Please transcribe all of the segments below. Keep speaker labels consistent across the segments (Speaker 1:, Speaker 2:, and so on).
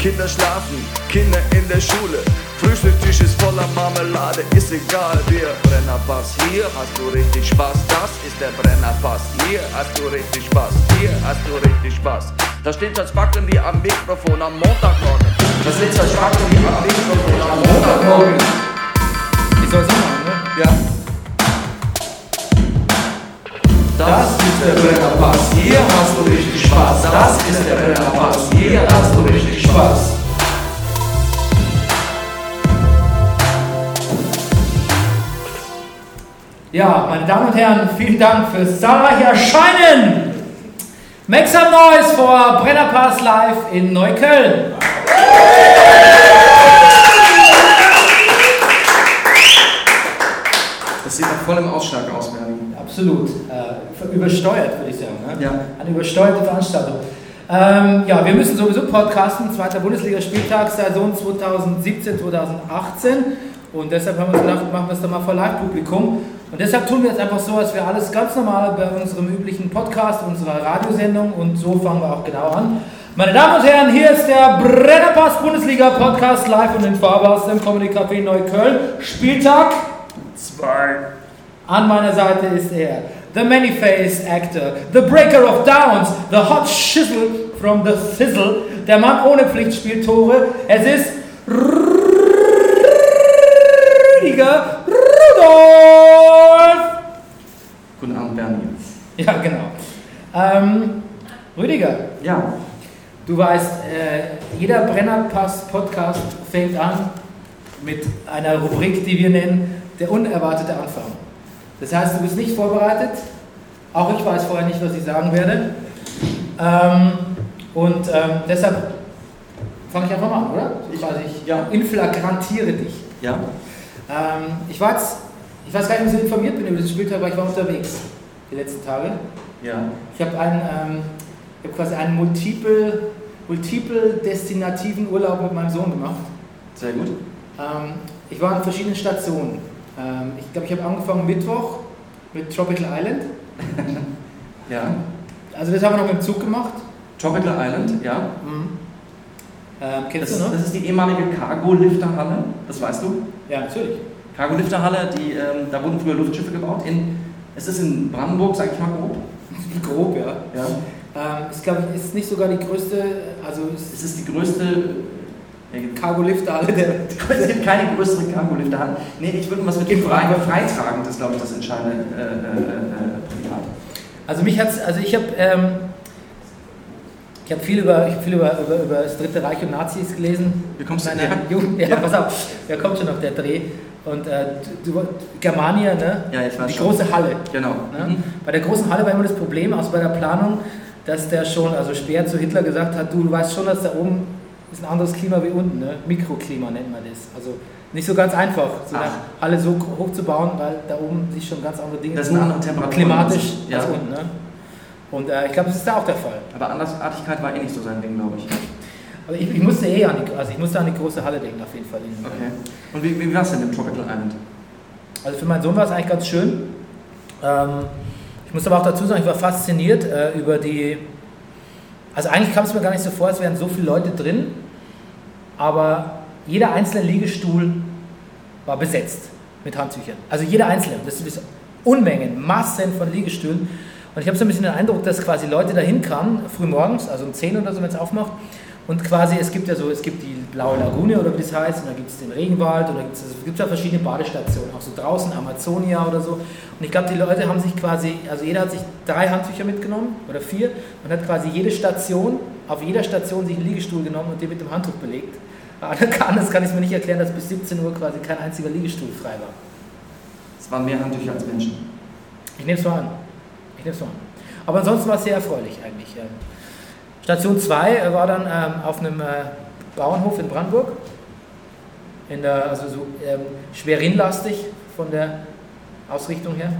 Speaker 1: Kinder schlafen, Kinder in der Schule. Frühstücktisch ist voller Marmelade, ist egal, wir Brennerpass. Hier hast du richtig Spaß, das ist der Brennerpass. Hier hast du richtig Spaß, hier hast du richtig Spaß. Da steht das Backen wie am Mikrofon am Montagmorgen. Da steht das Backen wie am Mikrofon am Montagmorgen.
Speaker 2: Ich soll es machen, ne?
Speaker 1: Ja. Das ist der Brennerpass, hier hast du richtig Spaß. Das ist der Brennerpass, hier hast du richtig Spaß.
Speaker 3: Ja, meine Damen und Herren, vielen Dank fürs zahlreiche Erscheinen. Make some noise for Brennerpass Live in Neukölln.
Speaker 4: Das sieht nach vollem Ausschlag aus.
Speaker 3: Absolut. Äh, übersteuert, würde ich sagen. Ne?
Speaker 4: Ja.
Speaker 3: Eine übersteuerte Veranstaltung. Ähm, ja, wir müssen sowieso podcasten. Zweiter Bundesligaspieltag, Saison 2017, 2018. Und deshalb haben wir uns gedacht, machen wir es doch mal vor Live-Publikum. Und deshalb tun wir jetzt einfach so, als wir alles ganz normal bei unserem üblichen Podcast, unserer Radiosendung. Und so fangen wir auch genau an. Meine Damen und Herren, hier ist der Brennerpass Bundesliga Podcast live und in Farbe aus dem Comedy Café Neukölln. Spieltag
Speaker 1: Zwei.
Speaker 3: An meiner Seite ist er, the many-faced actor, the breaker of downs, the hot shizzle from the sizzle, der Mann ohne Pflichtspieltore. Es ist Rüdiger Rudolf.
Speaker 4: Guten Abend, Bernie.
Speaker 3: Ja, genau. Ähm, Rüdiger,
Speaker 4: Ja,
Speaker 3: du weißt, äh, jeder Brennerpass-Podcast fängt an mit einer Rubrik, die wir nennen, der unerwartete Anfang. Das heißt, du bist nicht vorbereitet. Auch ich weiß vorher nicht, was ich sagen werde. Ähm, und ähm, deshalb fange ich einfach mal an, oder? Ich, also ich
Speaker 4: Ja.
Speaker 3: inflagrantiere dich.
Speaker 4: ja.
Speaker 3: Ähm, ich, war jetzt, ich weiß gar nicht, ob ich so informiert bin über diesen Spieltag, weil ich war unterwegs die letzten Tage.
Speaker 4: Ja.
Speaker 3: Ich habe einen, ähm, ich hab quasi einen multiple, multiple destinativen Urlaub mit meinem Sohn gemacht.
Speaker 4: Sehr gut.
Speaker 3: Ähm, ich war an verschiedenen Stationen. Ähm, ich glaube, ich habe angefangen Mittwoch mit Tropical Island.
Speaker 4: Ja.
Speaker 3: Also das haben wir noch mit dem Zug gemacht.
Speaker 4: Tropical Island, ja.
Speaker 3: Ähm, kennst
Speaker 4: Das,
Speaker 3: du noch?
Speaker 4: das ist die ehemalige Cargo-Lifterhalle, das weißt du.
Speaker 3: ja, natürlich.
Speaker 4: Cargo-Lifterhalle, die, ähm, da wurden früher Luftschiffe gebaut. In, es ist in Brandenburg, sag ich mal grob.
Speaker 3: Grob, ja.
Speaker 4: Ja.
Speaker 3: Ähm, ist, glaube ich, ist nicht sogar die größte, also es
Speaker 4: Es ist die größte. Ja,
Speaker 3: Cargo-Lift-Halle der.
Speaker 4: Es gibt keine größere Cargo-Lifterhalle. Nee, ich würde was mit dem Frei Freitragen, das ist, glaube ich, das entscheidende äh, äh, äh, Prädikat.
Speaker 3: Also mich hat's, also ich habe ähm, ich habe viel über ich hab viel über, über, über das Dritte Reich und Nazis gelesen.
Speaker 4: Wie kommst du her?
Speaker 3: Jugend. Ja,
Speaker 4: Ja.
Speaker 3: pass auf, da kommt schon noch der Dreh. Und äh, du, Germania, ne?
Speaker 4: Ja, ich weiß
Speaker 3: Die
Speaker 4: schon.
Speaker 3: große Halle.
Speaker 4: Genau.
Speaker 3: Ne?
Speaker 4: Mhm.
Speaker 3: Bei der großen Halle war immer das Problem, also bei der Planung, dass der schon, also Speer zu Hitler gesagt hat, du, du weißt schon, dass da oben ist ein anderes Klima wie unten, ne? Mikroklima nennt man das. Also nicht so ganz einfach, so eine
Speaker 4: Ach.
Speaker 3: Halle so hoch zu bauen, weil da oben sich schon ganz andere Dinge
Speaker 4: Das sind andere Temperaturen.
Speaker 3: klimatisch
Speaker 4: Ja.
Speaker 3: als unten. Ne? Und äh, ich glaube, das ist da auch der Fall.
Speaker 4: Aber Andersartigkeit war eh nicht so sein Ding, glaube ich.
Speaker 3: Aber ich, ich musste eh an die, also ich musste an die große Halle denken, auf jeden Fall. In,
Speaker 4: Okay. Und wie, wie war es denn im Tropical Island?
Speaker 3: Also für meinen Sohn war es eigentlich ganz schön. Ähm, ich muss aber auch dazu sagen, ich war fasziniert äh, über die. Also eigentlich kam es mir gar nicht so vor, als wären so viele Leute drin, aber jeder einzelne Liegestuhl war besetzt mit Handtüchern. Also jeder einzelne. Das ist Unmengen, Massen von Und ich habe so ein bisschen den Eindruck, dass quasi Leute dahin kamen, früh morgens, also um 10 oder so, wenn es aufmacht, Und quasi, es gibt ja so, es gibt die Blaue Lagune oder wie das heißt, und da gibt es den Regenwald und da gibt es also gibt's ja verschiedene Badestationen, auch so draußen, Amazonia oder so. Und ich glaube, die Leute haben sich quasi, also jeder hat sich drei Handtücher mitgenommen oder vier und hat quasi jede Station, auf jeder Station sich einen Liegestuhl genommen und den mit dem Handtuch belegt. Anders kann ich es mir nicht erklären, dass bis 17 Uhr quasi kein einziger Liegestuhl frei war.
Speaker 4: Es waren mehr Handtücher als Menschen.
Speaker 3: Ich nehme es mal an. Ich nehme es mal an. Aber ansonsten war es sehr erfreulich eigentlich. ja. Station 2 war dann ähm, auf einem äh, Bauernhof in Brandenburg. In der, also so ähm, Schwerinlastig von der Ausrichtung her.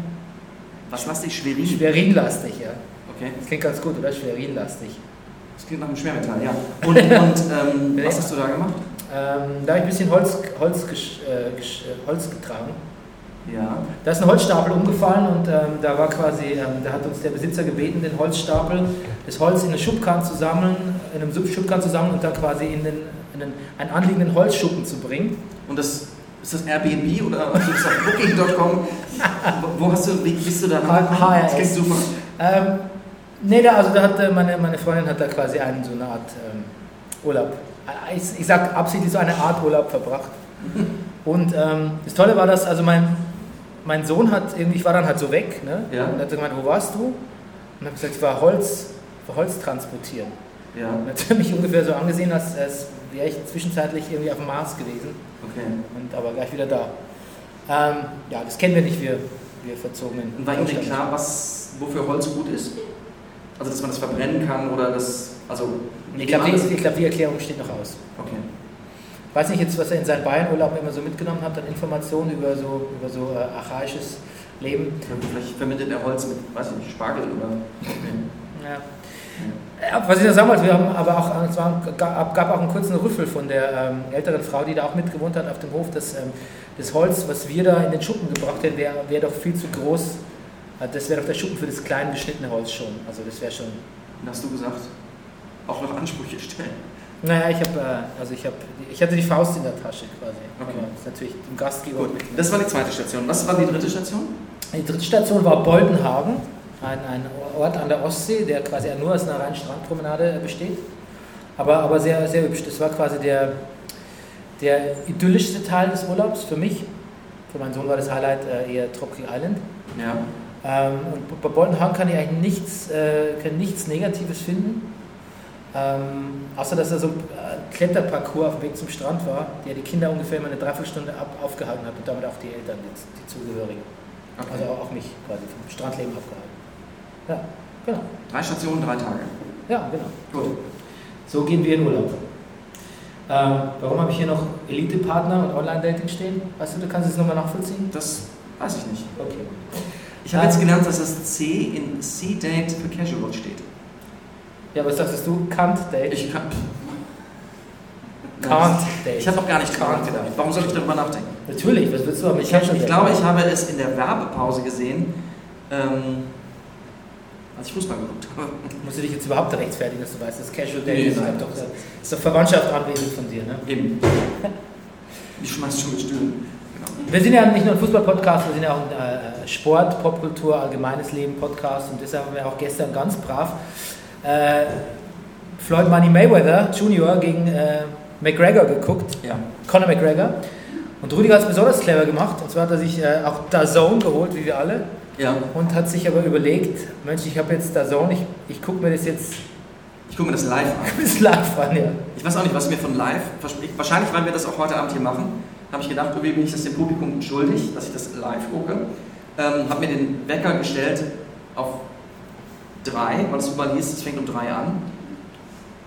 Speaker 4: Was lasst dich Schwerin?
Speaker 3: Schwerinlastig, ja.
Speaker 4: Okay.
Speaker 3: Das klingt ganz gut, oder? Schwerinlastig.
Speaker 4: Das klingt nach einem Schwermetall, ja. Und, und ähm, was hast du da gemacht?
Speaker 3: Ähm, da habe ich ein bisschen Holz, Holz, äh, äh, Holz getragen.
Speaker 4: Ja.
Speaker 3: Da ist ein Holzstapel umgefallen und ähm, da war quasi, ähm, da hat uns der Besitzer gebeten, den Holzstapel, das Holz in eine Schubkarren zu sammeln, in einem Schubkarren zu sammeln und dann quasi in, den, in den, einen anliegenden Holzschuppen zu bringen.
Speaker 4: Und das ist das Airbnb oder Booking.com? Wo- hast du, wie bist du da? Das
Speaker 3: HRS.
Speaker 4: super.
Speaker 3: Ähm, nee, da, also da hat äh, meine, meine Freundin hat da quasi einen, so eine Art ähm, Urlaub, äh, ich, ich sag absichtlich so eine Art Urlaub verbracht. Und ähm, das Tolle war, dass also mein, mein Sohn hat irgendwie, ich war dann halt so weg, ne?
Speaker 4: Ja.
Speaker 3: Und er hat gemeint, wo warst du? Und habe gesagt, ich war Holz, für Holz transportieren.
Speaker 4: Ja,
Speaker 3: Und er hat mich ungefähr so angesehen, als, als wäre ich zwischenzeitlich irgendwie auf dem Mars gewesen.
Speaker 4: okay.
Speaker 3: Und aber gleich wieder da. Ähm, ja, das kennen wir nicht, wir, wir verzogenen.
Speaker 4: Und war Ihnen klar, was, wofür Holz gut ist? Also, dass man das verbrennen kann oder das. Also,
Speaker 3: Ich glaube, die, glaub, die Erklärung steht noch aus.
Speaker 4: Okay.
Speaker 3: Ich weiß nicht jetzt, was er in seinen Bayernurlaub immer so mitgenommen hat an Informationen über so, über so äh, archaisches Leben.
Speaker 4: Vielleicht vermittelt er Holz mit, weiß ich nicht, Spargel oder.
Speaker 3: Ja. Ja, was ich noch sagen wollte, wir haben aber auch, es war, gab, gab auch einen kurzen Rüffel von der ähm, älteren Frau, die da auch mitgewohnt hat auf dem Hof, dass ähm, das Holz, was wir da in den Schuppen gebracht hätten, wäre wär doch viel zu groß. Also Das wäre doch der Schuppen für das klein geschnittene Holz schon. Also das wäre schon.
Speaker 4: Und hast du gesagt, auch noch Ansprüche stellen.
Speaker 3: Naja, ich habe, äh, also ich habe, ich hatte die Faust in der Tasche quasi.
Speaker 4: Okay.
Speaker 3: Aber das ist natürlich dem Gastgeber.
Speaker 4: Gut, das war die zweite Station. Was war die dritte Station?
Speaker 3: Die dritte Station war Boldenhagen, ein, ein Ort an der Ostsee, der quasi nur aus einer reinen Strandpromenade besteht. Aber, aber sehr, sehr hübsch. Das war quasi der, der idyllischste Teil des Urlaubs für mich. Für meinen Sohn war das Highlight äh, eher Tropical Island.
Speaker 4: Ja.
Speaker 3: Ähm, und bei Boldenhagen kann ich eigentlich nichts, äh, kann nichts Negatives finden. Ähm, außer dass da so ein äh, Kletterparcours auf dem Weg zum Strand war, der die Kinder ungefähr immer eine Dreiviertelstunde ab, aufgehalten hat und damit auch die Eltern, die, die Zugehörigen.
Speaker 4: Okay.
Speaker 3: Also auch mich quasi vom Strandleben abgehalten. Ja, genau.
Speaker 4: Drei Stationen, drei Tage.
Speaker 3: Ja, genau.
Speaker 4: Gut.
Speaker 3: So gehen wir in Urlaub. Ähm, warum habe ich hier noch Elite-Partner und Online-Dating stehen? Weißt du, du kannst es nochmal nachvollziehen?
Speaker 4: Das weiß ich nicht.
Speaker 3: Okay.
Speaker 4: Ich habe jetzt gelernt, dass das C in C-Date für Casual steht.
Speaker 3: Ja, was sagst du? Can't date.
Speaker 4: Ich kann.
Speaker 3: Can't date.
Speaker 4: Ich habe noch gar nicht can't gedacht. Warum soll ich darüber nachdenken?
Speaker 3: Natürlich, was willst du aber
Speaker 4: Ich, hab, ich glaube, ich habe es in der Werbepause gesehen, ähm, als ich Fußball geguckt habe.
Speaker 3: Musst du dich jetzt überhaupt rechtfertigen, dass du weißt, das Casual
Speaker 4: Nee,
Speaker 3: Dating ist,
Speaker 4: nein.
Speaker 3: doch, ist doch Verwandtschaft anwesend von dir, ne?
Speaker 4: Eben. Ich schmeiß schon mit Stühlen. Genau.
Speaker 3: Wir sind ja nicht nur ein Fußball-Podcast, wir sind ja auch ein äh, Sport, Popkultur, allgemeines Leben Podcast und deshalb haben wir auch gestern ganz brav äh, Floyd Money Mayweather Jr. gegen äh, McGregor geguckt,
Speaker 4: Ja.
Speaker 3: Conor McGregor. Und Rüdiger hat es besonders clever gemacht und zwar hat er sich äh, auch DAZN geholt, wie wir alle,
Speaker 4: Ja.
Speaker 3: und hat sich aber überlegt, Mensch, ich habe jetzt DAZN, ich, ich gucke mir das jetzt
Speaker 4: Ich gucke mir das live an.
Speaker 3: bis live an, ja.
Speaker 4: Ich weiß auch nicht, was mir von live verspricht. Wahrscheinlich, weil wir das auch heute Abend hier machen, habe ich gedacht, irgendwie bin ich das dem Publikum schuldig, dass ich das live gucke. Ähm, habe mir den Wecker gestellt auf drei, weil es überall hieß, es fängt um drei an.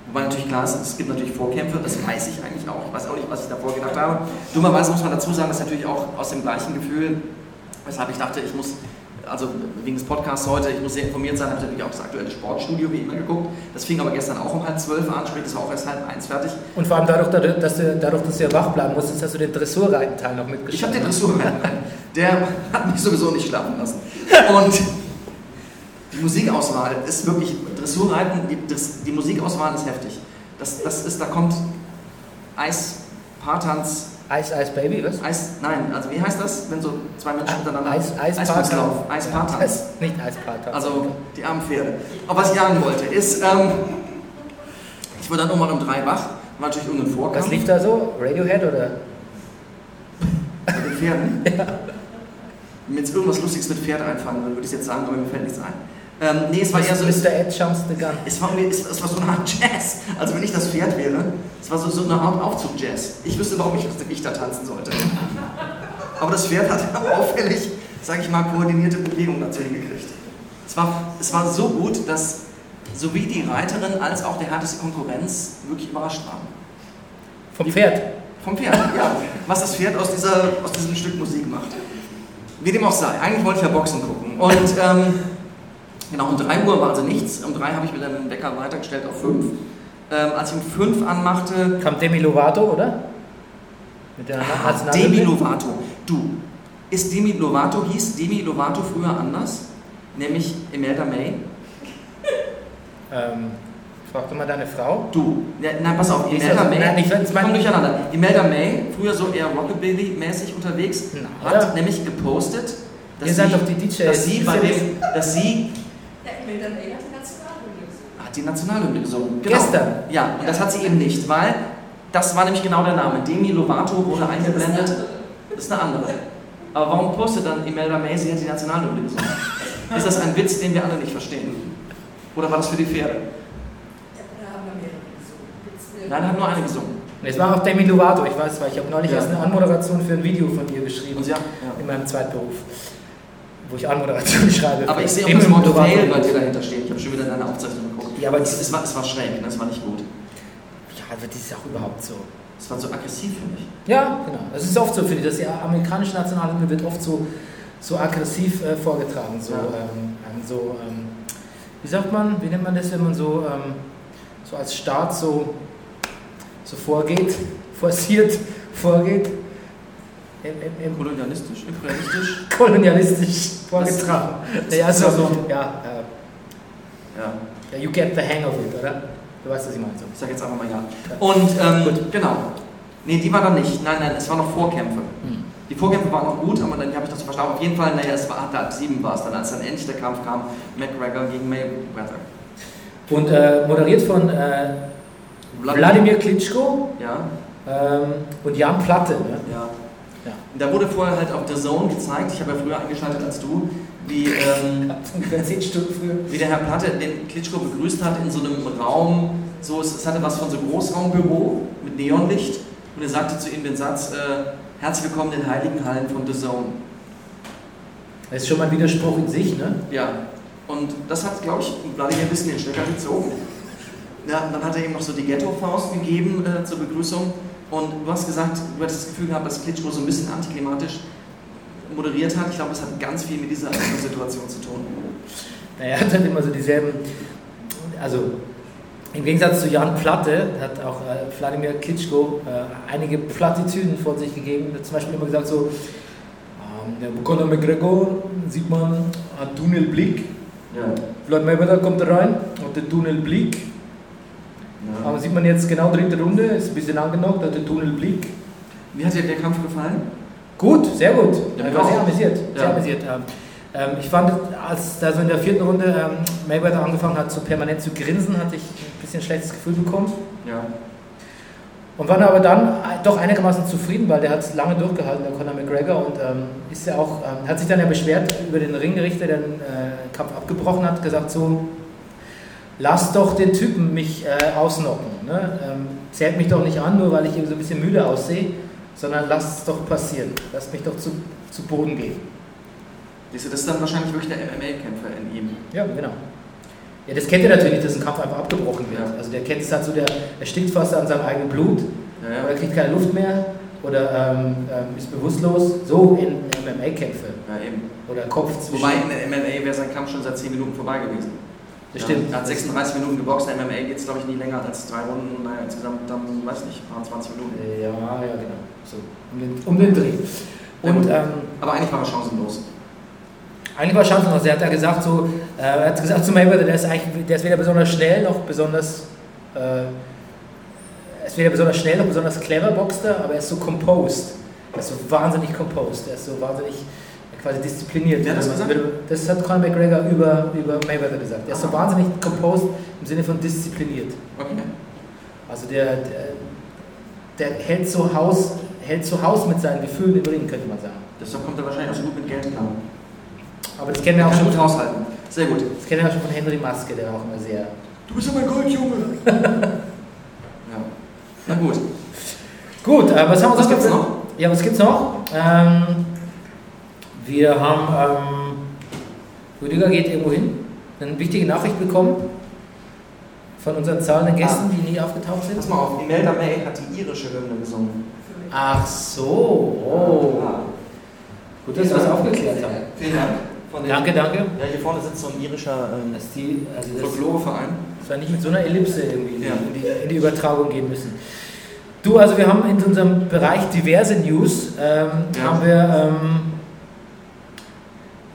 Speaker 4: Wobei natürlich klar ist, es gibt natürlich Vorkämpfe, das weiß ich eigentlich auch. Ich weiß auch nicht, was ich davor gedacht habe. Dummerweise muss man dazu sagen, dass natürlich auch aus dem gleichen Gefühl, weshalb ich dachte, ich muss, also wegen des Podcasts heute, ich muss sehr informiert sein, habe ich natürlich auch das aktuelle Sportstudio wie immer geguckt. Das fing aber gestern auch um halb zwölf an, sprich, das war auch erst halb eins fertig.
Speaker 3: Und vor allem dadurch, dass du, dadurch, dass du ja wach bleiben musstest, hast du den Dressurreitenteil noch mitgeschrieben.
Speaker 4: Ich habe den Dressurreiten, der hat mich sowieso nicht schlafen lassen. Und die Musikauswahl ist wirklich, Dressurreiten, die, die Musikauswahl ist heftig. Das, das ist, da kommt Eis, Paartanz,
Speaker 3: Ice Ice Baby, was?
Speaker 4: Eis, nein, also wie heißt das, wenn so zwei Menschen miteinander...
Speaker 3: Eis,
Speaker 4: Eispaartanz.
Speaker 3: Eis, nicht Eispaartanz.
Speaker 4: Also die armen Pferde. Aber was ich sagen wollte, ist, ähm, Ich war dann irgendwann um drei wach, war natürlich irgendein Vorkampf.
Speaker 3: Was lief da so? Radiohead oder?
Speaker 4: Bei den Pferden? ja. Wenn mir jetzt irgendwas Lustiges mit Pferd einfallen würde, würde ich jetzt sagen, aber mir fällt nichts ein. Ähm, nee, es war eher so.
Speaker 3: Mr. Ed Jumps the Gun.
Speaker 4: Es war, es, es war so eine Art Jazz. Also wenn ich das Pferd wäre, es war so, so eine Art Aufzug-Jazz. Ich wüsste, warum ich, ich da tanzen sollte. Aber das Pferd hat auffällig, sage ich mal, koordinierte Bewegungen dazu hingekriegt. Es war, es war so gut, dass sowohl die Reiterin als auch der härteste Konkurrenz wirklich überrascht waren.
Speaker 3: Vom Pferd.
Speaker 4: Vom Pferd, ja. Was das Pferd aus, dieser, aus diesem Stück Musik macht. Wie dem auch sei. Eigentlich wollte ich ja Boxen gucken. Und ähm, genau, um 3 Uhr war also nichts. Um 3 habe ich wieder den Wecker weitergestellt auf 5. Ähm, als ich um 5 anmachte,
Speaker 3: Kam Demi Lovato, oder? Mit der
Speaker 4: ah? Demi Lovato. Du, ist Demi Lovato, hieß Demi Lovato früher anders? Nämlich Imelda May?
Speaker 3: Ähm, frag doch mal deine Frau.
Speaker 4: Du, ja, nein, pass auf, Imelda May,
Speaker 3: nein, ich weiß, mein-
Speaker 4: komm durcheinander. Imelda May, früher so eher Rockabilly-mäßig unterwegs,
Speaker 3: Na,
Speaker 4: hat nämlich gepostet, dass sie, dass sie, dem, dass sie
Speaker 5: ich dann die Nationalhymne gesungen.
Speaker 4: hat die Nationalhymne gesungen.
Speaker 3: Gestern?
Speaker 4: Ja, und das hat sie eben nicht, weil das war nämlich genau der Name. Demi Lovato wurde eingeblendet. Das ist eine andere. Aber warum postet dann Imelda May, sie hat die Nationalhymne gesungen? Ist das ein Witz, den wir alle nicht verstehen? Oder war das für die Pferde?
Speaker 5: Ja, da haben wir mehrere gesungen. Jetzt,
Speaker 4: Nein, hat nur eine gesungen.
Speaker 3: Es war auch Demi Lovato, ich weiß, weil ich habe neulich
Speaker 4: Ja.
Speaker 3: erst eine Anmoderation für ein Video von ihr geschrieben.
Speaker 4: Und ja,
Speaker 3: In
Speaker 4: ja.
Speaker 3: meinem Zweitberuf. Wo ich Anmoderation schreibe.
Speaker 4: Aber ich sehe auch das Wort. Fail bei dir dahinter stehen. Ich habe schon wieder deine Aufzeichnung geguckt.
Speaker 3: Ja, aber
Speaker 4: es,
Speaker 3: die-
Speaker 4: es, war, es war schräg, ne? es war nicht gut.
Speaker 3: Ja, aber das ist auch überhaupt so.
Speaker 4: Es war so aggressiv für mich.
Speaker 3: Ja, genau. Das ist oft so, finde ich. dass Die amerikanische Nationalhymne wird oft so, so aggressiv äh, vorgetragen. So,
Speaker 4: Ja.
Speaker 3: ähm, ähm, so ähm, wie sagt man, wie nennt man das, wenn man so, ähm, so als Staat so, so vorgeht, forciert vorgeht? Im, im,
Speaker 4: Kolonialistisch, imperialistisch.
Speaker 3: kolonialistisch vorgetragen. Ja, so,
Speaker 4: Also-
Speaker 3: ja,
Speaker 4: Ja,
Speaker 3: äh, ja, you get the hang of it, oder? Du weißt, was ich meine. So.
Speaker 4: ich sag jetzt einfach mal ja. Und ähm,
Speaker 3: Gut.
Speaker 4: genau. Nee, die war dann nicht. Nein, nein, es waren noch Vorkämpfe.
Speaker 3: Hm.
Speaker 4: Die Vorkämpfe waren noch gut, aber dann habe ich das so verstanden. Auf jeden Fall, naja, es war ab 7 war es dann, als dann endlich der Kampf kam, McGregor gegen Mayweather.
Speaker 3: Und äh, moderiert von äh, Wladimir Klitschko
Speaker 4: Ja,
Speaker 3: ähm, und Jan Platte. Ne?
Speaker 4: ja.
Speaker 3: Ja.
Speaker 4: Und Da wurde vorher halt auf der Zone gezeigt, ich habe ja früher eingeschaltet als du, wie, ähm,
Speaker 3: Ungefähr 10 Stunden früher.
Speaker 4: wie der Herr Platte den Klitschko begrüßt hat in so einem Raum, so, es, es hatte was von so Großraumbüro mit Neonlicht und er sagte zu ihm den Satz, äh, herzlich willkommen in den heiligen Hallen von The Zone.
Speaker 3: Das ist schon mal ein Widerspruch in sich, ne?
Speaker 4: Ja, und das hat, glaube ich, Wladimir ein bisschen den Stecker gezogen. Ja, und dann hat er ihm noch so die Ghetto-Faust gegeben äh, zur Begrüßung. Und du hast gesagt, du hattest das Gefühl gehabt, dass Klitschko so ein bisschen antiklimatisch moderiert hat. Ich glaube, das hat ganz viel mit dieser Situation zu tun.
Speaker 3: Er hat dann immer so dieselben, also im Gegensatz zu Jan Platte hat auch äh, Wladimir Klitschko äh, einige Plattitüden von sich gegeben. Er hat zum Beispiel immer gesagt so, ähm, der Conor McGregor sieht man, hat Tunnelblick.
Speaker 4: Ja.
Speaker 3: Floyd Mayweather kommt da rein, hat den Tunnelblick. Aber sieht man jetzt genau dritte Runde, ist ein bisschen angenockt, hat den Tunnelblick.
Speaker 4: Wie hat dir der Kampf gefallen?
Speaker 3: Gut, sehr gut.
Speaker 4: Ja,
Speaker 3: ich war sehr amüsiert. Sehr amüsiert. Ähm, ähm, ich fand, als da so in der vierten Runde ähm, Mayweather angefangen hat, so permanent zu grinsen, hatte ich ein bisschen schlechtes Gefühl bekommen.
Speaker 4: Ja.
Speaker 3: Und war aber dann äh, doch einigermaßen zufrieden, weil der hat es lange durchgehalten, der Conor McGregor, und ähm, ist ja auch, ähm, hat sich dann ja beschwert über den Ringrichter, der den äh, Kampf abgebrochen hat, gesagt so, lass doch den Typen mich äh, ausnocken. Ne? Ähm, zählt mich doch nicht an, nur weil ich eben so ein bisschen müde aussehe, sondern lass es doch passieren. Lass mich doch zu, zu Boden gehen.
Speaker 4: Siehst du, das ist dann wahrscheinlich wirklich der MMA-Kämpfer in ihm.
Speaker 3: Ja, genau. Ja, das kennt er natürlich nicht, dass ein Kampf einfach abgebrochen wird.
Speaker 4: Ja.
Speaker 3: Also der kennt es halt so, der erstickt fast an seinem eigenen Blut.
Speaker 4: Ja,
Speaker 3: oder
Speaker 4: ja.
Speaker 3: kriegt keine Luft mehr oder ähm, ähm, ist bewusstlos. So in MMA-Kämpfe
Speaker 4: ja eben.
Speaker 3: oder Kopf zwischen.
Speaker 4: Wobei in der MMA wäre sein Kampf schon seit 10 Minuten vorbei gewesen.
Speaker 3: Das stimmt.
Speaker 4: Er hat 36 Minuten geboxt, in MMA geht es glaube ich nie länger als drei Runden, naja, insgesamt dann, weiß nicht, ein paar 20 Minuten.
Speaker 3: Ja, ja, genau. So, um, den, um den Dreh. Und ähm,
Speaker 4: Aber eigentlich war er chancenlos.
Speaker 3: eigentlich war chancenlos. Er hat ja gesagt, so, äh, er hat gesagt zu Mayweather, der ist eigentlich, der ist weder besonders schnell noch besonders, äh, er ist weder besonders schnell noch besonders clever Boxer, aber er ist so composed. Er ist so wahnsinnig composed. Er ist so wahnsinnig äh, quasi diszipliniert.
Speaker 4: Wer hat das gesagt?
Speaker 3: Das hat Conor McGregor über, über Mayweather gesagt. Er ist so
Speaker 4: Ah.
Speaker 3: wahnsinnig composed im Sinne von diszipliniert.
Speaker 4: Okay.
Speaker 3: Also der, der, der hält, so Haus, hält so Haus mit seinen Gefühlen im Ring, könnte man sagen.
Speaker 4: Deshalb kommt er wahrscheinlich auch so gut mit Geld klar.
Speaker 3: Aber das kennen wir auch
Speaker 4: Kann
Speaker 3: schon,
Speaker 4: gut haushalten. Sehr gut.
Speaker 3: das kennen wir auch schon von Henry Maske, der auch immer sehr...
Speaker 4: Du bist ja mein Goldjunge. ja. Na gut.
Speaker 3: Gut, äh, was haben wir
Speaker 4: Was
Speaker 3: sonst
Speaker 4: gibt's
Speaker 3: noch?
Speaker 4: noch?
Speaker 3: Ja, was gibt's noch? Ähm, wir haben, ähm, Rüdiger geht irgendwo hin, eine wichtige Nachricht bekommen von unseren zahlenden Gästen, die nie aufgetaucht sind.
Speaker 4: Pass mal auf, Imelda May hat die irische Hymne gesungen.
Speaker 3: Ach so, oh.
Speaker 4: Ja.
Speaker 3: Gut, dass wir das aufgeklärt haben.
Speaker 4: Vielen Dank.
Speaker 3: Danke, danke.
Speaker 4: Ja, hier vorne sitzt so ein irischer ähm,
Speaker 3: die, also das,
Speaker 4: Folkloreverein.
Speaker 3: das war nicht mit so einer Ellipse irgendwie
Speaker 4: Ja.
Speaker 3: in, die, in die Übertragung gehen müssen. Du, also wir haben in unserem Bereich diverse News, ähm,
Speaker 4: Ja.
Speaker 3: haben wir ähm,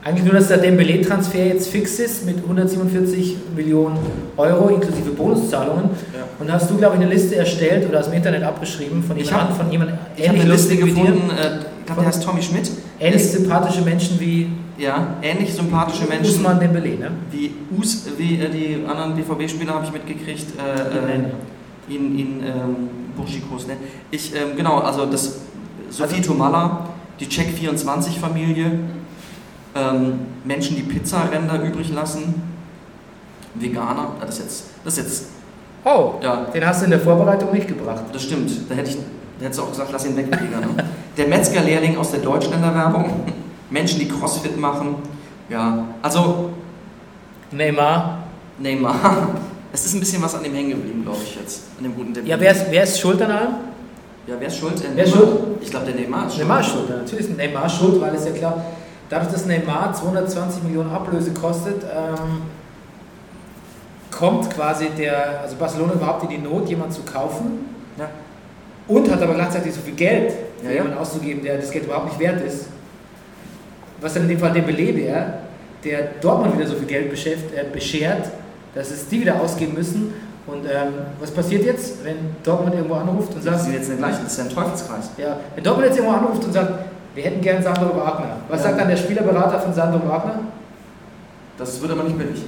Speaker 3: eigentlich nur, dass der Dembele-Transfer jetzt fix ist mit 147 Millionen Euro inklusive Bonuszahlungen.
Speaker 4: Ja.
Speaker 3: Und hast du, glaube ich, eine Liste erstellt oder aus dem Internet abgeschrieben von jemandem,
Speaker 4: hab-
Speaker 3: von jemandem
Speaker 4: Ich habe eine Liste gefunden, äh, ich glaube, der heißt Tommy Schmidt.
Speaker 3: ähnlich sympathische Menschen wie
Speaker 4: Ja, ähnlich sympathische Menschen.
Speaker 3: Usman Dembele, ne?
Speaker 4: Wie, Us, wie äh, die anderen BVB-Spieler habe ich mitgekriegt. Äh, äh, in in ähm, Burschikos, ne? Ich, ähm, genau, also das Sophie Tomalla, die Check24-Familie, ähm, Menschen, die Pizzaränder übrig lassen, Veganer, ja, das ist jetzt, das ist jetzt,
Speaker 3: Oh,
Speaker 4: ja,
Speaker 3: den hast du in der Vorbereitung nicht gebracht.
Speaker 4: das stimmt, da hätte ich, da hättest du auch gesagt, lass ihn weg, ne? Der Metzgerlehrling aus der Deutschländer-Werbung, Menschen, die Crossfit machen, ja, also
Speaker 3: Neymar.
Speaker 4: Neymar. Es ist ein bisschen was an dem hängen geblieben, glaube ich jetzt. An dem guten Dembele.
Speaker 3: Ja, wer ist, wer ist schuld an allem?
Speaker 4: Ja, wer ist schuld? Der
Speaker 3: Wer ist schuld?
Speaker 4: Ich glaube, der Neymar ist schuld.
Speaker 3: Neymar ist schuld. Natürlich ist Neymar schuld, weil es ja klar, dadurch, dass Neymar 220 Millionen Ablöse kostet, ähm, kommt quasi der, also Barcelona überhaupt in die Not, jemanden zu kaufen
Speaker 4: Ja.
Speaker 3: und hat aber gleichzeitig so viel Geld für
Speaker 4: Ja, ja.
Speaker 3: jemanden auszugeben, der das Geld überhaupt nicht wert ist. Was dann in dem Fall Dembele wäre, der Dortmund wieder so viel Geld äh, beschert, dass es die wieder ausgeben müssen. Und ähm, was passiert jetzt, wenn Dortmund irgendwo anruft und
Speaker 4: Das
Speaker 3: sagt,
Speaker 4: ist jetzt der gleiche, das ist ja ein Teufelskreis.
Speaker 3: ja, wenn Dortmund jetzt irgendwo anruft und sagt, wir hätten gern Sandro Wagner. Was
Speaker 4: Ja.
Speaker 3: sagt dann der Spielerberater von Sandro Wagner?
Speaker 4: Das wird aber nicht billig.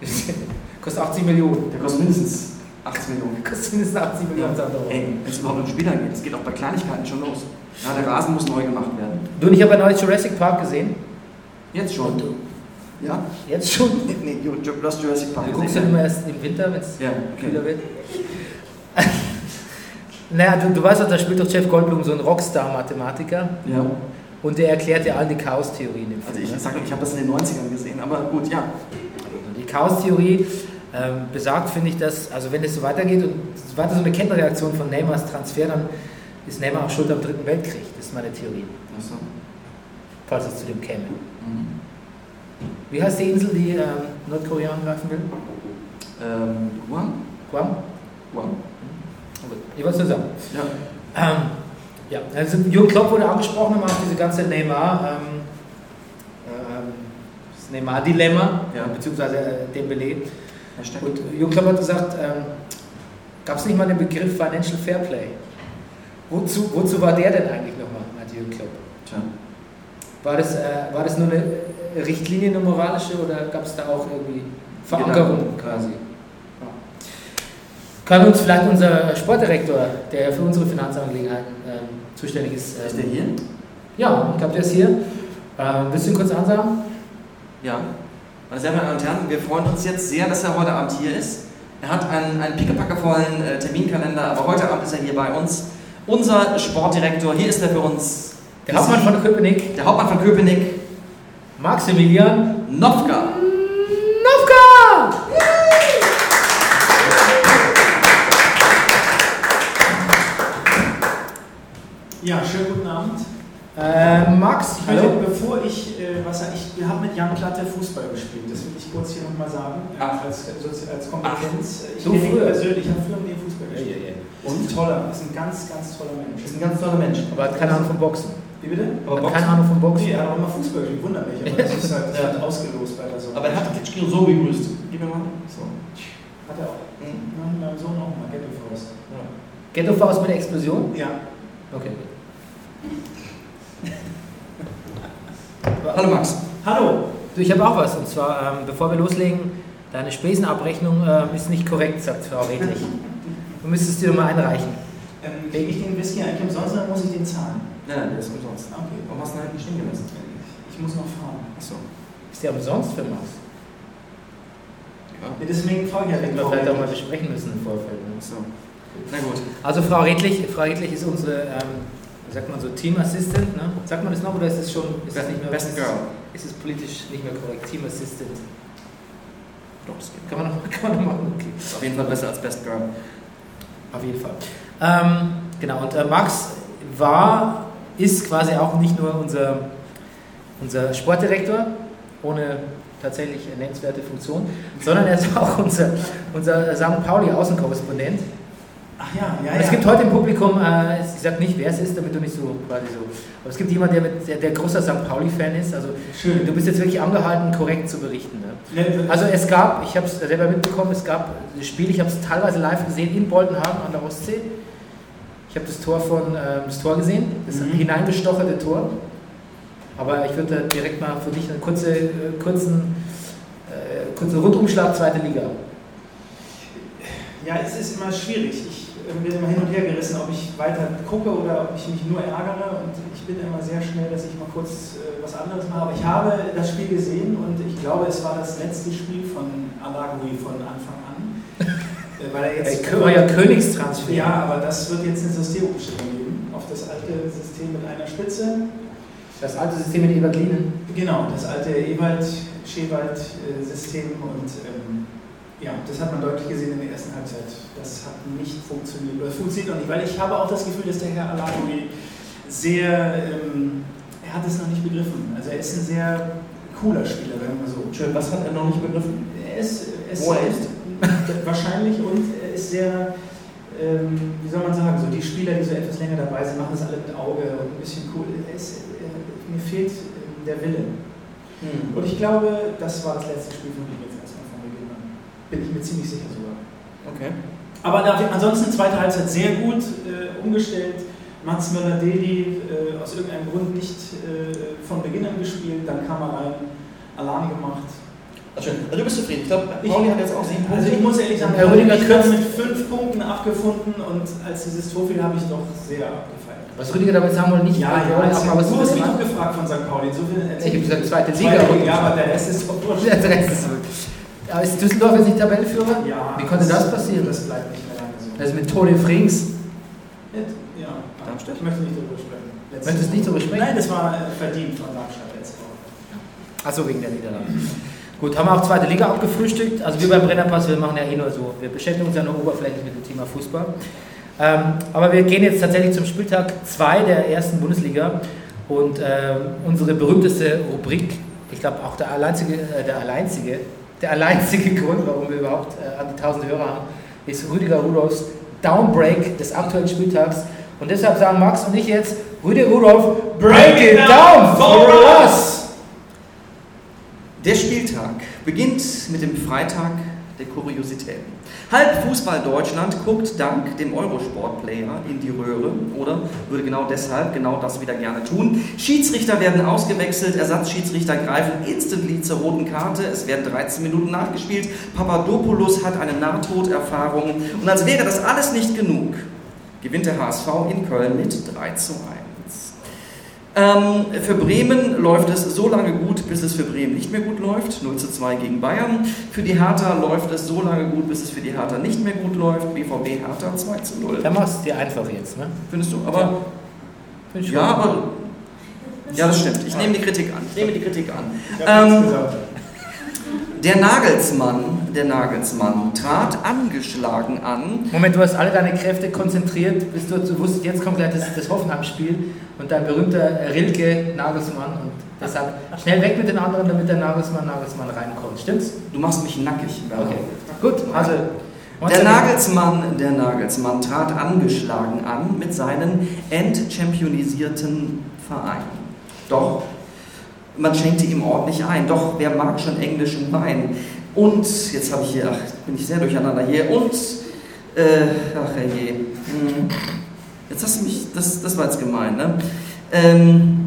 Speaker 3: Kostet 80 Millionen.
Speaker 4: Der kostet mindestens 80 Millionen.
Speaker 3: Kostet mindestens 80 Millionen Sandro Wagner.
Speaker 4: Ey, wenn es überhaupt um Spieler geht, es geht auch bei Kleinigkeiten schon los. Ja, der Rasen muss neu gemacht werden.
Speaker 3: Du und ich habe ja neulich Jurassic Park gesehen.
Speaker 4: Jetzt schon. Ja?
Speaker 3: Jetzt schon.
Speaker 4: Nee, nee, du du hast Jurassic Park
Speaker 3: Du guckst ja
Speaker 4: gesehen.
Speaker 3: immer erst im Winter, wenn es
Speaker 4: Ja,
Speaker 3: kühler
Speaker 4: okay.
Speaker 3: wird. Naja, du, du weißt doch, da spielt doch Jeff Goldblum so ein Rockstar-Mathematiker
Speaker 4: Ja.
Speaker 3: und der erklärt ja all die Chaos-Theorien im
Speaker 4: Also
Speaker 3: Film.
Speaker 4: ich
Speaker 3: ne?
Speaker 4: sage, ich habe das in den 90ern gesehen, aber gut, ja.
Speaker 3: Die Chaos-Theorie ähm, besagt, finde ich, dass, also wenn es so weitergeht und es weiter so eine Kettenreaktion von Neymars Transfer, dann ist Neymar auch schuld am Dritten Weltkrieg. Das ist meine Theorie,
Speaker 4: Achso.
Speaker 3: falls es zu dem käme.
Speaker 4: Mhm.
Speaker 3: Wie heißt die Insel, die ähm, Nordkorea angreifen will?
Speaker 4: Ähm, Guam?
Speaker 3: Guam?
Speaker 4: Guam?
Speaker 3: Gut, jeweils zusammen.
Speaker 4: Ja.
Speaker 3: Ähm, ja, also Jürgen Klopp wurde angesprochen, haben auch diese ganze Neymar, ähm, ähm, das Neymar-Dilemma,
Speaker 4: Ja.
Speaker 3: beziehungsweise äh, Dembele.
Speaker 4: Hashtag.
Speaker 3: Und Jürgen Klopp hat gesagt, ähm, gab es nicht mal den Begriff Financial Fairplay? Wozu, wozu war der denn eigentlich nochmal, meinte Jürgen Klopp?
Speaker 4: Tja.
Speaker 3: War das, äh, war das nur eine äh, Richtlinie, eine moralische, oder gab es da auch irgendwie Verankerung
Speaker 4: Genau.
Speaker 3: quasi? Kann uns vielleicht unser Sportdirektor, der für unsere Finanzangelegenheiten ähm, zuständig ist,
Speaker 4: Ist
Speaker 3: ähm,
Speaker 4: der hier?
Speaker 3: ja, ich glaube, der ist hier. Ähm, willst du ihn kurz ansagen?
Speaker 4: Ja. Meine sehr verehrten Damen und Herren, wir freuen uns jetzt sehr, dass er heute Abend hier ist. Er hat einen, einen pickepackevollen äh, Terminkalender, aber heute Abend ist er hier bei uns. Unser Sportdirektor, hier ist er für uns.
Speaker 3: Der Hauptmann von Köpenick,
Speaker 4: Der Hauptmann von Köpenick,
Speaker 3: Maximilian
Speaker 4: Nopka.
Speaker 6: Ja, schönen guten Abend.
Speaker 3: Äh, Max,
Speaker 6: Ich
Speaker 3: hallo.
Speaker 6: bevor ich, äh, was ich, wir haben mit Jan Klatte Fußball gespielt, das will ich kurz hier nochmal sagen, äh,
Speaker 4: Ach.
Speaker 6: als, als, als Kompetenz. Ich
Speaker 3: so
Speaker 6: kenne ihn
Speaker 3: früh?
Speaker 6: persönlich, ich habe früher mit ihm Fußball gespielt.
Speaker 3: Ja, ja, ja.
Speaker 6: Und ein toller, ist ein ganz, ganz toller Mensch.
Speaker 4: ist ein ganz toller Mensch.
Speaker 3: Aber hat keine Ahnung vom Boxen.
Speaker 6: Wie bitte?
Speaker 4: Aber
Speaker 3: Hat keine Ahnung vom
Speaker 6: Nee,
Speaker 3: Boxen.
Speaker 6: er hat auch immer Fußball gespielt, wundert mich, aber das ist halt das
Speaker 4: Ja.
Speaker 6: wird ausgelost bei der so.
Speaker 4: Aber er hat Kitschkino so begrüßt. Gib mir mal. So.
Speaker 6: Hat er auch.
Speaker 4: Mhm.
Speaker 6: Nein, meinem Sohn auch mal, Ghetto Faust.
Speaker 3: Ghetto Faust mit Explosion?
Speaker 6: Ja.
Speaker 3: Okay.
Speaker 4: Hallo Max.
Speaker 6: Hallo.
Speaker 3: Du, ich habe auch was. Und zwar, ähm, bevor wir loslegen, deine Spesenabrechnung ähm, ist nicht korrekt, sagt Frau Redlich. Du müsstest dir mal einreichen.
Speaker 6: Ähm, Kriege ich den Whisky eigentlich umsonst oder muss ich den zahlen?
Speaker 4: Nein, der ist umsonst.
Speaker 6: Okay.
Speaker 4: Warum hast du ihn halt nicht stehen gelassen?
Speaker 6: Ich muss noch fahren.
Speaker 4: Achso.
Speaker 3: Ist der umsonst für Max?
Speaker 4: Ja.
Speaker 6: Ja, deswegen frage ich ja den
Speaker 3: wir vielleicht auch mal besprechen müssen im Vorfeld. ne?
Speaker 4: Achso. Na gut.
Speaker 3: Also Frau Redlich, Frau Redlich ist unsere, ähm, sagt man so, Team Assistant, ne? Sagt man das noch oder ist es schon, ist es nicht mehr,
Speaker 4: Best
Speaker 3: ist,
Speaker 4: Girl.
Speaker 3: ist es politisch nicht mehr korrekt? Team Assistant.
Speaker 4: Doch, das geht.
Speaker 3: Kann man noch, kann man noch machen, okay.
Speaker 4: Ist auf jeden Fall besser als Best Girl.
Speaker 3: Auf jeden Fall. Ähm, genau, und äh, Max war, ist quasi auch nicht nur unser, unser Sportdirektor, ohne tatsächlich nennenswerte Funktion, sondern er ist auch unser, unser St. Pauli-Außenkorrespondent.
Speaker 6: Ach ja, ja, ja.
Speaker 3: es gibt heute im Publikum, äh, ich sage nicht, wer es ist, damit du nicht so quasi so, aber es gibt jemanden, der, mit, der, der großer St. Pauli-Fan ist. Also
Speaker 6: Schön.
Speaker 3: du bist jetzt wirklich angehalten, korrekt zu berichten. Ne?
Speaker 6: Ne,
Speaker 3: Also es gab, ich habe es selber mitbekommen, es gab das Spiel, ich habe es teilweise live gesehen in Boltenhagen an der Ostsee. Ich habe das Tor von ähm, das Tor gesehen, das
Speaker 6: Mhm.
Speaker 3: hineingestocherte Tor. Aber ich würde da direkt mal für dich einen kurze, äh, kurzen, äh, kurzen Rundumschlag zweite Liga.
Speaker 6: Ja, es ist immer schwierig. Ich äh, bin immer hin und her gerissen, ob ich weiter gucke oder ob ich mich nur ärgere. Und ich bin immer sehr schnell, dass ich mal kurz äh, was anderes mache. Aber ich habe das Spiel gesehen und ich glaube, es war das letzte Spiel von Alagui von Anfang an. Äh, weil er jetzt.
Speaker 3: Äh, euer Königstransfer.
Speaker 6: Ja, aber das wird jetzt eine Systemumstellung geben auf das alte System mit einer Spitze.
Speaker 3: Das alte System mit Ebert Lienen.
Speaker 6: Genau, das alte Ewald-Schewald-System und ähm, ja, das hat man deutlich gesehen in der ersten Halbzeit. Das hat nicht funktioniert oder funktioniert noch nicht, weil ich habe auch das Gefühl, dass der Herr Alaoui sehr, ähm, er hat es noch nicht begriffen. Also er ist ein sehr cooler Spieler, wenn man so.
Speaker 4: Schön, was hat er noch nicht begriffen?
Speaker 6: Er ist, er ist
Speaker 4: Wo er ist?
Speaker 6: wahrscheinlich und er ist sehr, ähm, wie soll man sagen, so die Spieler, die so etwas länger dabei sind, machen das alle mit Auge und ein bisschen cool. Ist, er, mir fehlt der Wille.
Speaker 4: Hm.
Speaker 6: Und ich glaube, das war das letzte Spiel von ihm jetzt erstmal von Beginn an. Bin ich mir ziemlich sicher sogar.
Speaker 4: Okay.
Speaker 6: Aber dafür, ansonsten zweite Halbzeit sehr gut äh, umgestellt. Mats Möller-Deli äh, aus irgendeinem Grund nicht äh, von Beginn an gespielt, dann kam er rein, Alarm gemacht.
Speaker 4: Ach, schön. Also du bist zufrieden. Ich glaube,
Speaker 6: Ich-
Speaker 4: Pauli hat jetzt auch sieben Punkte.
Speaker 6: Also ich muss ehrlich sagen,
Speaker 3: Herr Rüdiger kürzt-
Speaker 6: mit fünf Punkten abgefunden und als dieses Tor fiel, habe ich doch sehr abgefeiert.
Speaker 3: Was Rüdiger damit sagen wollte, nicht
Speaker 6: Ja, ja,
Speaker 3: haben, aber
Speaker 6: du hast mich
Speaker 3: ist
Speaker 6: doch gefragt von St. Pauli. Insofern
Speaker 3: Ich habe gesagt, zweite Liga.
Speaker 6: Zweite Liga, ja, aber der Rest ist doch wurscht.
Speaker 3: Der Rest ist ja, ist Düsseldorf jetzt nicht Tabellenführer?
Speaker 6: Ja,
Speaker 3: Wie konnte das passieren?
Speaker 6: Das bleibt nicht mehr lange so.
Speaker 3: Also mit Tode Frings.
Speaker 6: Ja,
Speaker 4: Darmstadt?
Speaker 6: Ich möchte nicht darüber sprechen. Letzte
Speaker 3: Möchtest
Speaker 6: Woche.
Speaker 3: nicht darüber sprechen?
Speaker 6: Nein, das war äh, verdient von Darmstadt letzte Woche.
Speaker 3: Achso, wegen der Niederlage. Gut, haben wir auch zweite Liga abgefrühstückt. Also wir beim Brennerpass, wir machen ja eh nur so. Wir beschäftigen uns ja nur oberflächlich mit dem Thema Fußball. Ähm, aber wir gehen jetzt tatsächlich zum Spieltag 2 der ersten Bundesliga. Und ähm, unsere berühmteste Rubrik, ich glaube auch der alleinzige, äh, der alleinzige, der alleinzige Grund, warum wir überhaupt äh, an die 1000 Hörer haben, ist Rüdiger Rudolfs Downbreak des aktuellen Spieltags. Und deshalb sagen Max und ich jetzt, Rüdiger Rudolf, break it down for us!
Speaker 4: Der Spieltag beginnt mit dem Freitag der Kuriositäten. Halb Fußball Deutschland guckt dank dem Eurosport-Player in die Röhre oder würde genau deshalb genau das wieder gerne tun. Schiedsrichter werden ausgewechselt, Ersatzschiedsrichter greifen instantly zur roten Karte, es werden 13 Minuten nachgespielt, Papadopoulos hat eine Nahtoderfahrung und als wäre das alles nicht genug, gewinnt der HSV in Köln mit 3 zu 1. Ähm, für Bremen läuft es so lange gut, bis es für Bremen nicht mehr gut läuft. 0 zu 2 gegen Bayern. Für die Hertha läuft es so lange gut, bis es für die Hertha nicht mehr gut läuft. BVB Hertha 2 zu 0.
Speaker 3: Dann machst du dir einfach jetzt, ne?
Speaker 4: Findest du? Aber
Speaker 3: Find ich
Speaker 4: ja, aber ja, das stimmt. Ich nehme die Kritik an. Ich nehme die Kritik an. Ähm. Der Nagelsmann, der Nagelsmann trat angeschlagen an.
Speaker 3: Moment, du hast alle deine Kräfte konzentriert, bis du, du wusstest, jetzt kommt gleich das, das Hoffenheim-Spiel und dein berühmter Rilke Nagelsmann und deshalb schnell weg mit den anderen, damit der Nagelsmann Nagelsmann reinkommt. Stimmt's?
Speaker 4: Du machst mich nackig. Bernhard.
Speaker 3: Okay. Gut, also.
Speaker 4: Der Nagelsmann, der Nagelsmann trat angeschlagen an mit seinen entchampionisierten Verein. Doch man schenkte ihm ordentlich ein. Doch wer mag schon englischen Wein? Und jetzt habe ich hier, ach, bin ich sehr durcheinander hier. Und äh, ach herrje. Hm. Jetzt hast du mich, das, das war jetzt gemein, ne? Ähm,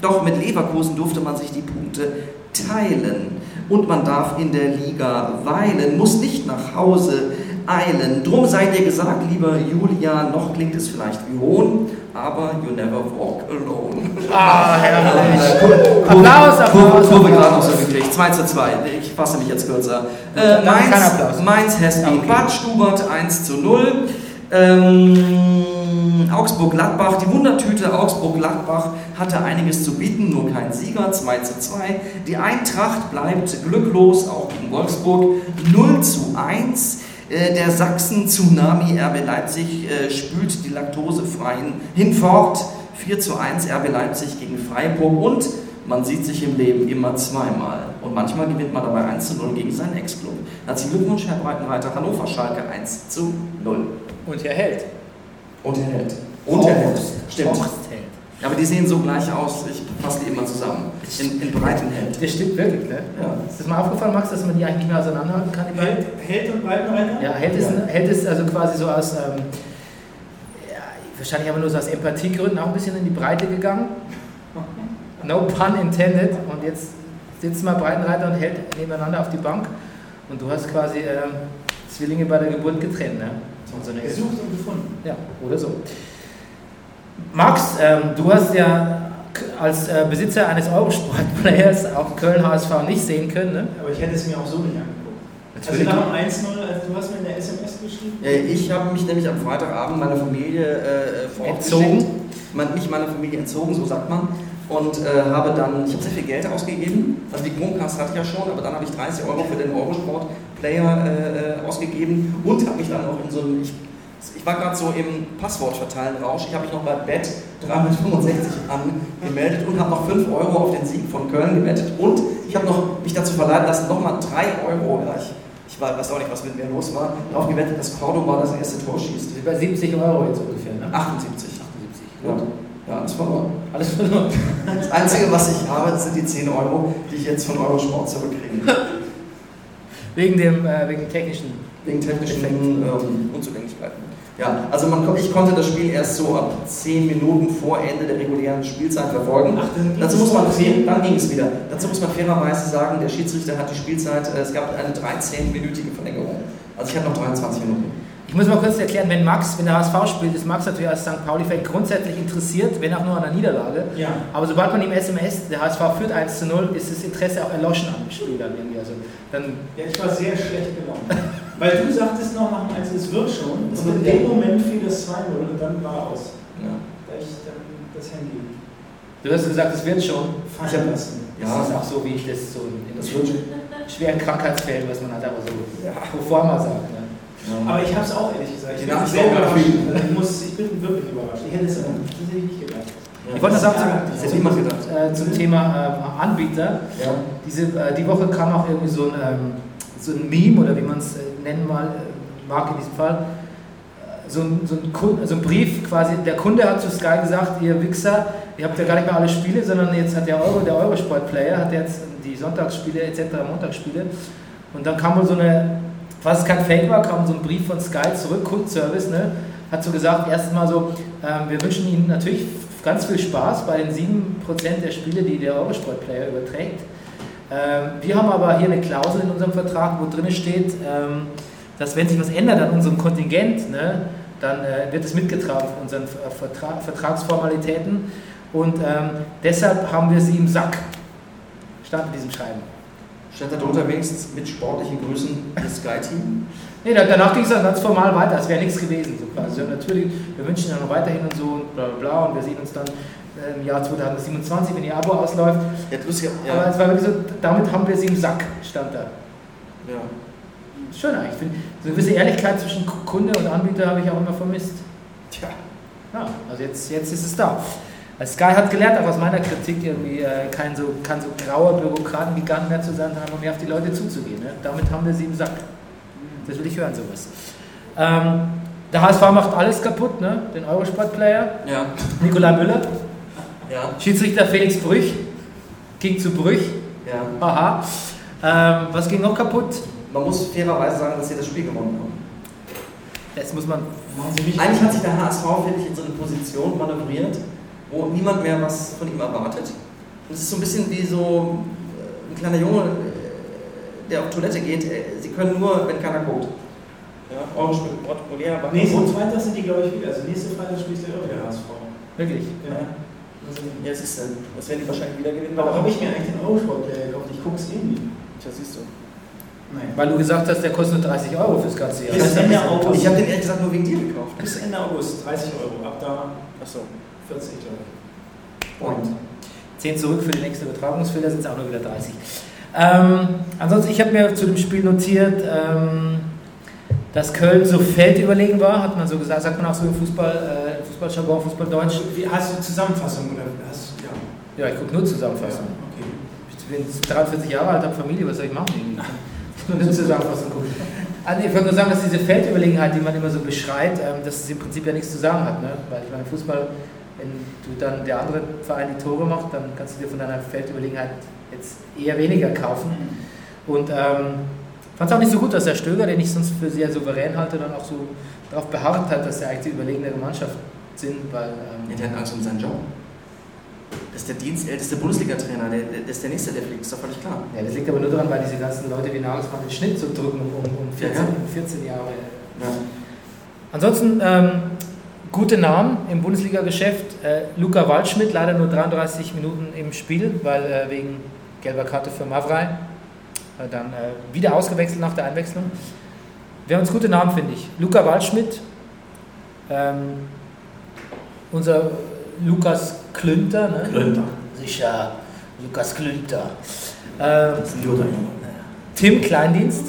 Speaker 4: doch mit Leverkusen durfte man sich die Punkte teilen. Und man darf in der Liga weilen, muss nicht nach Hause eilen. Drum sei dir gesagt, lieber Julian, noch klingt es vielleicht wie Hohn, aber you never walk alone.
Speaker 3: Ah, herrlich.
Speaker 4: Kurve,
Speaker 3: Applaus, Applaus,
Speaker 4: Kurve, gerade noch so gekriegt. 2 zu 2. Ich fasse mich jetzt kürzer. Äh,
Speaker 3: kein
Speaker 4: Mainz,
Speaker 3: Applaus.
Speaker 4: Mainz Hesby,
Speaker 3: Okay.
Speaker 4: Bad Stubert 1 zu 0. Ähm, Augsburg-Gladbach, die Wundertüte Augsburg-Gladbach hatte einiges zu bieten, nur kein Sieger, 2 zu 2. Die Eintracht bleibt glücklos, auch gegen Wolfsburg, 0 zu 1. Äh, Der Sachsen-Tsunami RB Leipzig äh, spült die laktosefreien hinfort, 4 zu 1 RB Leipzig gegen Freiburg und man sieht sich im Leben immer zweimal. Und manchmal gewinnt man dabei 1 zu 0 gegen seinen Ex-Club. Herzlichen Glückwunsch, Herr Breitenreiter, Hannover Schalke 1 zu 0.
Speaker 3: Und er hält.
Speaker 4: Und er hält. Und er hält. Stimmt.
Speaker 3: Hält.
Speaker 4: Aber die sehen so gleich aus, ich fasse die immer zusammen. In, in breiten hält.
Speaker 3: Das stimmt wirklich, ne?
Speaker 4: Ja.
Speaker 3: Ist das mal aufgefallen, Max, dass man die eigentlich nicht mehr auseinanderhalten kann?
Speaker 6: Held, Held und Breitenreiter?
Speaker 3: Ja, hält ist, hält ist also quasi so aus, ähm, ja, wahrscheinlich aber nur so aus Empathiegründen auch ein bisschen in die Breite gegangen. No pun intended. Und jetzt sitzen mal Breitenreiter und hält nebeneinander auf die Bank. Und du hast quasi ähm, Zwillinge bei der Geburt getrennt, ne? Und so eine
Speaker 6: Gesucht und gefunden.
Speaker 3: Ja, oder so. Max, ähm, du hast ja als äh, Besitzer eines Eurosport-Players auch Köln HSV nicht sehen können, ne?
Speaker 6: Aber ich hätte es mir auch so nicht angeguckt. Also nach dem 1-0, also du hast mir in der SMS geschrieben.
Speaker 4: Äh, Ich habe mich nämlich am Freitagabend meiner Familie äh, vor Ort
Speaker 3: Entzogen?
Speaker 4: Man, mich meiner Familie entzogen, so sagt man. Und äh, habe dann, ich habe sehr viel Geld ausgegeben. Also die Chromecast hatte ich ja schon, aber dann habe ich 30 Euro für den Eurosport-Player äh, äh, ausgegeben und habe mich dann auch in so ein, ich, ich war gerade so im Passwortverteilen-Rausch. Ich habe mich noch bei Bet 365 angemeldet und habe noch 5 Euro auf den Sieg von Köln gewettet. Und ich habe noch mich dazu verleiten lassen, nochmal 3 Euro, ja, ich, weiß auch nicht, was mit mir los war, darauf gewettet, dass Cordoba das erste Tor schießt.
Speaker 3: Bei 70 Euro jetzt ungefähr, ne?
Speaker 4: 78.
Speaker 3: 78.
Speaker 4: Ja, ja alles verloren.
Speaker 3: Alles verloren.
Speaker 4: Das Einzige, was ich habe, sind die 10 Euro, die ich jetzt von Eurosport zurückkriege.
Speaker 3: Wegen dem äh, wegen technischen.
Speaker 4: Wegen technischen ähm, Unzulänglichkeiten. Ja, also man, ich konnte das Spiel erst so ab 10 Minuten vor Ende der regulären Spielzeit verfolgen.
Speaker 6: Ach,
Speaker 4: Dazu muss man, dann ging es wieder. Dazu muss man fairerweise sagen, der Schiedsrichter hat die Spielzeit, äh, es gab eine 13-minütige Verlängerung. Also ich hatte noch 23 Minuten.
Speaker 3: Ich muss mal kurz erklären, wenn Max, wenn der HSV spielt, ist Max natürlich als St. Pauli-Fan grundsätzlich interessiert, wenn auch nur an der Niederlage.
Speaker 6: Ja.
Speaker 3: Aber sobald man ihm SMS, der HSV führt 1 zu 0, ist das Interesse auch erloschen an dem Spiel dann irgendwie. Also dann
Speaker 6: Ja, ich war sehr schlecht gelaunt. Weil du sagtest noch nach dem 1, es wird schon.
Speaker 3: Es
Speaker 6: Und in dem. Moment fiel das 2-0 und dann war aus.
Speaker 4: Ja.
Speaker 6: Da ich dann das Handy
Speaker 3: Du hast gesagt, es wird schon.
Speaker 6: fallen lassen.
Speaker 4: Ja.
Speaker 3: Das ist auch so, wie ich das so in
Speaker 4: Das
Speaker 3: das schweren Krankheitsfällen, was man halt aber so
Speaker 4: Ja.
Speaker 3: pro forma sagt. Ne?
Speaker 6: Aber ich habe es auch ehrlich gesagt. Ich
Speaker 4: Ja,
Speaker 6: bin
Speaker 4: ich
Speaker 6: sehr überrascht. Also ich, muss, ich bin wirklich überrascht. Ich hätte es aber das hätte ich nicht gedacht.
Speaker 3: Ich wollte noch sagen,
Speaker 6: Ja,
Speaker 3: zum,
Speaker 4: gedacht.
Speaker 3: äh, zum Thema ähm, Anbieter.
Speaker 4: Ja.
Speaker 3: Diese, äh, die Woche kam auch irgendwie so ein, ähm, so ein Meme oder wie man es äh, nennen mal, äh, mag in diesem Fall. Äh, So ein, so, ein Kun- so ein Brief quasi, der Kunde hat zu Sky gesagt, ihr Wichser, ihr habt ja gar nicht mehr alle Spiele, sondern jetzt hat der Euro, der Eurosport-Player, hat jetzt die Sonntagsspiele etc., Montagsspiele. Und dann kam wohl so eine, was kein Fake war, kam so ein Brief von Sky zurück, Kundenservice, ne? hat so gesagt, erstmal so, ähm, wir wünschen Ihnen natürlich ganz viel Spaß bei den 7% der Spiele, die der Eurosport-Player überträgt. Ähm, wir haben aber hier eine Klausel in unserem Vertrag, wo drin steht, ähm, dass wenn sich was ändert an unserem Kontingent, ne, dann äh, wird es mitgetragen von unseren Ver- Vertra Vertragsformalitäten. Und ähm, deshalb haben wir sie im Sack. Stand in diesem Schreiben.
Speaker 4: Stand da drunter wenigstens mit sportlichen Grüßen das Sky-Team?
Speaker 3: Nee, da- danach ging es dann ganz formal weiter, als wäre nichts gewesen. So quasi. Ja, natürlich, wir wünschen Ihnen noch weiterhin und so und bla bla bla und wir sehen uns dann im Jahr 2027, wenn Ihr Abo ausläuft.
Speaker 4: Ja, lustig,
Speaker 3: Aber
Speaker 4: ja.
Speaker 3: es war wirklich so, damit haben wir sie im Sack, stand da.
Speaker 4: ja.
Speaker 3: Schön eigentlich. Ich finde, so eine gewisse Ehrlichkeit zwischen Kunde und Anbieter habe ich auch immer vermisst.
Speaker 4: Tja.
Speaker 3: Ja, also jetzt, jetzt ist es da. Also Sky hat gelernt, auch aus meiner Kritik, irgendwie äh, kein so, kein so grauer Bürokratengigant mehr zu sein, sondern mehr auf die Leute zuzugehen. Ne? Damit haben wir sie im Sack. Das will ich hören, sowas. Ähm, der HSV macht alles kaputt, ne? den Eurosport-Player,
Speaker 4: Ja.
Speaker 3: Nikolai Müller,
Speaker 4: Ja.
Speaker 3: Schiedsrichter Felix Brüch, ging zu Brüch,
Speaker 4: Ja.
Speaker 3: haha. Ähm, was ging noch kaputt?
Speaker 4: Man muss fairerweise sagen, dass sie das Spiel gewonnen haben.
Speaker 3: Das muss man
Speaker 4: Eigentlich hat sich der HSV, finde ich, in so eine Position manövriert, wo niemand mehr was von ihm erwartet. Und es ist so ein bisschen wie so äh, ein kleiner Junge, äh, der auf Toilette geht. Äh, Sie können nur, wenn keiner guckt. Ja, protokollär. aber-
Speaker 6: Nee, so Freitag sind die, glaube ich, wieder. Also nächste Freitag spielt der auch wieder HSV.
Speaker 3: Wirklich.
Speaker 6: Ja.
Speaker 4: Ja, es ist, äh, das werden die wahrscheinlich wieder gewinnen.
Speaker 6: Warum habe ich mir eigentlich den Eurosport gekauft? Ich gucke es eh nie.
Speaker 4: Tja, siehst du.
Speaker 6: Nein.
Speaker 3: Weil du gesagt hast, der kostet nur 30 Euro fürs ganze Jahr.
Speaker 6: Bis Ende August.
Speaker 4: Ich habe den ehrlich gesagt nur wegen dir gekauft.
Speaker 6: Bis Ende August 30 Euro. Ab da
Speaker 4: Achso.
Speaker 6: 40, glaube ich.
Speaker 4: Und?
Speaker 3: 10 zurück für die nächste Übertragungsfehler sind es auch nur wieder 30. Ähm, ansonsten, ich habe mir zu dem Spiel notiert, ähm, dass Köln so feldüberlegen war, hat man so gesagt, sagt man auch so im Fußball, äh, Fußballjargon, Fußballdeutsch.
Speaker 6: Wie, hast du Zusammenfassung oder hast. Ja.
Speaker 3: Ja, ich gucke nur Zusammenfassung.
Speaker 6: Okay.
Speaker 3: Ich bin 43 Jahre alt, habe Familie, was soll ich machen? Nur eine Zusammenfassung gucken. Also ich wollte nur sagen, dass diese Feldüberlegenheit, die man immer so beschreit, ähm, dass es im Prinzip ja nichts zu sagen hat. Ne? Weil ich meine, Fußball, wenn du dann der andere Verein die Tore macht, dann kannst du dir von deiner Feldüberlegenheit jetzt eher weniger kaufen. Und ähm, fand es auch nicht so gut, dass der Stöger, den ich sonst für sehr souverän halte, dann auch so darauf beharrt hat, dass er eigentlich die überlegenere Mannschaft sind, weil ähm,
Speaker 4: Ja, der hat Angst um seinen Job. Das ist der dienstälteste Bundesliga-Trainer, der, der, ist der Nächste, der fliegt, ist doch völlig klar.
Speaker 3: Ja, das liegt aber nur daran, weil diese ganzen Leute wie Nagelsmann den Schnitt so drücken um, um 14,
Speaker 4: Ja, ja.
Speaker 3: um 14 Jahre.
Speaker 4: Ja.
Speaker 3: Ansonsten ähm, gute Namen im Bundesliga-Geschäft. Äh, Luca Waldschmidt leider nur 33 Minuten im Spiel, weil äh, wegen gelber Karte für Mavrei. Äh, dann äh, wieder ausgewechselt nach der Einwechslung. Wir haben uns gute Namen, finde ich. Luca Waldschmidt, ähm, unser Lukas Klünter. Ne?
Speaker 6: Klünter.
Speaker 3: Sicher, Lukas Klünter. Ähm, Tim Kleindienst,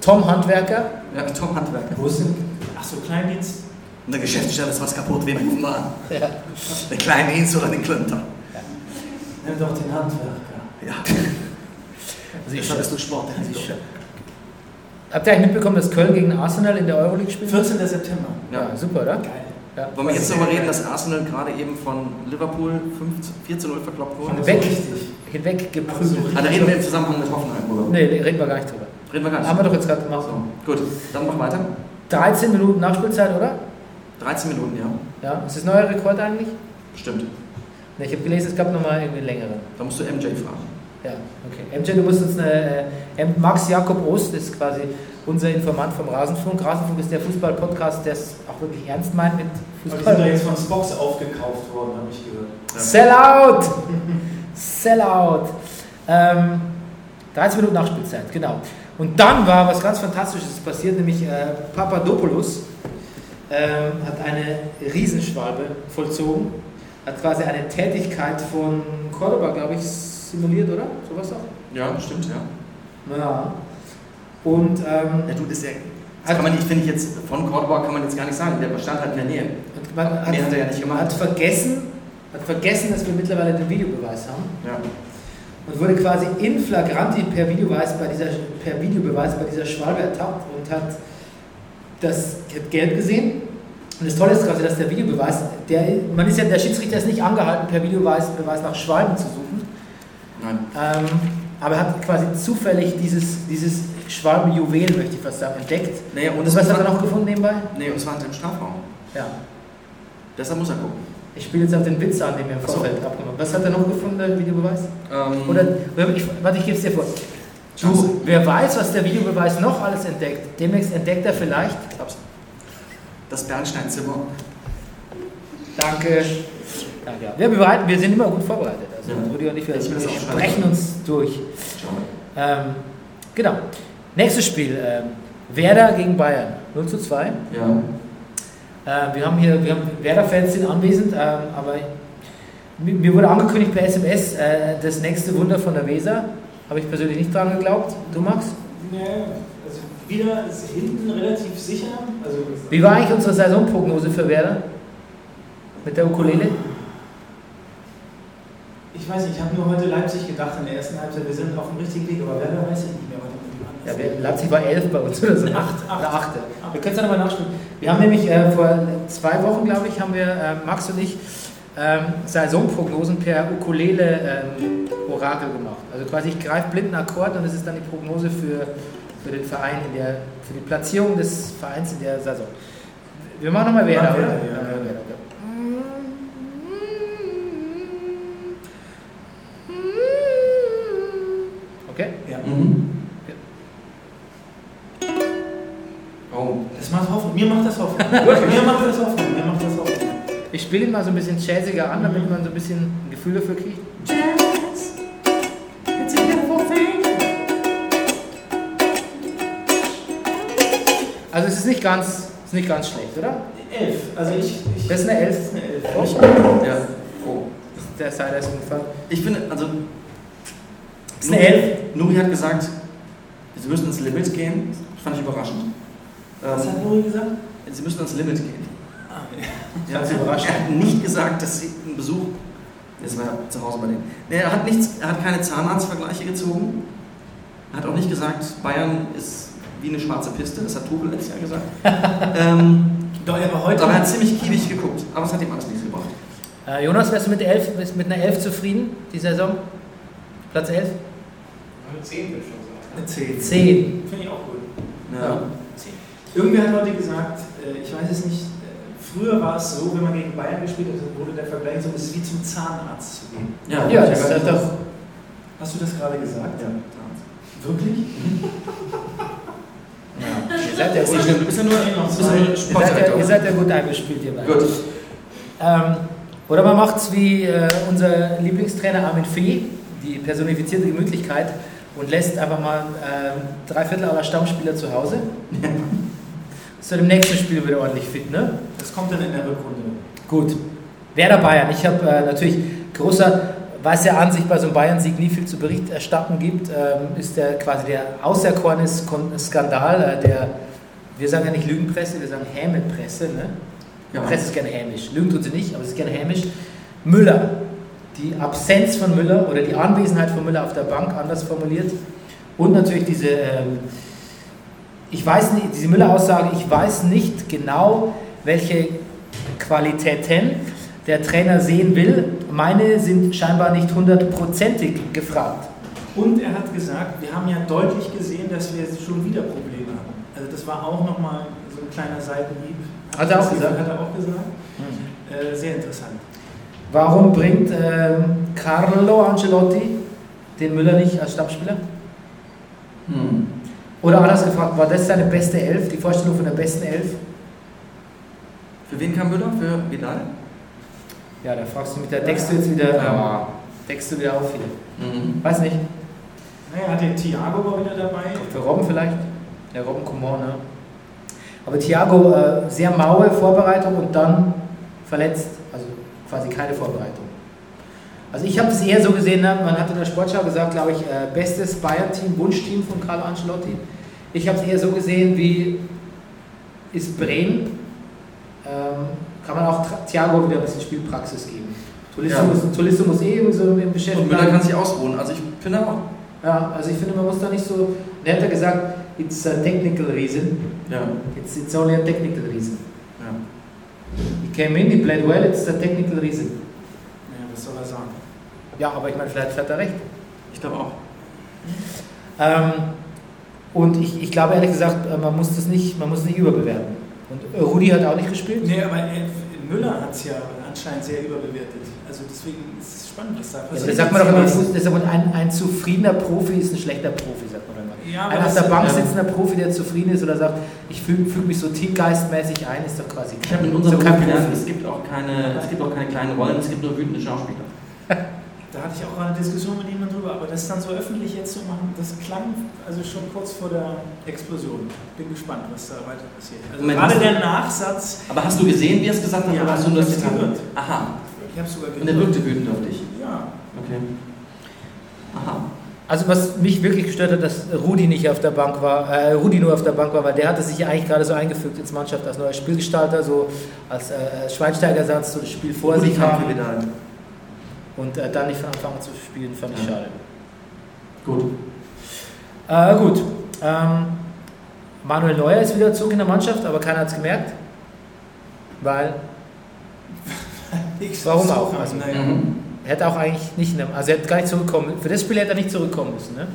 Speaker 3: Tom Handwerker,
Speaker 4: Ja, Tom Handwerker.
Speaker 6: Wo ist denn. Achso, Kleindienst.
Speaker 4: In der Geschäftsstelle ist was kaputt, wen rufen wir an?
Speaker 3: ja.
Speaker 4: Den kleinen Dienst oder den Klünter?
Speaker 6: Nimm doch den Handwerker.
Speaker 4: Ja,
Speaker 3: sicher.
Speaker 4: deshalb bist du Sport.
Speaker 3: sicher. Habt ihr eigentlich mitbekommen, dass Köln gegen Arsenal in der Euroleague spielt?
Speaker 6: 14. September.
Speaker 3: Ja, super, oder?
Speaker 6: Geil.
Speaker 3: Ja.
Speaker 4: Wollen wir jetzt darüber reden, dass Arsenal gerade eben von Liverpool 4 zu 0 verkloppt wurde?
Speaker 3: Hinweg,
Speaker 6: richtig.
Speaker 3: hinweg geprügelt.
Speaker 4: Ah, da reden wir im Zusammenhang mit Hoffenheim, oder?
Speaker 3: Nee, nee, reden wir gar nicht drüber.
Speaker 4: Reden wir gar nicht.
Speaker 3: Haben wir doch jetzt gerade gemacht.
Speaker 4: So, gut, dann mach weiter.
Speaker 3: 13 Minuten Nachspielzeit, oder?
Speaker 4: 13 Minuten, ja.
Speaker 3: Ja. Ist das neuer Rekord eigentlich?
Speaker 4: Stimmt.
Speaker 3: Nee, ich habe gelesen, es gab nochmal irgendwie einen längeren.
Speaker 4: Da musst du MJ fragen.
Speaker 3: Ja, okay. MJ, du musst uns eine. Äh, M- Max Jakob Ost ist quasi unser Informant vom Rasenfunk. Rasenfunk ist der Fußball-Podcast, der es auch wirklich ernst meint mit
Speaker 6: Aber die sind
Speaker 3: Fußball.
Speaker 6: jetzt von Spox aufgekauft worden, habe ich gehört.
Speaker 3: Sellout! Sellout! Ähm, 13 Minuten Nachspielzeit, genau. Und dann war was ganz Fantastisches passiert, nämlich äh, Papadopoulos ähm, hat eine Riesenschwalbe vollzogen, hat quasi eine Tätigkeit von Cordoba, glaube ich, simuliert, oder? Sowas doch?
Speaker 4: Ja, stimmt, ja.
Speaker 3: Ja. Und ähm,
Speaker 4: Ja, du, das ja. Das kann man nicht, finde ich jetzt, von Cordoba kann man jetzt gar nicht sagen. Der stand halt in der Nähe.
Speaker 3: hat, man hat,
Speaker 4: Nee, hat er ja nicht gemacht.
Speaker 3: hat vergessen, hat vergessen, dass wir mittlerweile den Videobeweis haben.
Speaker 4: Ja.
Speaker 3: und wurde quasi in flagranti per Videobeweis bei dieser, per Videobeweis bei dieser Schwalbe ertappt und hat das hat gelb gesehen. Und das Tolle ist quasi, dass der Videobeweis, der, man ist ja, der Schiedsrichter ist nicht angehalten, per Videobeweis Beweis nach Schwalben zu suchen,
Speaker 4: Nein.
Speaker 3: ähm, aber er hat quasi zufällig dieses, dieses Schwalbenjuwel, möchte ich fast sagen, entdeckt.
Speaker 4: Naja, und
Speaker 3: Und was hat er noch gefunden nebenbei?
Speaker 4: nee, und es war halt im Strafraum.
Speaker 3: Ja.
Speaker 4: Deshalb muss er gucken.
Speaker 3: Ich spiele jetzt auf den Witz an, den wir im
Speaker 4: Ach so.
Speaker 3: Vorfeld abgemacht. Was hat er noch gefunden, der Videobeweis?
Speaker 4: Ähm,
Speaker 3: Oder, ich, warte, ich gebe es dir vor. Du, wer weiß, was der Videobeweis noch alles entdeckt, demnächst entdeckt er vielleicht.
Speaker 4: Das Bernsteinzimmer.
Speaker 3: Danke. Danke. ja. Wir, bereiten, wir sind immer gut vorbereitet. Also
Speaker 4: Ja.
Speaker 3: Rudi und ich, wir, wir sprechen uns durch. Ähm, genau. Nächstes Spiel. Ähm, Werder gegen Bayern. 0 zu 2.
Speaker 4: Ja.
Speaker 3: Äh, wir haben hier, wir haben Werder-Fans sind anwesend, ähm, aber mir mir wurde angekündigt per SMS, äh, das nächste Wunder von der Weser. Habe ich persönlich nicht dran geglaubt. Du, Max?
Speaker 6: Nee, also wieder hinten relativ sicher. Also
Speaker 3: Wie war eigentlich unsere Saisonprognose für Werder? Mit der Ukulele?
Speaker 6: ich weiß nicht, ich habe nur heute Leipzig gedacht in der ersten Halbzeit, wir sind auf dem richtigen Weg, aber wer weiß ich nicht mehr, waren.
Speaker 3: Ja, Leipzig war 11 bei uns oder so.
Speaker 6: Acht, acht.
Speaker 3: Achte. Wir können es ja nochmal nachspielen. Wir haben nämlich äh, vor zwei Wochen, glaube ich, haben wir, äh, Max und ich, ähm, Saisonprognosen per Ukulele-Orakel gemacht. Also quasi ich greife blind einen Akkord und es ist dann die Prognose für, für den Verein, in der, für die Platzierung des Vereins in der Saison. Wir machen nochmal Werder, oder?
Speaker 6: Ja.
Speaker 3: Werder, okay. Okay?
Speaker 6: Ja.
Speaker 4: Mhm. Warum?
Speaker 6: Das macht Hoffnung. Mir macht das Hoffnung. Mir macht das Hoffnung.
Speaker 3: Ich spiele ihn mal so ein bisschen jazziger an, damit man so ein bisschen ein Gefühl dafür kriegt. Also es ist nicht ganz, es ist nicht ganz schlecht, oder?
Speaker 6: Elf. Also ich. ich
Speaker 3: Das ist eine Elf.
Speaker 6: Das ist eine Elf.
Speaker 3: Oh,
Speaker 4: Ja. Oh.
Speaker 3: der Sider ist ungefähr.
Speaker 4: Ich finde, also.
Speaker 3: Ist eine Elf.
Speaker 4: Nuri hat gesagt, sie müssen ins Limit gehen. Das fand ich überraschend.
Speaker 6: Was
Speaker 4: Ähm,
Speaker 6: hat Nuri gesagt?
Speaker 4: sie müssen ins Limit gehen. Ja,
Speaker 3: überraschend.
Speaker 4: Er hat nicht gesagt, dass sie einen Besuch. Das war ja zu Hause bei denen. Nee, er hat nichts, er hat keine Zahnarztvergleiche gezogen. Er hat auch nicht gesagt, Bayern ist wie eine schwarze Piste. Das hat Tuchel letztes Jahr gesagt. ähm,
Speaker 6: Doch, er war heute.
Speaker 4: aber er hat ziemlich kiebig geguckt. Aber es hat ihm alles nichts gebracht.
Speaker 3: Äh, Jonas, wärst du mit, elf, bist mit einer Elf zufrieden, die Saison? Platz 11?
Speaker 6: Eine 10 würde ich schon sagen. Eine 10.
Speaker 3: 10.
Speaker 6: Finde ich auch gut.
Speaker 4: Ja.
Speaker 6: Irgendwer hat heute gesagt, äh, ich weiß es nicht, früher war es so, wenn man gegen Bayern gespielt hat, wurde der Vergleich so, es ist wie zum Zahnarzt zu gehen.
Speaker 4: Ja,
Speaker 3: Ja, das ist doch.
Speaker 6: Hast du das gerade gesagt?
Speaker 4: Ja.
Speaker 6: Wirklich?
Speaker 3: Ihr seid ja
Speaker 4: ist nicht schlimm, nur, nur
Speaker 3: ihr seid ja,
Speaker 4: Sportdirektor.
Speaker 3: ihr seid ja gut eingespielt, ihr beiden.
Speaker 4: Gut.
Speaker 3: Ähm, oder man macht es wie äh, unser Lieblingstrainer Armin Fee, die personifizierte Gemütlichkeit, und lässt einfach mal ähm, drei Viertel aller Stammspieler zu Hause. Dann im nächsten Spiel wieder ordentlich fit, ne?
Speaker 6: Das kommt dann in der Rückrunde.
Speaker 3: Gut. Werder Bayern. Ich habe äh, natürlich großer, weil es ja an sich bei so einem Bayern-Sieg nie viel zu Bericht erstatten gibt, ähm, ist der quasi der auserkorene Skandal, äh, der, wir sagen ja nicht Lügenpresse, wir sagen Hämepresse, ne?
Speaker 4: Ja.
Speaker 3: Die Presse ist gerne hämisch. Lügen tut sie nicht, aber sie ist gerne hämisch. Müller. Die Absenz von Müller oder die Anwesenheit von Müller auf der Bank, anders formuliert. Und natürlich diese, ähm, ich weiß nicht, diese Müller-Aussage, ich weiß nicht genau, welche Qualitäten der Trainer sehen will. Meine sind scheinbar nicht hundertprozentig gefragt.
Speaker 6: Und er hat gesagt, wir haben ja deutlich gesehen, dass wir schon wieder Probleme haben. Also das war auch nochmal so ein kleiner Seitenhieb.
Speaker 3: Hat er auch gesagt?
Speaker 6: Hat er auch gesagt. Äh, sehr interessant.
Speaker 3: Warum bringt ähm, Carlo Ancelotti den Müller nicht als Stammspieler?
Speaker 4: Hm.
Speaker 3: Oder anders gefragt, war das seine beste Elf, die Vorstellung von der besten Elf?
Speaker 4: Für wen kam Müller? Für Vidal?
Speaker 3: Ja, da fragst du mit der deckst du jetzt wieder,
Speaker 4: Ja.
Speaker 3: deckst du wieder auf hier.
Speaker 4: Mhm.
Speaker 3: Weiß nicht.
Speaker 6: Naja, hat der Thiago war wieder dabei.
Speaker 3: Für Robben vielleicht? Der Robben Coman, ne? Aber Thiago, äh, sehr maue Vorbereitung und dann verletzt. Also quasi keine Vorbereitung. Also ich habe es eher so gesehen, ne? man hat in der Sportschau gesagt, glaube ich, äh, bestes Bayern-Team, Wunschteam von Carlo Ancelotti. Ich habe es eher so gesehen, wie ist Bremen, ähm, kann man auch Thiago wieder ein bisschen Spielpraxis geben. Tolisso,
Speaker 4: Ja.
Speaker 3: muss, Tolisso muss eh irgendwie so im Beschäftigung
Speaker 4: Und Müller kann sich ausruhen. Also ich finde auch.
Speaker 3: ja, also ich finde, man muss da nicht so. Der hat ja gesagt, it's a technical reason.
Speaker 4: Ja.
Speaker 3: It's, it's only a technical reason.
Speaker 4: ja.
Speaker 3: He came in, he played well, it's a technical reason.
Speaker 6: Naja, was soll er sagen?
Speaker 3: Ja, aber ich meine, vielleicht hat er recht.
Speaker 4: Ich glaube auch.
Speaker 3: Ähm, und ich, ich glaube ehrlich gesagt, äh, man muss das nicht, man muss es nicht überbewerten. Und Rudi hat auch nicht gespielt.
Speaker 6: Nee, aber äh, Müller hat es ja anscheinend sehr überbewertet. Also deswegen ist es spannend, was da
Speaker 3: Ja,
Speaker 6: passiert.
Speaker 3: das sagt man doch immer, im
Speaker 6: Jetzt-
Speaker 3: Fuß- das ist aber ein, ein zufriedener Profi ist ein schlechter Profi, sagt man immer.
Speaker 6: Ja,
Speaker 3: Ein auf der Bank
Speaker 4: ja.
Speaker 3: sitzender Profi, der zufrieden ist oder sagt, ich fühle fühl mich so teamgeistmäßig ein, ist doch quasi
Speaker 4: Ich habe in unserem
Speaker 3: so
Speaker 4: Beruf gelernt, es gibt auch keine, es gibt auch keine kleinen Rollen, es gibt nur wütende Schauspieler.
Speaker 6: Da hatte ich auch eine Diskussion mit jemandem drüber, aber das dann so öffentlich jetzt zu machen, das klang also schon kurz vor der Explosion. Bin gespannt, was da weiter passiert. Also
Speaker 4: Moment,
Speaker 6: gerade der Nachsatz,
Speaker 4: Aber hast du gesehen, wie er es gesagt hat,
Speaker 6: Ja,
Speaker 4: oder hast du das getan?
Speaker 6: gehört.
Speaker 4: Aha.
Speaker 6: ich habe sogar
Speaker 4: Und er wirkte wütend auf dich.
Speaker 6: Ja,
Speaker 4: Okay. Aha.
Speaker 3: Also was mich wirklich gestört hat, dass Rudi nicht auf der Bank war, äh, Rudi nur auf der Bank war, weil der hatte sich ja eigentlich gerade so eingefügt ins Mannschaft als neuer Spielgestalter, so als äh, Schweinsteigersatz, so das Spiel vor
Speaker 4: Rudi
Speaker 3: sich
Speaker 4: kam
Speaker 3: haben
Speaker 4: Vidal.
Speaker 3: Und äh, dann nicht von Anfang an zu spielen, fand ich
Speaker 4: Ja.
Speaker 3: schade.
Speaker 4: Gut.
Speaker 3: Äh, gut, ähm, Manuel Neuer ist wieder zurück in der Mannschaft, aber keiner hat es gemerkt, weil
Speaker 6: ich
Speaker 3: Warum auch? Also-
Speaker 6: naja.
Speaker 4: Mhm.
Speaker 3: er hätte auch eigentlich nicht, in der, also er hätte gar nicht zurückkommen, für das Spiel hätte er nicht zurückkommen müssen, ne?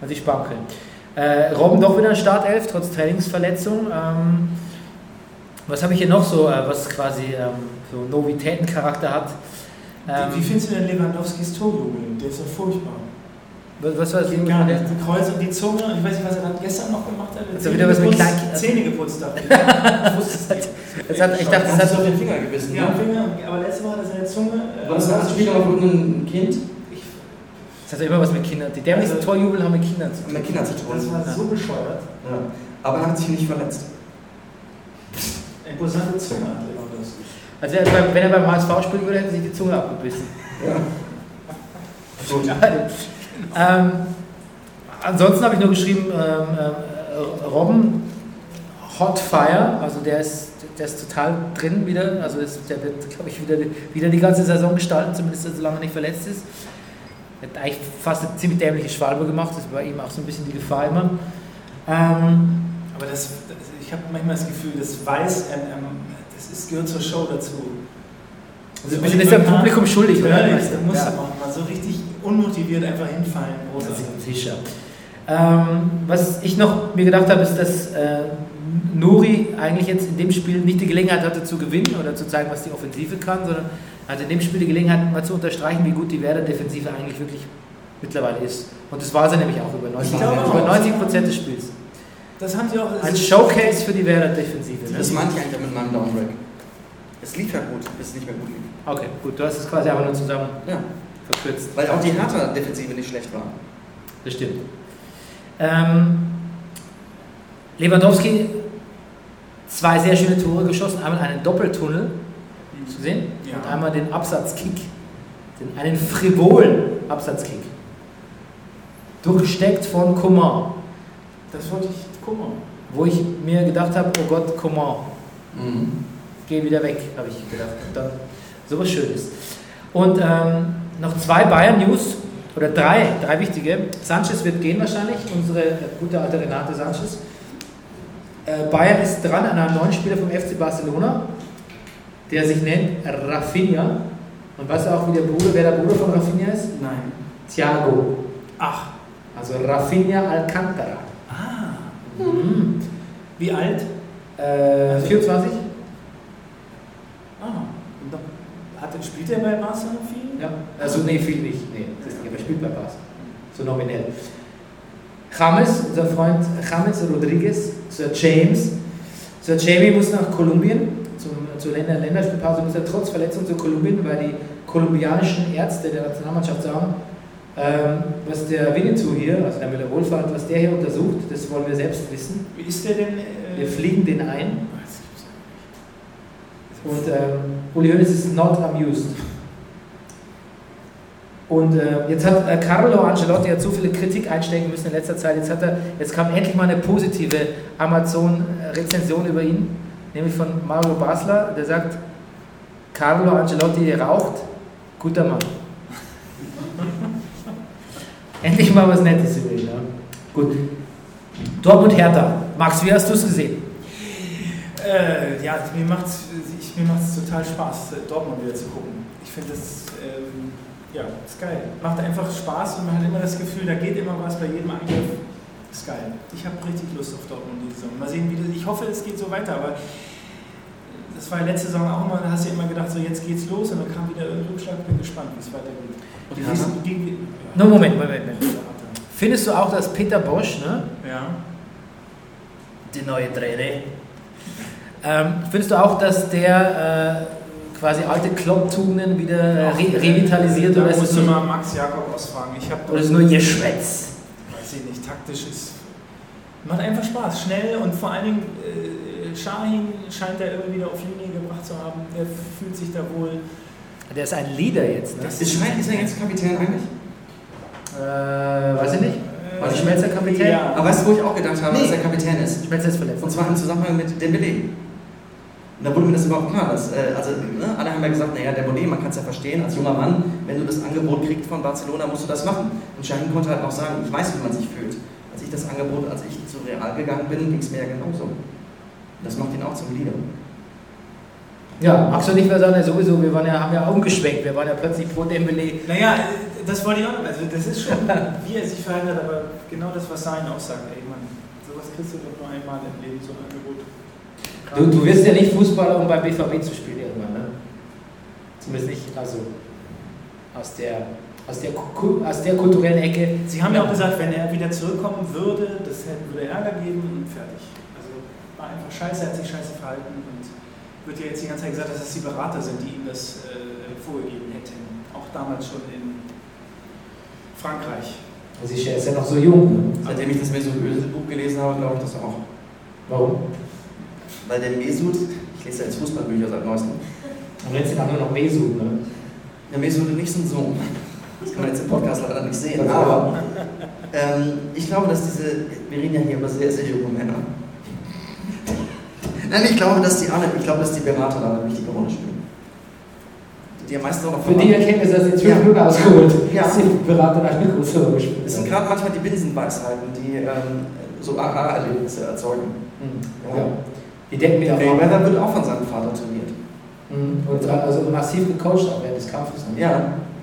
Speaker 3: Also ich sparen können. Äh, Robben doch wieder in Startelf, trotz Trainingsverletzung. Ähm, was habe ich hier noch so, äh, was quasi ähm, so Novitätencharakter hat? Ähm,
Speaker 6: Wie, findest du denn Lewandowskis Torjubel? Der ist doch furchtbar.
Speaker 3: Was, was war das?
Speaker 6: Gar nicht. Die Kreuz und die Zunge. Ich weiß nicht, was er dann gestern noch gemacht hat.
Speaker 3: Hat er wieder was mit
Speaker 6: geputzt,
Speaker 3: Klein-
Speaker 6: Zähne geputzt. ich.
Speaker 3: Das hat, ich dachte, das
Speaker 4: Hast
Speaker 3: hat
Speaker 4: du auf den Finger gebissen,
Speaker 6: Ja,
Speaker 4: ne?
Speaker 6: Finger, aber letzte Woche hat er seine Zunge. äh,
Speaker 4: War das ein Spiel auf irgendein Kind?
Speaker 6: Ich,
Speaker 3: das hat immer was mit Kindern. Die dämlichsten
Speaker 6: Also-
Speaker 3: Torjubel haben mit Kindern zu tun.
Speaker 4: Mit Kindern zu tun.
Speaker 6: das war so bescheuert.
Speaker 4: Ja. Aber er hat sich nicht verletzt.
Speaker 6: Imposante Zunge hat.
Speaker 3: Also wenn er beim HSV spielen würde, hätte er sich die Zunge abgebissen.
Speaker 4: Ja.
Speaker 3: Ähm, ansonsten habe ich nur geschrieben, ähm, äh, Robben Hot Fire, also der ist, der ist total drin wieder, also ist, der wird, glaube ich, wieder, wieder die ganze Saison gestalten, zumindest solange er nicht verletzt ist. Er hat eigentlich fast eine ziemlich dämliche Schwalbe gemacht, das bei ihm auch so ein bisschen die Gefahr immer. Ähm,
Speaker 6: Aber das, das ich habe manchmal das Gefühl, das weiß, ähm, ähm, das ist, gehört zur Show dazu.
Speaker 3: also ein bisschen ist er dem Publikum schuldig, oder?
Speaker 6: Ja, da
Speaker 3: du?
Speaker 6: muss
Speaker 3: Ja.
Speaker 6: er auch mal so richtig unmotiviert einfach hinfallen. Großartig.
Speaker 3: Sicher. Ähm, was ich noch mir gedacht habe, ist, dass äh, Nuri eigentlich jetzt in dem Spiel nicht die Gelegenheit hatte zu gewinnen oder zu zeigen, was die Offensive kann, sondern hatte in dem Spiel die Gelegenheit, mal zu unterstreichen, wie gut die Werder-Defensive eigentlich wirklich mittlerweile ist. Und das war sie nämlich auch über 90
Speaker 6: Ich glaube auch.
Speaker 3: über 90 Prozent des Spiels.
Speaker 6: Das haben sie auch.
Speaker 3: Ein Showcase für die Werder-Defensive.
Speaker 4: Das
Speaker 3: Ne?
Speaker 4: meinte ich eigentlich meinem Downbreak. Es lief ja gut, bis es nicht mehr gut lief.
Speaker 3: Okay, gut, du hast es quasi einfach nur zusammen
Speaker 4: Ja.
Speaker 3: verkürzt.
Speaker 4: Weil auch die Hertha-Defensive nicht schlecht war.
Speaker 3: Das stimmt. Ähm, Lewandowski zwei sehr schöne Tore geschossen. Einmal einen Doppeltunnel, du gesehen?
Speaker 6: Ja.
Speaker 3: Und einmal den Absatzkick. Den, einen frivolen Absatzkick. Durchsteckt von Coman.
Speaker 6: Das wollte ich gucken.
Speaker 3: Wo ich mir gedacht habe, oh Gott, Coman,
Speaker 4: Mhm.
Speaker 3: geh wieder weg, habe ich gedacht. Und dann sowas Schönes. Und ähm, noch zwei Bayern-News, oder drei, drei wichtige. Sanchez wird gehen wahrscheinlich, unsere äh, gute alte Renate Sanchez. Äh, Bayern ist dran an einem neuen Spieler vom FC Barcelona, der sich nennt Rafinha. Und weißt du auch, wie der Bruder, wer der Bruder von Rafinha ist?
Speaker 6: Nein.
Speaker 3: Thiago.
Speaker 6: Ach.
Speaker 3: Also Rafinha Alcantara.
Speaker 6: Ah.
Speaker 3: Mhm.
Speaker 6: Wie alt?
Speaker 3: Äh, 24?
Speaker 6: Ah. Hat, spielt er bei Barca noch viel?
Speaker 3: Ja, also nee, viel nicht. Nee, das ist nicht, aber er spielt bei Barca. So nominell. James, unser Freund James Rodriguez, Sir James. Sir Jamie muss nach Kolumbien, zum, zur Länder Länderspielpause muss er trotz Verletzung zu Kolumbien, weil die kolumbianischen Ärzte der Nationalmannschaft sagen, ähm, was der Winnetou hier, also der Müller Wohlfahrt, was der hier untersucht, das wollen wir selbst wissen.
Speaker 6: Wie ist der denn? Äh,
Speaker 3: Wir fliegen den ein
Speaker 6: nicht.
Speaker 3: und ähm, Uli Hoeneß ist not amused. Und äh, jetzt hat äh, Carlo Ancelotti hat so viele Kritik einstecken müssen in letzter Zeit. Jetzt, hat er, jetzt kam endlich mal eine positive Amazon-Rezension über ihn, nämlich von Mario Basler, der sagt, Carlo Ancelotti raucht, guter Mann. Endlich mal was Nettes über ihn. Ja. Gut. Dortmund Hertha. Max, wie hast du es gesehen?
Speaker 6: Äh, ja, mir macht es mir total Spaß, Dortmund wieder zu gucken. Ich finde das, ähm, ja, ist geil. Macht einfach Spaß und man hat immer das Gefühl, da geht immer was bei jedem Angriff. Ist geil. Ich habe richtig Lust auf Dortmund diese Saison. Mal sehen, wie das, ich hoffe, es geht so weiter, aber das war letzte Saison auch immer, da hast du immer gedacht, so jetzt geht's los und dann kam wieder ein Rückschlag. Bin gespannt, wie es weitergeht. Du gegen-
Speaker 3: No, Moment, Moment, Moment. Findest du auch, dass Peter Bosch, ne,
Speaker 6: Ja.
Speaker 3: die neue Trainer, ähm, findest du auch, dass der äh, quasi alte Klopptugenden wieder äh, re revitalisiert
Speaker 6: Da
Speaker 3: oder
Speaker 6: musst du
Speaker 3: nur,
Speaker 6: mal Max Jakob ausfragen. Ich
Speaker 3: oder ist nur ihr Schwätz?
Speaker 6: weiß ich nicht, taktisch ist. Macht einfach Spaß, schnell und vor allen Dingen äh, Shahin scheint er irgendwie wieder auf Linie gebracht zu haben. Er fühlt sich da wohl.
Speaker 3: Der ist ein Leader jetzt, ne?
Speaker 6: Das
Speaker 4: Ist, Schwein, ist er jetzt Kapitän eigentlich?
Speaker 3: Äh, weiß ich nicht. War die Schmelzer Kapitän?
Speaker 6: Ja.
Speaker 4: Aber weißt du, wo ich auch gedacht habe,
Speaker 6: Nee.
Speaker 4: dass er Kapitän ist?
Speaker 3: Schmelzer ist verletzt.
Speaker 4: Und zwar im Zusammenhang mit Dembele. Und da wurde mir das überhaupt klar. Dass, äh, also, ne, alle haben ja gesagt, naja, Dembele, man kann es ja verstehen, als junger Mann, wenn du das Angebot kriegst von Barcelona, musst du das machen. Und Shahin konnte halt auch sagen, ich weiß, wie man sich fühlt. Als ich das Angebot, als ich zu Real gegangen bin, ging es mir ja genauso. Das macht ihn auch zum Leader.
Speaker 3: Ja, Max und ich, wir sagen ja sowieso, wir waren ja, haben ja umgeschwenkt, wir waren ja plötzlich pro Dembele.
Speaker 6: Naja, das wollte ich auch noch. Also, das ist schon, wie er sich verhält, hat, aber genau das, was Shahin auch sagt. Ey, Mann, sowas kriegst du doch nur einmal im Leben, so ein Angebot.
Speaker 3: Du, du wirst ja nicht Fußballer, um beim BVB zu spielen irgendwann, ne? Zumindest nicht, also aus der aus der, aus der kulturellen Ecke.
Speaker 6: Sie haben ja auch gesagt, wenn er wieder zurückkommen würde, das würde Ärger geben und fertig. Also war einfach scheiße, er hat sich scheiße verhalten und wird ja jetzt die ganze Zeit gesagt, dass es die Berater sind, die ihm das äh, vorgegeben hätten. Auch damals schon in Frankreich.
Speaker 3: Also ich er ist ja noch so jung. Ne?
Speaker 4: Seitdem ich das Mesut-Buch gelesen habe, glaube ich das auch.
Speaker 3: Warum?
Speaker 4: Weil der Mesut, ich lese ja jetzt Fußballbücher seit neuestem,
Speaker 3: Und jetzt sind andere noch Mesut, ne?
Speaker 4: der Mesut und nicht sein Sohn. Das kann man jetzt im Podcast leider nicht sehen.
Speaker 3: Das
Speaker 4: Aber ähm, ich glaube, dass diese, wir reden ja hier über sehr, sehr junge Männer. Nein, ich glaube, dass die ich glaube, dass die Berater da eine wichtige Rolle spielen. Die am meisten auch noch
Speaker 3: Für die Erkenntnis du jetzt fünf
Speaker 4: Ja.
Speaker 3: Minuten ausgeholt.
Speaker 4: Ja.
Speaker 3: Dass die Berater nach Mikro so gespielt
Speaker 4: Das sind gerade manchmal die Binsenweisheiten, die ähm, so Aha-Erlebnisse erzeugen.
Speaker 3: Mhm.
Speaker 4: Ja.
Speaker 3: Ja. Die denken mir.
Speaker 4: Mayweather wird auch von seinem Vater trainiert.
Speaker 3: Mhm. Und also massiv gecoacht auch während des Kampfes. Ne?
Speaker 4: Ja,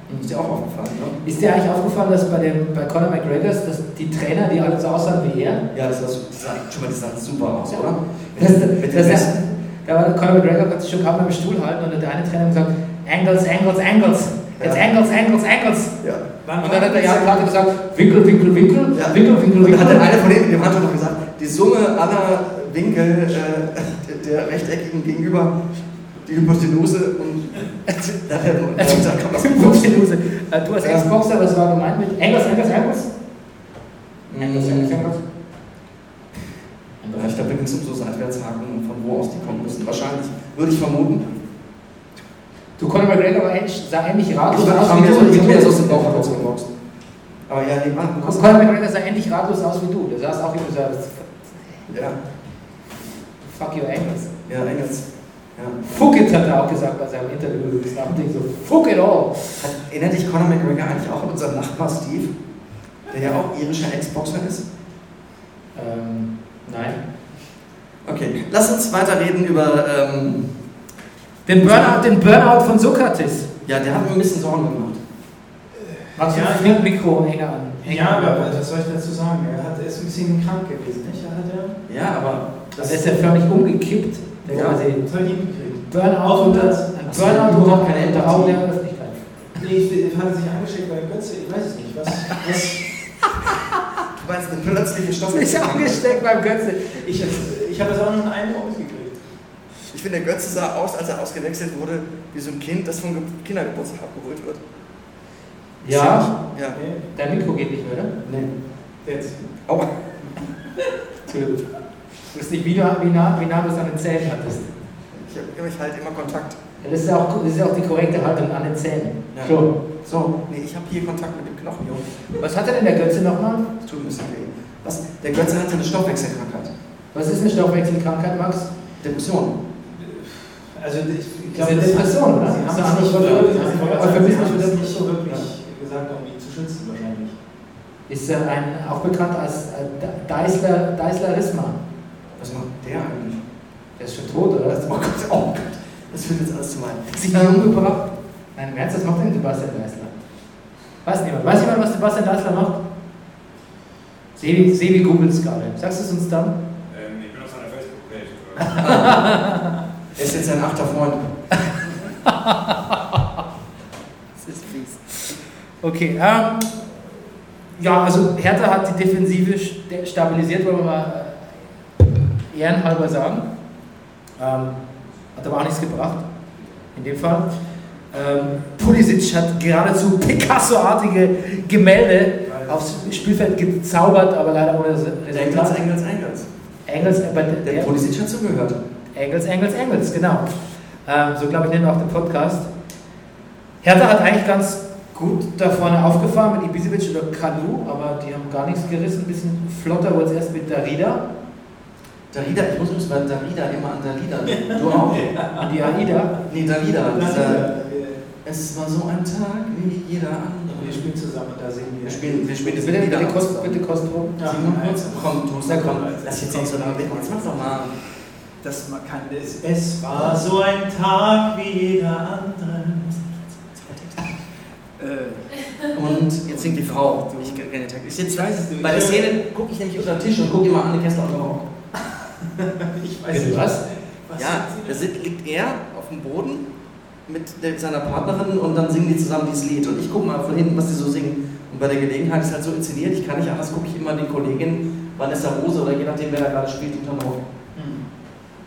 Speaker 3: Mhm.
Speaker 4: ist dir auch aufgefallen, ne?
Speaker 3: Ist dir eigentlich aufgefallen, dass bei, dem, bei Conor McGregors dass die Trainer, die alle so aussahen wie er,
Speaker 4: Ja, das sah, su- das sah, schon mal, das sah super aus,
Speaker 3: Ja.
Speaker 4: oder?
Speaker 3: Das,
Speaker 4: Mit
Speaker 3: das, das, da war Conor McGregor hat sich schon gerade beim Stuhl halten und der eine Trainer hat gesagt, Angles, Angles, Angles, jetzt
Speaker 4: Ja.
Speaker 3: Angles, Angles, Angles.
Speaker 4: Ja.
Speaker 3: Und dann hat der Jan gerade gesagt, Winkel, Winkel, Winkel,
Speaker 4: Ja.
Speaker 3: Winkel, Winkel,
Speaker 4: Und dann hat der
Speaker 3: Winkel.
Speaker 4: eine von denen, dem hat er noch gesagt, die Summe aller Winkel äh, der, der rechteckigen gegenüber, die Hypotenuse und da, da, da kann man
Speaker 3: Hypotenuse. Äh, Du als. Ex-Boxer, was war gemeint mit Angles, Angles, Angles? Angles, Angles, Angles.
Speaker 4: Ja, ich glaube, da ging es um so Seitwärtshaken, von wo aus die kommen müssen. Wahrscheinlich, würde ich vermuten.
Speaker 3: Du, Conor McGregor war ähnlich, sah ähnlich ratlos aus wie
Speaker 4: so,
Speaker 3: du.
Speaker 4: ich hab mir das aus dem Bauch herausgeboxt. Aber ja, nee, Mann,
Speaker 3: Conor McGregor sah ähnlich ratlos aus wie du. Der saß auch immer so,
Speaker 4: Ja,
Speaker 3: fuck your Angles.
Speaker 4: ja, Engels. Ja.
Speaker 3: Fuck it, hat er auch gesagt bei seinem Interview. Das Ding so, fuck it all.
Speaker 4: Hat, erinnert dich Conor McGregor eigentlich auch an unseren Nachbar Steve, der ja auch irischer Ex-Boxer ist?
Speaker 3: Ähm, nein.
Speaker 4: Okay, lass uns weiterreden über. Ähm,
Speaker 3: Den Burnout, den Burnout von Sokrates.
Speaker 4: ja, der hat mir ein bisschen Sorgen gemacht.
Speaker 3: Du
Speaker 6: Ja, ja.
Speaker 3: Mikro enger an?
Speaker 6: Ja, aber was soll ich dazu sagen? Er hat, er ist ein bisschen krank gewesen, nicht? Hat er?
Speaker 4: Ja, aber.
Speaker 3: Das ist ja förmlich umgekippt. Der
Speaker 4: Ja.
Speaker 3: quasi
Speaker 6: Das habe ich nicht mitgekriegt.
Speaker 3: Burnout unter,
Speaker 6: das?
Speaker 3: Burnout
Speaker 4: überhaupt
Speaker 3: unter,
Speaker 4: keine.
Speaker 3: Augen der Öffentlichkeit.
Speaker 6: Nee, ich, hat er sich angesteckt bei Götze? Ich weiß es nicht. Was, was,
Speaker 4: Du meinst eine plötzliche
Speaker 3: Ist
Speaker 4: Stoffwechselkrankheit?
Speaker 3: angesteckt beim Götze.
Speaker 6: ich ich habe das auch nur in einem Ohr mitgekriegt.
Speaker 4: Ich finde, der Götze sah aus, als er ausgewechselt wurde, wie so ein Kind, das vom Ge- Kindergeburtstag abgeholt wird.
Speaker 3: Ja,
Speaker 4: Ja.
Speaker 6: Okay.
Speaker 3: dein Mikro geht nicht mehr, oder?
Speaker 4: Nee.
Speaker 6: Jetzt.
Speaker 4: Aua.
Speaker 3: Entschuldigung. Du weißt nicht, wie, nah- wie, nah, wie nah du es an den Zähnen hattest.
Speaker 4: Ich habe ich halt immer Kontakt.
Speaker 3: Ja, Das ist ja auch, das ist auch die korrekte Haltung an den Zähnen.
Speaker 4: Ja.
Speaker 3: So.
Speaker 4: So, nee, ich habe hier Kontakt mit dem Knochen, Junge.
Speaker 3: Was hatte denn der Götze nochmal?
Speaker 4: Das tut ein bisschen weh. Was? Der Götze hatte eine Stoffwechselkrankheit.
Speaker 3: Was ist eine Stoffwechselkrankheit, Max?
Speaker 4: Depression.
Speaker 6: Also ich, ich
Speaker 3: Das ist
Speaker 6: glaube,
Speaker 3: eine
Speaker 6: das-
Speaker 3: Depression, oder?
Speaker 6: Sie
Speaker 3: Das
Speaker 6: haben es nicht,
Speaker 3: das-
Speaker 6: nicht so wirklich gesagt, um ihn zu schützen wahrscheinlich.
Speaker 3: Ist äh, ein, auch bekannt als äh, Deisler, Deislerisma.
Speaker 4: Was macht der eigentlich?
Speaker 3: Der ist schon tot, oder?
Speaker 4: Oh Gott, oh Gott. Das wird jetzt alles zu weit.
Speaker 3: Sich ähm, umgebracht. Nein, im Ernst, was macht denn Sebastian Deisler? Weiß niemand. Weiß jemand, was Sebastian Deisler macht? Sebi, Sebi googelt es gerade. Sagst du es uns dann?
Speaker 7: Ähm, ich bin auf seiner Facebook-Page.
Speaker 4: Er ist jetzt sein achter Freund.
Speaker 3: Das ist fies. Okay, ähm, ja, also Hertha hat die Defensive st- stabilisiert, wollen wir mal ehrenhalber sagen. Ähm, hat aber auch nichts gebracht, in dem Fall. Ähm, Pulisic hat geradezu Picasso-artige Gemälde aufs Spielfeld gezaubert, aber leider ohne
Speaker 4: Engels,
Speaker 3: Resultat.
Speaker 4: Engels, Engels.
Speaker 3: Engels, aber
Speaker 4: Der
Speaker 3: der,
Speaker 4: Pulisic hat zugehört.
Speaker 3: Engels, Engels, Engels, genau. Ähm, so glaube ich nennen wir auch den Podcast. Hertha hat eigentlich ganz gut da vorne aufgefahren mit Ibisevic oder Kalu, aber die haben gar nichts gerissen. Ein bisschen flotter wurde es erst mit Darida.
Speaker 4: Darida, ich muss übrigens bei Darida immer an Darida. Du auch?
Speaker 3: An die Aida.
Speaker 4: Nee, Darida. Dieser,
Speaker 6: äh,
Speaker 4: es war so ein Tag wie jeder andere.
Speaker 6: wir spielen zusammen da singen wir.
Speaker 4: Wir spielen, wir spielen das
Speaker 3: Bitte, bitte,
Speaker 4: noch
Speaker 3: Kost, bitte Kostproben.
Speaker 6: Ja,
Speaker 4: Sing mal kurz. Komm, du
Speaker 3: Na komm.
Speaker 4: Lass jetzt nicht so lange weg. Jetzt mach doch mal.
Speaker 6: Das man kann es. Es war so ein Tag wie jeder andere. Äh,
Speaker 4: Und jetzt singt die Frau. Ich kenne den Text. Ich sitze
Speaker 6: weiß
Speaker 4: bei der Szene, gucke ich nämlich unter den Tisch und gucke immer Anne Kessler und.
Speaker 6: ich weiß nicht.
Speaker 3: was?
Speaker 6: Was
Speaker 4: Ja, da liegt er auf dem Boden mit der, seiner Partnerin und dann singen die zusammen dieses Lied. Und ich gucke mal von hinten, was die so singen. Und bei der Gelegenheit ist halt so inszeniert, ich kann nicht anders, gucke ich immer den Kolleginnen Vanessa Rose oder je nachdem, wer da gerade spielt, unterm Auge.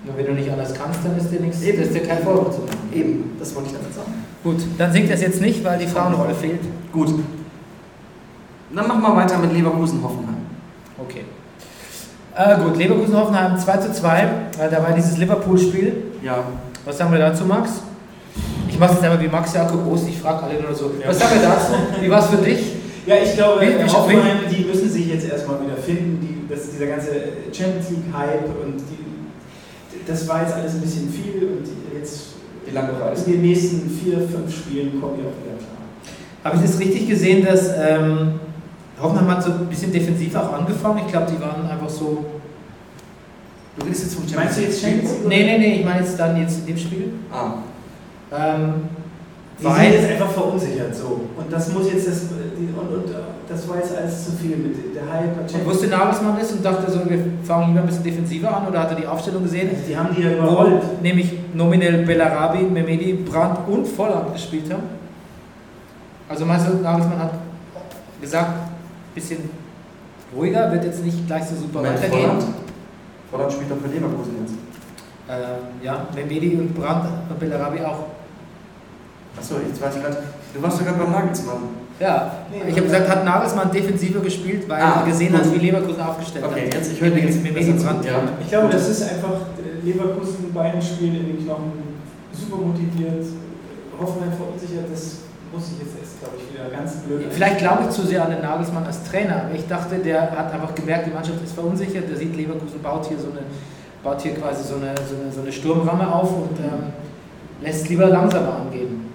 Speaker 3: Nur wenn du nicht anders kannst, dann ist dir nichts, Eben. ist dir kein Vorwurf zu machen.
Speaker 4: Eben, das wollte ich damit sagen.
Speaker 3: Gut, dann singt das jetzt nicht, weil die Frauenrolle fehlt.
Speaker 4: Gut. Dann machen wir weiter mit Leverkusen-Hoffenheim.
Speaker 3: Äh, gut, Leverkusen-Hoffenheim 2 zu 2. Äh, da war dieses Liverpool-Spiel.
Speaker 4: Ja.
Speaker 3: Was sagen wir dazu, Max? Ich mache es jetzt einmal wie Max Jakob Groß, ich frage alle nur so. Ja. Was sagen wir dazu? Wie war es für dich?
Speaker 6: Ja, ich glaube,
Speaker 3: Wie- wie-
Speaker 6: Hoffenheim, die müssen sich jetzt erstmal wieder finden. Die, das, dieser ganze Champions League-Hype und die, das war jetzt alles ein bisschen viel und jetzt
Speaker 4: Die lange Reise.
Speaker 6: in den nächsten vier, fünf Spielen kommen die auch wieder klar.
Speaker 3: Habe ich das richtig gesehen, dass ähm, Hoffenheim hat so ein bisschen defensiv auch angefangen? Ich glaube, die waren einfach so.
Speaker 4: Du redest jetzt vom
Speaker 6: Meinst du jetzt Champions League?
Speaker 3: Nee, nee, nee, ich meine jetzt dann jetzt in dem Spiel.
Speaker 4: Ah.
Speaker 3: Ähm,
Speaker 6: Die sind jetzt einfach verunsichert so. Und das muss jetzt das, die, und, und das war jetzt alles zu viel mit der Hype.
Speaker 3: Und wusste Nagelsmann das und dachte so, wir fangen lieber ein bisschen defensiver an oder hat er die Aufstellung gesehen?
Speaker 6: Also die haben die ja überrollt.
Speaker 3: Wo nämlich nominell Bellarabi, Memedi, Brandt und Volland gespielt haben. Also meinst du, Nagelsmann hat gesagt, bisschen ruhiger, wird jetzt nicht gleich so super
Speaker 4: Moment,
Speaker 3: weitergehen.
Speaker 4: Volland? Volland spielt doch für Leverkusen jetzt.
Speaker 3: Ähm, ja, Memedi und Brandt und Bellarabi auch.
Speaker 4: Achso, jetzt weiß ich gerade. Du warst doch gerade beim Nagelsmann.
Speaker 3: Ja,
Speaker 6: Nee,
Speaker 3: ich habe gesagt, hat Nagelsmann defensiver gespielt, weil
Speaker 4: Ah,
Speaker 3: er gesehen
Speaker 4: gut.
Speaker 3: hat, wie Leverkusen aufgestellt
Speaker 4: Okay,
Speaker 3: hat.
Speaker 4: jetzt, ich höre jetzt zu.
Speaker 3: Brandt.
Speaker 4: Ja.
Speaker 6: Ich glaube, das ist einfach äh, Leverkusen Bayern spielen in den Knochen, super motiviert, Hoffenheim verunsichert, das muss ich jetzt erst, glaube ich, wieder ganz blöd.
Speaker 3: Vielleicht glaube ich zu sehr an den Nagelsmann als Trainer, aber ich dachte, der hat einfach gemerkt, die Mannschaft ist verunsichert, der sieht, Leverkusen baut hier so eine, baut hier quasi so eine, so eine, so eine Sturmramme auf und ähm, lässt es lieber langsamer angehen.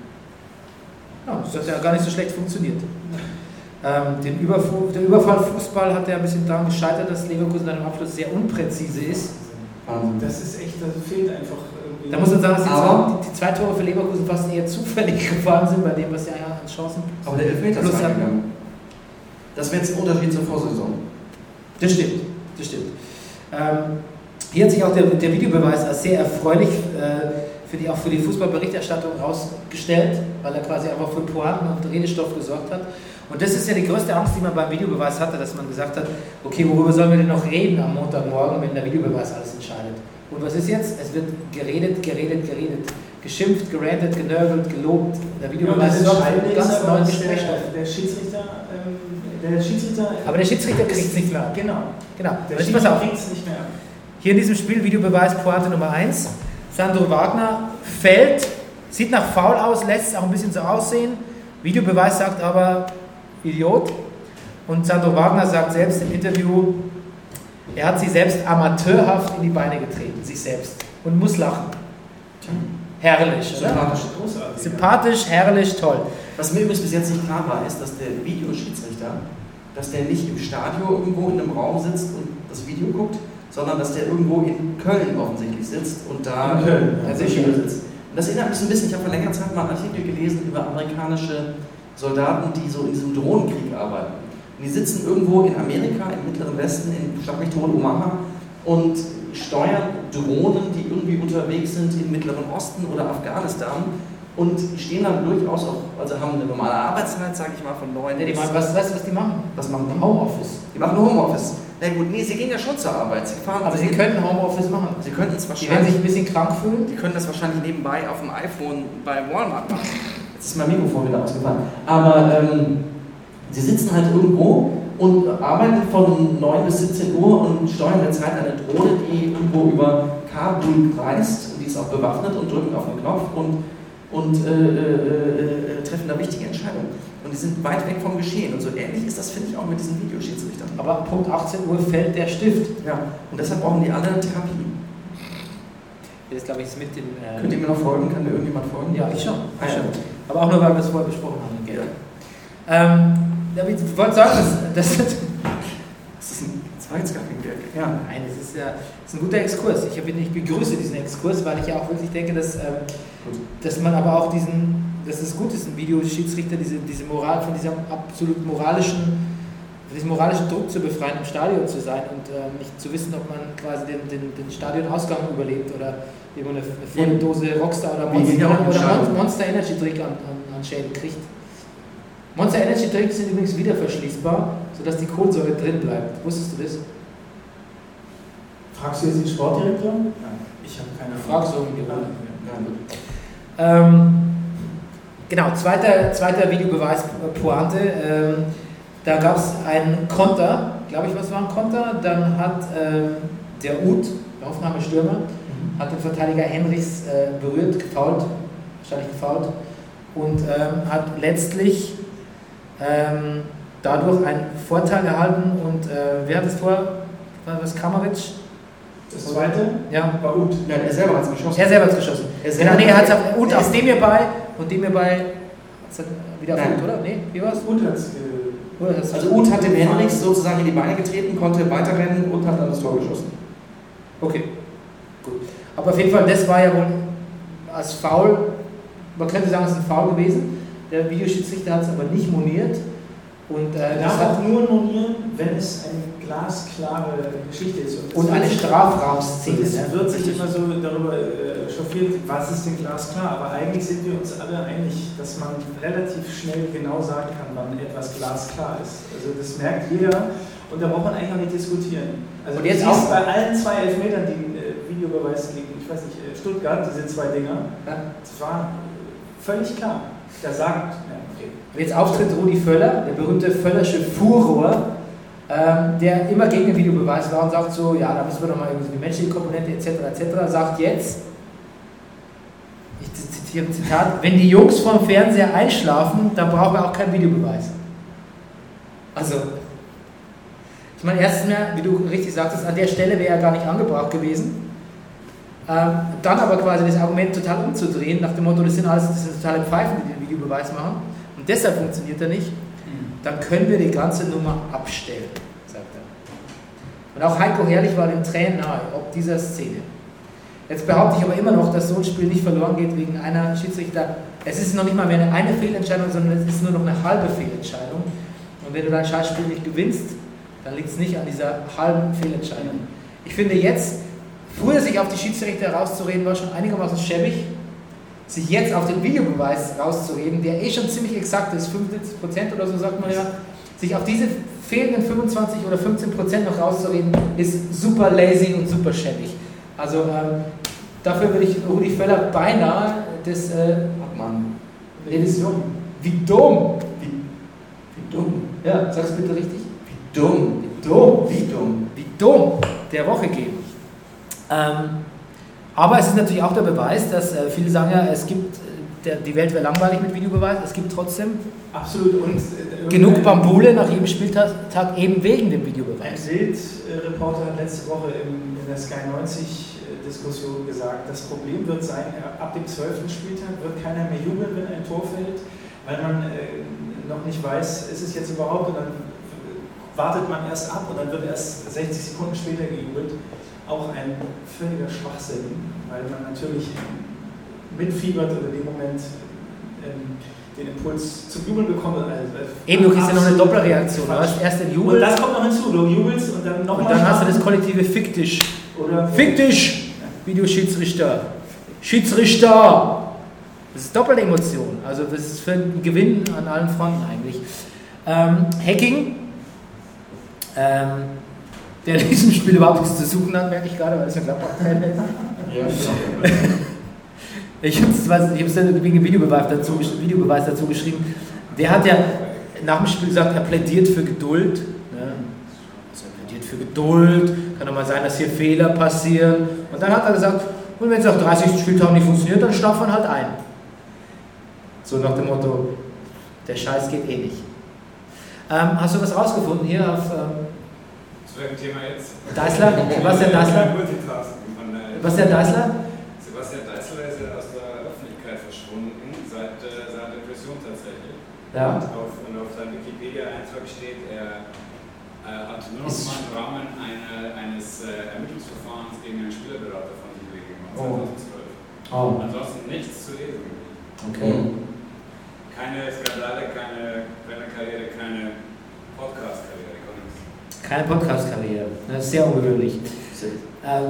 Speaker 3: Ja, das hat ja gar nicht so schlecht funktioniert. Ähm, den Überfu der Überfallfußball hat ja ein bisschen daran gescheitert, dass Leverkusen dann im Abschluss sehr unpräzise ist.
Speaker 6: Das ist echt, das fehlt einfach.
Speaker 3: Da muss man sagen, dass die,
Speaker 4: Aber-
Speaker 3: zwei, die zwei Tore für Leverkusen fast eher zufällig gefallen sind, bei dem, was ja an Chancen
Speaker 4: Aber der Elfmeter ist reingegangen. Das wäre jetzt ein Unterschied zur Vorsaison.
Speaker 3: Das stimmt, das stimmt. Ähm, hier hat sich auch der, der Videobeweis als sehr erfreulich äh, für die, auch für die Fußballberichterstattung herausgestellt, weil er quasi einfach für Pointen und Redestoff gesorgt hat. Und das ist ja die größte Angst, die man beim Videobeweis hatte, dass man gesagt hat, okay, worüber sollen wir denn noch reden am Montagmorgen, wenn der Videobeweis alles entscheidet? Und was ist jetzt? Es wird geredet, geredet, geredet. Geschimpft, gerantet, genörgelt, gelobt. Der
Speaker 6: Ja,
Speaker 3: Videobeweis einen
Speaker 6: ist
Speaker 3: ganz
Speaker 6: aber,
Speaker 3: neuen
Speaker 6: dass der,
Speaker 3: Gesprächsstoff.
Speaker 6: der Schiedsrichter, ähm, der Schiedsrichter.
Speaker 3: Aber der Schiedsrichter kriegt es nicht mehr ab.
Speaker 6: Genau.
Speaker 3: Genau.
Speaker 6: Der
Speaker 3: Also pass
Speaker 6: Schiedsrichter
Speaker 3: auf.
Speaker 6: kriegt es nicht mehr ab.
Speaker 3: Hier in diesem Spiel Videobeweis Pointe Nummer 1. Sandro Wagner fällt, sieht nach faul aus, lässt es auch ein bisschen so aussehen. Videobeweis sagt aber Idiot. Und Sandro Wagner sagt selbst im Interview, er hat sie selbst amateurhaft in die Beine getreten, sich selbst. Und muss lachen. Herrlich, oder?
Speaker 4: Sympathisch.
Speaker 6: Großartig.
Speaker 3: Sympathisch, herrlich, toll.
Speaker 4: Was mir übrigens bis jetzt nicht klar war, ist, dass der Videoschiedsrichter, dass der nicht im Stadion irgendwo in einem Raum sitzt und das Video guckt, sondern dass der irgendwo in Köln offensichtlich sitzt und da
Speaker 6: In Köln, ja.
Speaker 4: sitzt. Und das erinnert mich so ein bisschen, ich habe vor längerer Zeit mal einen Artikel gelesen über amerikanische Soldaten, die so in diesem Drohnenkrieg arbeiten. Und die sitzen irgendwo in Amerika, im Mittleren Westen, in Schlag mich tot, Omaha, und steuern Drohnen, die irgendwie unterwegs sind im Mittleren Osten oder Afghanistan und stehen dann durchaus auch, also haben eine normale Arbeitszeit, sage ich mal, von 9
Speaker 3: Ja, die machen, was, weißt du, was die machen?
Speaker 4: Was machen die?
Speaker 3: Homeoffice.
Speaker 4: Die machen Homeoffice. Na gut, nee, sie gehen ja schon zur Arbeit. Sie fahren
Speaker 3: Aber sie können Homeoffice machen.
Speaker 4: Sie könnten es
Speaker 3: Die werden
Speaker 4: wahrscheinlich...
Speaker 3: sich ein bisschen krank fühlen.
Speaker 4: Die können das wahrscheinlich nebenbei auf dem iPhone bei Walmart machen. Jetzt ist mein Mikrofon wieder ausgefallen. Aber ähm, sie sitzen halt irgendwo und arbeiten von 9 bis 17 Uhr und steuern derzeit eine Drohne, die irgendwo über Kabul kreist. Und die ist auch bewaffnet und drücken auf den Knopf und, und äh, äh, äh, treffen da wichtige Entscheidungen. Und die sind weit weg vom Geschehen. Und so ähnlich ist das, finde ich, auch mit diesen Videoschiedsrichtern.
Speaker 3: Aber ab Punkt 18 Uhr fällt der Stift.
Speaker 4: Ja, und deshalb brauchen die alle Therapie.
Speaker 3: Das glaube ich ist mit dem. Äh,
Speaker 4: Könnt ihr mir noch folgen? Kann mir irgendjemand folgen?
Speaker 3: Ja, ich schon.
Speaker 4: Ah,
Speaker 3: Ich schon. Aber auch nur, weil wir es vorher besprochen haben.
Speaker 4: Ja.
Speaker 3: Ähm, ich wollte sagen, dass, dass
Speaker 4: Das ist ein Zweitsgag-Gag. Ja.
Speaker 3: Nein, das ist ja das ist ein guter Exkurs. Ich, hab, ich begrüße diesen Exkurs, weil ich ja auch wirklich denke, dass, ähm, dass man aber auch diesen, dass es gut ist, ein Videoschiedsrichter, diese, diese Moral, von dieser absolut moralischen diesen moralischen Druck zu befreien, im Stadion zu sein und äh, nicht zu wissen, ob man quasi den, den, den Stadionausgang überlebt oder eben eine, eine volle Dose Rockstar oder Monster, oder Monster Energy Drink an, an, an Schäden kriegt. Monster Energy Drinks sind übrigens wieder verschließbar, sodass die Kohlensäure drin bleibt. Wusstest du das?
Speaker 6: Fragst du jetzt den Sportdirektor? Nein, ich habe keine
Speaker 3: Frag so im Büro.
Speaker 6: Ja,
Speaker 3: Ähm, genau, zweiter, zweiter Videobeweis äh, Pointe. Ähm, da gab es einen Konter, glaube ich, was war ein Konter? Dann hat ähm, der Uth, der Aufnahmestürmer, hat den Verteidiger Henrichs äh, berührt, gefault, wahrscheinlich gefault, und ähm, hat letztlich ähm, dadurch einen Vorteil erhalten. Und äh, wer hat das Tor? War das Kramaric?
Speaker 6: Das zweite
Speaker 3: Ja,
Speaker 6: war gut.
Speaker 4: Nein, er selber hat es geschossen.
Speaker 3: er selber hat es geschossen.
Speaker 4: Er selber
Speaker 3: nee, hat es
Speaker 4: hat-
Speaker 3: auf, und auf dem hierbei und dem hierbei wieder
Speaker 4: Nein.
Speaker 3: erfolgt, oder? Nee, wie war's?
Speaker 6: Gut hat's ge
Speaker 3: Oder das
Speaker 4: Also Uth hat dem Henrichs sozusagen in die Beine getreten, konnte weiterrennen und hat dann das Tor geschossen.
Speaker 3: Okay, gut. Aber auf jeden Fall, das war ja wohl als Foul, man könnte sagen, es ist ein Foul gewesen. Der Videoschiedsrichter hat es aber nicht moniert. Und, äh,
Speaker 6: Er
Speaker 3: das
Speaker 6: darf
Speaker 3: hat,
Speaker 6: auch nur monieren, wenn es eine glasklare Geschichte ist. es
Speaker 3: und eine Strafraumszene.
Speaker 6: Und es
Speaker 3: ne?
Speaker 6: wird sich immer so darüber äh, chauffiert, was ist denn glasklar, aber eigentlich sind wir uns alle einig, dass man relativ schnell genau sagen kann, wann etwas glasklar ist. Also das merkt jeder und da braucht man eigentlich auch nicht diskutieren. Also
Speaker 3: Und jetzt auch-
Speaker 6: bei allen zwei Elfmetern, die äh, Videobeweis gegen, ich weiß nicht, äh, Stuttgart, diese zwei Dinger,
Speaker 3: Ja.
Speaker 6: das war völlig klar. Der sagt, okay.
Speaker 3: Jetzt auftritt Rudi Völler, der berühmte Völlersche Furor, ähm, der immer gegen den Videobeweis war und sagt so, ja, da müssen wir doch mal irgendwie so die menschliche Komponente etc. etc. sagt jetzt, ich zitiere ein Zitat, wenn die Jungs vom Fernseher einschlafen, dann brauchen wir auch keinen Videobeweis. Also, ich meine, erstens mal, wie du richtig sagtest, an der Stelle wäre er gar nicht angebracht gewesen. Ähm, dann aber quasi das Argument total umzudrehen, nach dem Motto, das sind alles das sind totale Pfeifen, die den Videobeweis machen. Und deshalb funktioniert er nicht. Dann können wir die ganze Nummer abstellen, sagt er. Und auch Heiko Herrlich war den Tränen nahe, ob dieser Szene. Jetzt behaupte ich aber immer noch, dass so ein Spiel nicht verloren geht wegen einer Schiedsrichter. Es ist noch nicht mal mehr eine, eine Fehlentscheidung, sondern es ist nur noch eine halbe Fehlentscheidung. Und wenn du dein Scheißspiel nicht gewinnst, dann liegt es nicht an dieser halben Fehlentscheidung. Ich finde jetzt, früher sich auf die Schiedsrichter rauszureden, war schon einigermaßen schäbig. Sich jetzt auf den Videobeweis rauszureden, der eh schon ziemlich exakt ist, 75% oder so sagt man ja, sich auf diese fehlenden 25 oder 15% noch rauszureden, ist super lazy und super schäbig. Also ähm, dafür würde ich Rudi Völler beinahe das, äh,
Speaker 4: Mann,
Speaker 3: nee, das wie dumm,
Speaker 4: wie dumm.
Speaker 3: ja, sag's bitte richtig,
Speaker 4: Wie dumm.
Speaker 3: wie dumm,
Speaker 4: Wie dumm.
Speaker 3: wie dumm der Woche geben. Ähm, aber es ist natürlich auch der Beweis, dass äh, viele sagen ja, es gibt, äh, der, die Welt wäre langweilig mit Videobeweis, es gibt trotzdem
Speaker 6: Absolut. Und, äh,
Speaker 3: genug Bambule nach jedem Spieltag Tag eben wegen dem
Speaker 6: Ein
Speaker 3: Videobeweis.
Speaker 6: Bildreporter hat letzte Woche in, in der Sky 90 Diskussion gesagt, das Problem wird sein, ab dem 12. Spieltag wird keiner mehr jubeln, wenn ein Tor fällt, weil man äh, noch nicht weiß, ist es jetzt überhaupt und dann wartet man erst ab und dann wird erst 60 Sekunden später gejubelt. Auch ein völliger Schwachsinn, weil man natürlich mitfiebert oder in dem Moment ähm, den Impuls zum Jubeln bekommt. Also,
Speaker 3: Eben, du kriegst ja noch eine Doppelreaktion. Du hast erst den
Speaker 6: Und
Speaker 3: Jubel
Speaker 6: das kommt noch hinzu, du jubelst und dann
Speaker 3: und
Speaker 6: nochmal.
Speaker 3: dann hast du das kollektive Fick dich.
Speaker 6: Oder
Speaker 3: Fick dich! Videoschiedsrichter. Schiedsrichter! Das ist Doppelemotion. Also das ist für einen Gewinn an allen Fronten eigentlich. Ähm, Hacking, ähm, der in diesem Spiel überhaupt nichts zu suchen hat, merke ich gerade, weil es ein Gladbach-Fan ist.
Speaker 4: Ja,
Speaker 3: Ich habe es dann wegen Videobeweis dazu, Videobeweis dazu geschrieben. Der hat ja nach dem Spiel gesagt, er plädiert für Geduld. Ne? Also er plädiert für Geduld. Kann doch mal sein, dass hier Fehler passieren. Und dann hat er gesagt, und wenn es nach 30 Spieltagen nicht funktioniert, dann stapft man halt ein. So nach dem Motto, der Scheiß geht eh nicht. Ähm, hast du was rausgefunden hier auf ähm,
Speaker 7: Zu welchem Thema jetzt?
Speaker 3: Deißler? Sebastian Deißler?
Speaker 7: Multitasking von der
Speaker 3: Sebastian Deißler?
Speaker 7: Sebastian Deißler ist ja aus der Öffentlichkeit verschwunden, seit äh, seiner Depression tatsächlich.
Speaker 3: Ja.
Speaker 7: Auf, und auf seinem Wikipedia-Eintrag steht, er äh, hat nur noch mal im Rahmen eine, eines äh, Ermittlungsverfahrens gegen einen Spielerberater von sich gemacht,
Speaker 3: Oh.
Speaker 7: 2012.
Speaker 3: Oh,
Speaker 7: Ansonsten nichts zu lesen.
Speaker 3: okay.
Speaker 7: Keine Skandale, keine Trainerkarriere, keine Podcast-Karriere,
Speaker 3: Keine Podcast-Karriere. Das ist sehr ungewöhnlich. Ähm,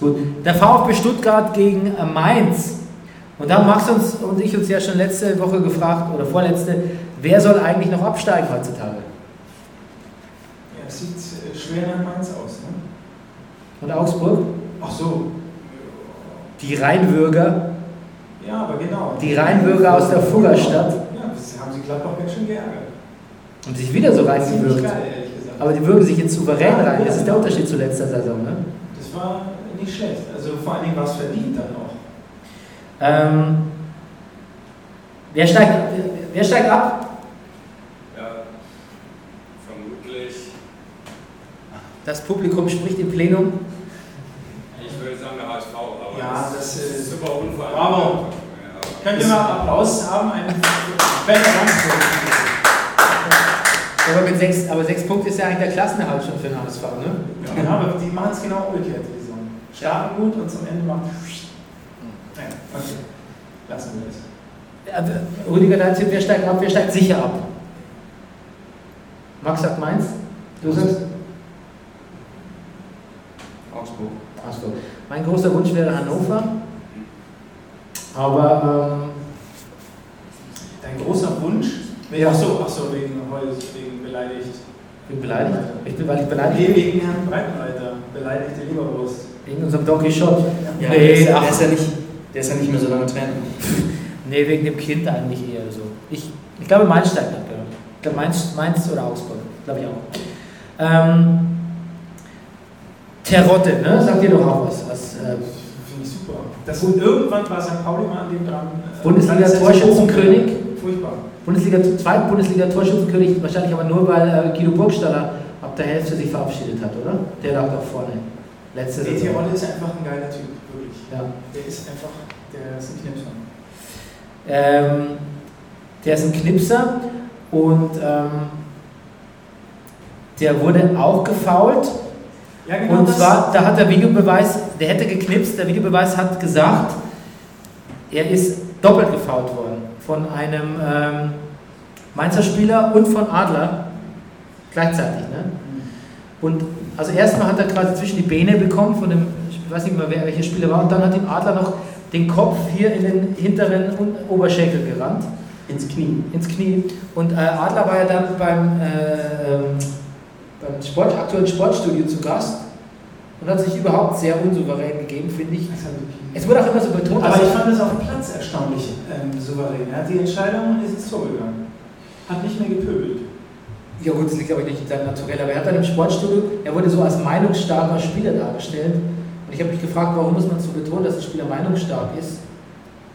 Speaker 3: Gut. Der VfB Stuttgart gegen äh, Mainz. Und da haben Max uns und ich uns ja schon letzte Woche gefragt, oder vorletzte, wer soll eigentlich noch absteigen heutzutage?
Speaker 6: Ja, es sieht äh, schwer nach Mainz aus, ne?
Speaker 3: Und Augsburg?
Speaker 6: Ach so.
Speaker 3: Die Rheinbürger,
Speaker 6: Ja, aber genau.
Speaker 3: die Rheinbürger aus der Fuggerstadt,
Speaker 6: Ja, das haben sie Gladbach ganz schön geärgert.
Speaker 3: Und sich wieder so reingewürgt.
Speaker 6: geil.
Speaker 3: Aber die würgen sich jetzt souverän rein. Das ist der Unterschied zu letzter Saison. Ne?
Speaker 6: Das war nicht schlecht. Also vor allen Dingen war es verdient dann auch.
Speaker 3: Ähm, wer, steigt, wer steigt ab?
Speaker 7: Ja, vermutlich.
Speaker 3: Das Publikum spricht im Plenum.
Speaker 7: Ich würde sagen der HSV, aber
Speaker 6: Ja,
Speaker 7: das,
Speaker 6: das,
Speaker 7: ist
Speaker 6: äh,
Speaker 7: super unverantwortlich.
Speaker 6: bravo.
Speaker 7: Ja,
Speaker 6: Könnt ihr mal Applaus haben? Einen Bänder
Speaker 3: Aber, mit sechs, aber sechs Punkte ist ja eigentlich der Klassenerhalt schon für den HSV. Ne?
Speaker 6: Ja, aber die machen es genau umgekehrt, die Saison. Starten gut und zum Ende machen. Nein, okay. Lassen wir das.
Speaker 3: Rüdiger, dein Tipp, wer steigt ab? Wer steigt sicher ab? Max sagt Mainz. Du sagst?
Speaker 4: Augsburg.
Speaker 3: Achso. Mein großer Wunsch wäre Hannover. Aber ähm,
Speaker 6: Dein großer Wunsch?
Speaker 3: Ja.
Speaker 6: Ach so, ach so wegen, Holz, wegen beleidigt.
Speaker 3: ich bin beleidigt. Ich bin, weil ich
Speaker 6: Nee,
Speaker 3: beleidigt
Speaker 6: wegen Herrn Breitenreiter. Beleidigte Leberwurst.
Speaker 3: Wegen unserem Don Quixote.
Speaker 4: Ja,
Speaker 3: Nee,
Speaker 4: der, ist, der,
Speaker 3: ach.
Speaker 4: ist ja nicht, der ist ja nicht mehr so lange Trainer.
Speaker 3: Nee, wegen dem Kind eigentlich eher so. Ich, ich glaube, Mainz steigt ab. Ja. Ich glaube, Mainz, Mainz oder Augsburg. Glaube ich auch. Ähm, Terotte, ne? Sagt ihr doch auch was. was äh,
Speaker 6: Finde ich super. Das und irgendwann war St. Pauli mal an dem dran. äh,
Speaker 3: Bundesliga
Speaker 6: dann ist so
Speaker 3: Torschützenkönig.
Speaker 6: hochgegangen. Furchtbar.
Speaker 3: Bundesliga, zweit Bundesliga Torschützenkönig, wahrscheinlich aber nur, weil äh, Guido Burgstaller ab der Hälfte sich verabschiedet hat, oder? Der lag da vorne. Letzte
Speaker 6: Der
Speaker 3: Saison.
Speaker 6: Terodde ist einfach ein geiler Typ, wirklich.
Speaker 3: Ja.
Speaker 6: Der ist einfach, der ist ein Knipser.
Speaker 3: Ähm, der ist ein Knipser und ähm, der wurde auch gefault.
Speaker 6: Ja, genau.
Speaker 3: Und zwar, da hat der Videobeweis, der hätte geknipst, der Videobeweis hat gesagt, er ist doppelt gefault worden. Von einem ähm, Mainzer Spieler und von Adler gleichzeitig. Ne? Und also erstmal hat er quasi zwischen die Beine bekommen von dem, ich weiß nicht mehr, wer, welcher Spieler war, und dann hat ihm Adler noch den Kopf hier in den hinteren Oberschenkel gerannt,
Speaker 4: Ins Knie.
Speaker 3: ins Knie. Und äh, Adler war ja dann beim, äh, ähm, beim Sport, aktuellen Sportstudio zu Gast und hat sich überhaupt sehr unsouverän gegeben, finde ich.
Speaker 6: Wirklich-
Speaker 3: Es wurde auch immer so betont,
Speaker 6: Aber ich fand es auf dem Platz erstaunlich ähm, souverän. Er hat die Entscheidung und ist ins Tor gegangen. Hat nicht mehr gepöbelt.
Speaker 3: Ja gut, das liegt glaube ich nicht in seinem Naturell, aber er hat dann im Sportstudio, er wurde so als meinungsstarker Spieler dargestellt. Und ich habe mich gefragt, warum muss man so betonen, dass ein Spieler meinungsstark ist?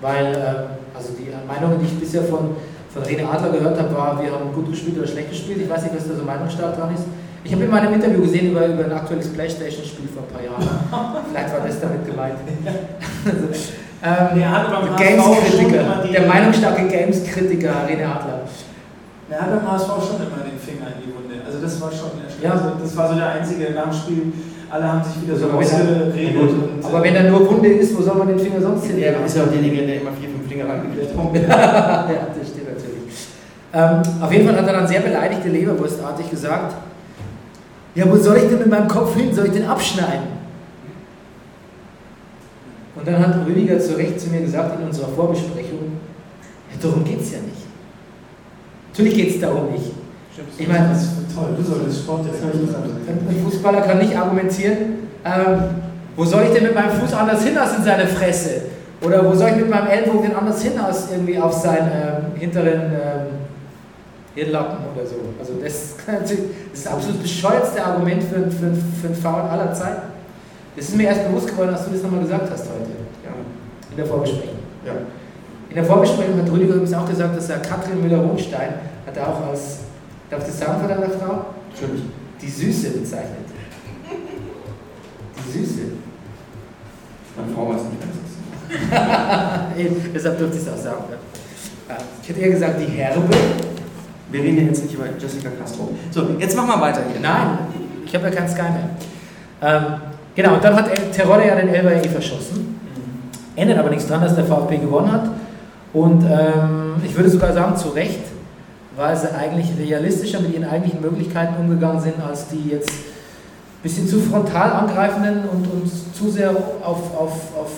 Speaker 3: Weil, ähm, also die Meinungen, die ich bisher von, von Rene Adler gehört habe, war, wir haben gut gespielt oder schlecht gespielt. Ich weiß nicht, was da so meinungsstark dran ist. Ich habe in meinem Interview gesehen über, über ein aktuelles Playstation-Spiel vor ein paar Jahren. Vielleicht war das damit gemeint. also, ähm,
Speaker 6: Der beim
Speaker 3: der Games-Kritiker, der meinungsstarke Games-Kritiker Rene Adler.
Speaker 6: Er hat beim HSV schon immer den Finger in die Wunde. Also das war schon erstaunlich.
Speaker 3: Ja.
Speaker 6: Also das war so der einzige nach dem Spiel. Alle haben sich wieder so
Speaker 3: Aber wenn er-
Speaker 6: rausgeredet. und,
Speaker 3: Aber wenn er nur Wunde ist, wo soll man den Finger sonst hin?
Speaker 4: Er ist ja auch derjenige, der immer vier, fünf Finger
Speaker 6: der
Speaker 4: reingekriegt hat.
Speaker 3: Ja, das stimmt natürlich. Ähm, auf jeden Fall hat er dann sehr beleidigte Leberwurstartig gesagt, ja, wo soll ich denn mit meinem Kopf hin? Soll ich den abschneiden? Und dann hat Rüdiger zu Recht zu mir gesagt in unserer Vorbesprechung, ja, darum geht es ja nicht. Natürlich geht es darum nicht. Ich meine,
Speaker 6: Das ist toll, du solltest Sport
Speaker 3: ein Fußballer kann nicht argumentieren, ähm, wo soll ich denn mit meinem Fuß anders hin als in seine Fresse? Oder wo soll ich mit meinem Ellbogen denn anders hin als irgendwie auf seinen ähm, hinteren ähm, Hirnlappen oder so? Also das, ist das absolut bescheuertste Argument für, für, für einen Foul aller Zeiten. Das ist mir erst bewusst geworden, als du das nochmal gesagt hast heute.
Speaker 4: Ja.
Speaker 3: In der Vorbesprechung.
Speaker 4: Ja.
Speaker 3: In der Vorbesprechung hat Rüdiger übrigens auch gesagt, dass er Katrin Müller-Hohenstein hat er auch als, darf ich das sagen von deiner Frau?
Speaker 4: Natürlich.
Speaker 3: Die Süße bezeichnet. Die Süße.
Speaker 4: Meine Frau weiß nicht, wer das ist.
Speaker 3: Eben, Deshalb dürfte ich es auch sagen. Ja. Ich hätte eher gesagt, die Herbe.
Speaker 4: Wir reden ja jetzt nicht über Jessica Castro. So, jetzt machen wir weiter hier.
Speaker 3: Nein, ich habe ja keinen Sky mehr. Ähm, genau, und dann hat Terodde ja den Elber eh verschossen. Ändert aber nichts dran, dass der VfB gewonnen hat. Und ähm, ich würde sogar sagen, zu Recht, weil sie eigentlich realistischer mit ihren eigentlichen Möglichkeiten umgegangen sind, als die jetzt ein bisschen zu frontal angreifenden und, und zu sehr auf, auf, auf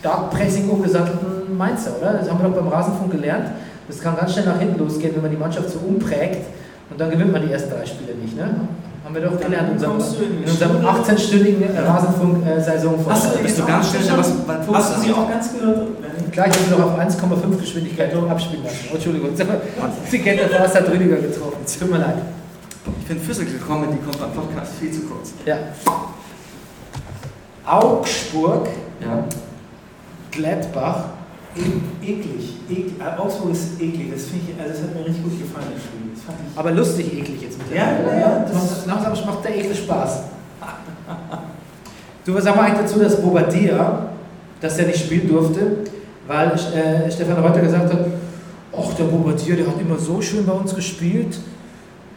Speaker 3: stark Pressing umgesattelten Mainzer, oder? Das haben wir doch beim Rasenfunk gelernt. Das kann ganz schnell nach hinten losgehen, wenn man die Mannschaft so umprägt und dann gewinnt man die ersten drei Spiele nicht. Ne? Haben wir doch
Speaker 6: Dann
Speaker 3: gelernt in unserem,
Speaker 6: kommst du in die
Speaker 3: in unserem
Speaker 6: Stunde.
Speaker 3: 18-stündigen Rasenfunk-Saison von
Speaker 6: Hast du,
Speaker 4: bist du ganz schnell, was, was
Speaker 6: Hast du sie auch ganz gehört?
Speaker 3: Gleich haben wir noch auf 1,5 Geschwindigkeit abspielen lassen. Oh, Entschuldigung, sie kennt der Forst hat Rüdiger getroffen. Es tut mir leid.
Speaker 4: Ich finde Physical Comedy kommt beim Podcast viel zu kurz.
Speaker 3: Ja. Augsburg,
Speaker 4: Ja.
Speaker 3: Gladbach.
Speaker 6: Eklig. eklig. Äh, Augsburg ist eklig. Das, finde ich, also das hat mir richtig gut gefallen, das Spiel. Das fand ich
Speaker 3: Aber lustig eklig jetzt mit der.
Speaker 6: Ja, ja, ja, das-
Speaker 3: langsam macht der Ekel Spaß. Du, was sagen wir eigentlich dazu, dass Bobadilla, dass er nicht spielen durfte, weil äh, Stefan Reuter gesagt hat, ach, der Bobadilla, der hat immer so schön bei uns gespielt.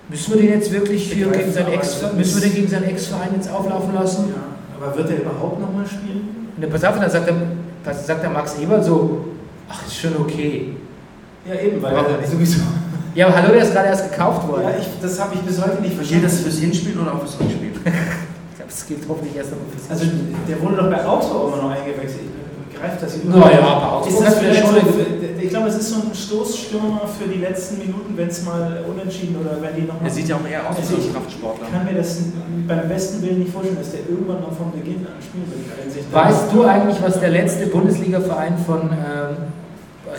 Speaker 3: Müssen wir den jetzt wirklich hier gegen seinen Ex, müssen wir den gegen seinen Ex-Verein jetzt auflaufen lassen?
Speaker 6: Ja, aber wird er überhaupt nochmal spielen?
Speaker 3: Und dann pass auf, und dann sagt der, was sagt der Max Eber so, ach, ist schon okay.
Speaker 6: Ja, eben, weil er sowieso.
Speaker 3: Ja, aber hallo, der ist gerade erst gekauft worden.
Speaker 6: Ja, ich, das habe ich bis heute nicht
Speaker 4: Gilt
Speaker 6: verstanden.
Speaker 4: das fürs Hinspiel oder auch fürs Rückspiel?
Speaker 3: Ich glaube, es geht hoffentlich erst einmal fürs
Speaker 6: Also, der wurde doch bei Augsburg immer noch eingewechselt. Ich greife das hier
Speaker 3: Naja, aber Augsburg
Speaker 6: Ist das vielleicht
Speaker 3: schon
Speaker 6: ich glaube, es ist so ein Stoßstürmer für die letzten Minuten, wenn es mal unentschieden oder wenn die nochmal.
Speaker 4: Er sieht ja auch eher aus wie
Speaker 6: ich
Speaker 4: ein Kraftsportler.
Speaker 6: Ich kann mir das beim besten Willen nicht vorstellen, dass der irgendwann noch vom Beginn an spielen wird.
Speaker 3: Weißt du eigentlich, was der letzte Bundesliga-Verein von ähm,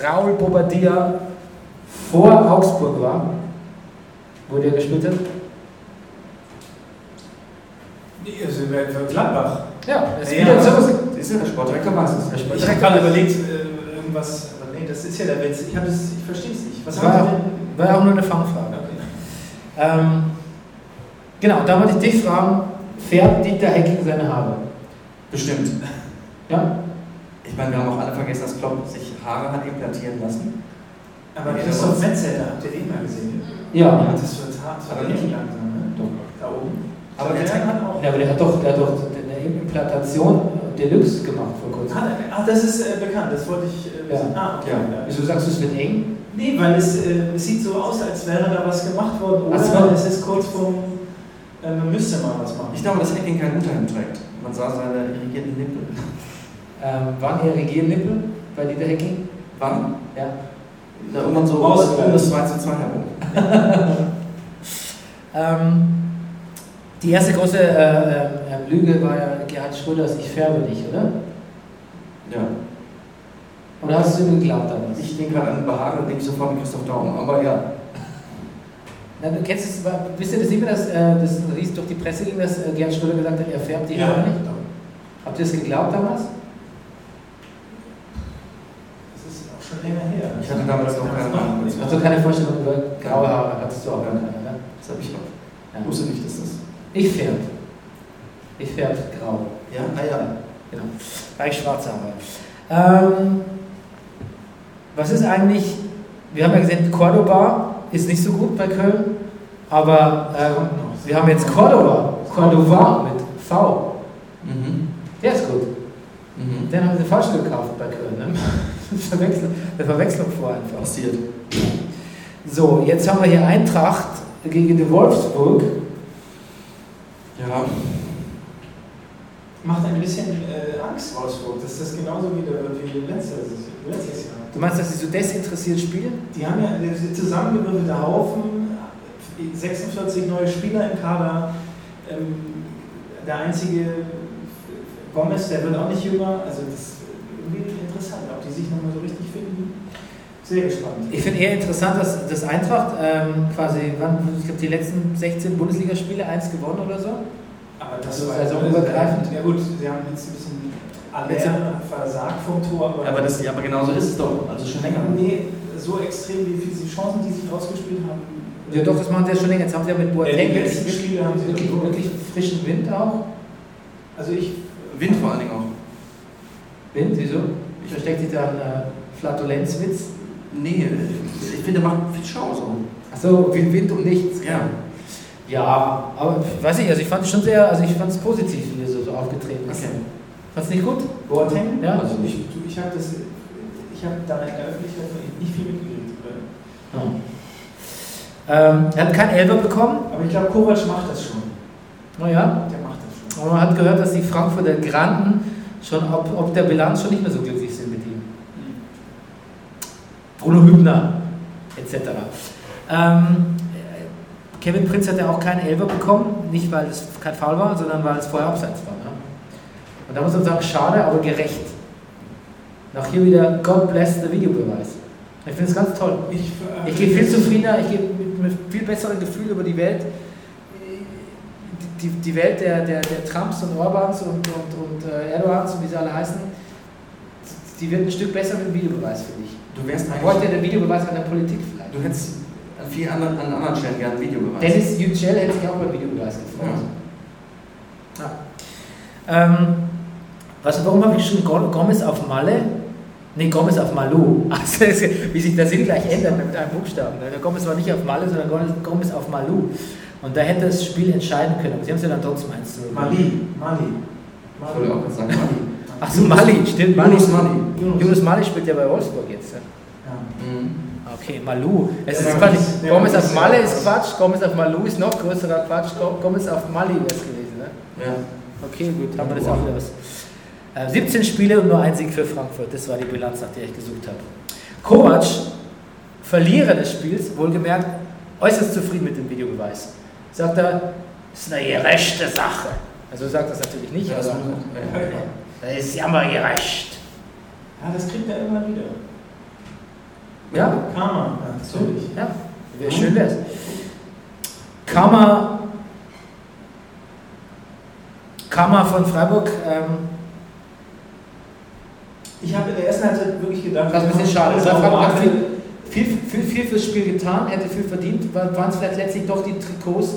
Speaker 3: Raul Bobadilla vor Augsburg war? Wo der gespielt hat?
Speaker 6: Nee, also für Gladbach.
Speaker 3: Ja, das ist
Speaker 6: Ja,
Speaker 3: wieder
Speaker 6: ja.
Speaker 3: so.
Speaker 4: Ist ja der Sportdirektor es.
Speaker 3: Der
Speaker 6: Ich habe gerade überlegt, äh, irgendwas. Aber nee, das ist ja der Witz. Ich, das- ich verstehe es nicht. Was
Speaker 3: Das war,
Speaker 6: haben
Speaker 3: auch, war auch nur eine Fangfrage.
Speaker 6: Okay.
Speaker 3: Ähm, genau, da wollte ich dich fragen, färbt Dieter Hecking seine Haare?
Speaker 4: Bestimmt.
Speaker 3: Ja?
Speaker 4: Ich meine, wir haben auch alle vergessen, dass Klopp sich Haare hat implantieren lassen.
Speaker 6: Aber Christoph Metzelder, habt ihr den mal gesehen?
Speaker 3: Ja.
Speaker 6: Das wird hart. Das
Speaker 4: Aber
Speaker 6: wird nicht
Speaker 4: nicht.
Speaker 6: langsam, ne? Da oben.
Speaker 4: Aber
Speaker 6: der
Speaker 4: der-
Speaker 6: hat auch.
Speaker 3: Ja, aber der hat doch, der hat doch Implantation Deluxe gemacht vor kurzem.
Speaker 6: Ah, ah, das ist äh, bekannt, das wollte ich äh,
Speaker 3: Ja.
Speaker 6: wissen. Ah, okay.
Speaker 4: Ja.
Speaker 6: Ja.
Speaker 3: Wieso sagst du, es wird eng?
Speaker 6: Nee, weil es, äh, es sieht so aus, als wäre da was gemacht worden. Oder
Speaker 3: Ach so.
Speaker 6: es ist kurz vorm, äh, man müsste mal was machen.
Speaker 4: Ich glaube, dass Hacking kein Unterhemd trägt. Man sah seine irrigierten Nippel.
Speaker 3: Ähm, waren eher Regiernippel bei Dieter Hecking?
Speaker 4: Wann?
Speaker 3: Ja.
Speaker 4: Da irgendwann so
Speaker 6: Aus-
Speaker 4: um das 2 zu 2 herum.
Speaker 3: Ähm, die erste große äh, äh, Lüge war ja Gerhard Schröders Ich färbe dich, oder?
Speaker 4: Ja.
Speaker 3: Oder hast du ihm geglaubt damals?
Speaker 4: Ich denke gerade an Behagen und denke sofort an Christoph Daum. Aber ja.
Speaker 3: Na, du kennst es, wisst ihr das nicht mehr, dass äh, das rief durch die Presse ging, dass äh, Gerhard Schröder gesagt hat, er färbt die
Speaker 6: Ja.
Speaker 3: Haare nicht? Habt ihr das geglaubt damals?
Speaker 6: Das ist auch schon länger her.
Speaker 4: Ich hatte damals noch keine Ahnung.
Speaker 3: Hast du keine Vorstellung über graue Haare? Hattest du auch gar keine, ne?
Speaker 4: Das habe ich noch.
Speaker 3: Ja.
Speaker 4: Ich wusste nicht, dass das.
Speaker 3: Ich färb. Ich färb grau.
Speaker 4: Ja, ah ja.
Speaker 3: Genau. Weil ich schwarze Haare. Ähm, was ist eigentlich, wir haben ja gesehen, Cordoba ist nicht so gut bei Köln, aber ähm, wir haben jetzt Cordoba, Cordoba mit V.
Speaker 4: Mhm.
Speaker 3: Der ist gut.
Speaker 4: Mhm.
Speaker 3: Den haben sie falsch gekauft bei Köln. Ne? Verwechslung, eine Verwechslung vor einfach.
Speaker 4: Passiert.
Speaker 3: So, jetzt haben wir hier Eintracht gegen die Wolfsburg.
Speaker 4: Ja.
Speaker 6: Macht ein bisschen äh, Angst, Wolfsburg, dass das genauso wieder wird wie letztes, letztes Jahr.
Speaker 3: Du meinst, dass sie so desinteressiert spielen?
Speaker 6: Die haben ja diese zusammengewürfelte Haufen, 46 neue Spieler im Kader. Ähm, der einzige Gomez, der wird auch nicht jünger. Also das ist irgendwie interessant, ob die sich nochmal so richtig finden. Sehr gespannt.
Speaker 3: Ich finde eher interessant, dass das Eintracht ähm, quasi, wann, ich glaube, die letzten 16 Bundesligaspiele eins gewonnen oder so.
Speaker 6: Aber das
Speaker 3: Also
Speaker 6: war
Speaker 3: saisonübergreifend?
Speaker 6: Ja gut, sie haben jetzt ein bisschen Aller versagt vom Tor.
Speaker 4: Aber, das, ja, aber genau so ist es doch. Also schon länger.
Speaker 6: Nee, so extrem wie viele Chancen, die sie rausgespielt haben.
Speaker 3: Ja, doch, das machen sie ja schon länger. Jetzt haben sie ja mit Boateng
Speaker 6: Ja, die
Speaker 3: wirklich,
Speaker 6: letzten
Speaker 3: wirklich,
Speaker 6: Spiele haben sie
Speaker 3: wirklich, wirklich frischen Wind auch.
Speaker 6: Also ich
Speaker 4: Wind vor allen Dingen auch.
Speaker 3: Wind, wieso? Versteckt sich da ein äh, Flatulenzwitz?
Speaker 4: Nee, ich finde, der macht viel Schau so.
Speaker 3: Achso, wie Wind um nichts.
Speaker 4: Ja.
Speaker 3: Ja, aber weiß ich, also ich fand es schon sehr, also ich fand es positiv, wie er so, so aufgetreten ist.
Speaker 4: Okay.
Speaker 3: Fand's nicht gut?
Speaker 6: Boateng?
Speaker 3: Ja.
Speaker 6: Also ich, ich habe das, ich habe da in der Öffentlichkeit von ihm nicht viel mitgekriegt. weil
Speaker 3: Ja. Ähm, er hat keinen Elfer bekommen.
Speaker 6: Aber ich glaube, Kovac macht das schon.
Speaker 3: Naja,
Speaker 6: Der macht das schon.
Speaker 3: aber man hat gehört, dass die Frankfurter Granden schon ob, ob der Bilanz schon nicht mehr so glücklich. Bruno Hübner etc. Ähm, Kevin Prinz hat ja auch keinen Elfer bekommen, nicht weil es kein Foul war, sondern weil es vorher abseits war. Ne? Und da muss man sagen, schade, aber gerecht. Auch hier wieder God bless the Videobeweis. Ich finde es ganz toll.
Speaker 6: Ich, äh,
Speaker 3: Ich gehe viel zufriedener, ich gehe mit, mit viel besserem Gefühl über die Welt. Die, die Welt der, der, der Trumps und Orbans und, und, und äh, Erdogans und wie sie alle heißen, die wird ein Stück besser mit dem Videobeweis, finde ich.
Speaker 4: Du wärst
Speaker 3: Ich wollte
Speaker 4: eigentlich.
Speaker 3: der Videobeweis an der Politik vielleicht.
Speaker 4: Du hättest an vielen anderen, an anderen Stellen gerne Videobeweis.
Speaker 3: Dennis Yücel hätte sich auch beim Videobeweis gefreut. Ja. Ähm, was, warum habe ich Go- Gomez auf Malle? Nee, Gomez auf Malu. Also, wie sich der Sinn gleich ändert mit einem Buchstaben. Der Gomez war nicht auf Malle, sondern Gomez- auf Malu. Und da hätte das Spiel entscheiden können. Aber sie haben es ja dann trotzdem 1 zu 0.
Speaker 6: Mali, Mali.
Speaker 4: Ich wollte auch sagen, Mali.
Speaker 3: Ach so, Mali, stimmt. Mali.
Speaker 4: Yunus Mali.
Speaker 3: Jonas Mali spielt ja bei Wolfsburg jetzt. ja.
Speaker 6: Ja.
Speaker 4: Mhm.
Speaker 3: Okay, Malu. Es
Speaker 6: Ja,
Speaker 3: ist
Speaker 6: das- ja,
Speaker 3: Gomez auf
Speaker 6: ist
Speaker 3: Malle
Speaker 6: ja-
Speaker 3: ist Quatsch, Gomez auf Malu ist noch größerer Quatsch, Go- Gomez auf Mali wäre es gewesen. Ne?
Speaker 4: Ja.
Speaker 3: Okay, gut, haben wir das auch wieder was. Äh, 17 Spiele und nur ein Sieg für Frankfurt. Das war die Bilanz, nach der ich gesucht habe. Kovac, Verlierer des Spiels, wohlgemerkt, äußerst zufrieden mit dem Videobeweis. Sagt er, ist eine gerechte Sache. Also sagt das natürlich nicht,
Speaker 4: Ja,
Speaker 3: aber. das ist ja mal gerecht.
Speaker 6: Ja, das kriegt er immer wieder.
Speaker 3: Ja,
Speaker 6: Karma, ja, natürlich.
Speaker 3: ja, wäre schön wär's. Kammer, Kammer von Freiburg, ähm,
Speaker 6: Ich habe in der ersten Halbzeit wirklich gedacht,
Speaker 3: Das ist ein bisschen schade. Freiburg hat viel, viel, viel, viel fürs Spiel getan, hätte viel verdient. War- Waren es vielleicht letztlich doch die Trikots,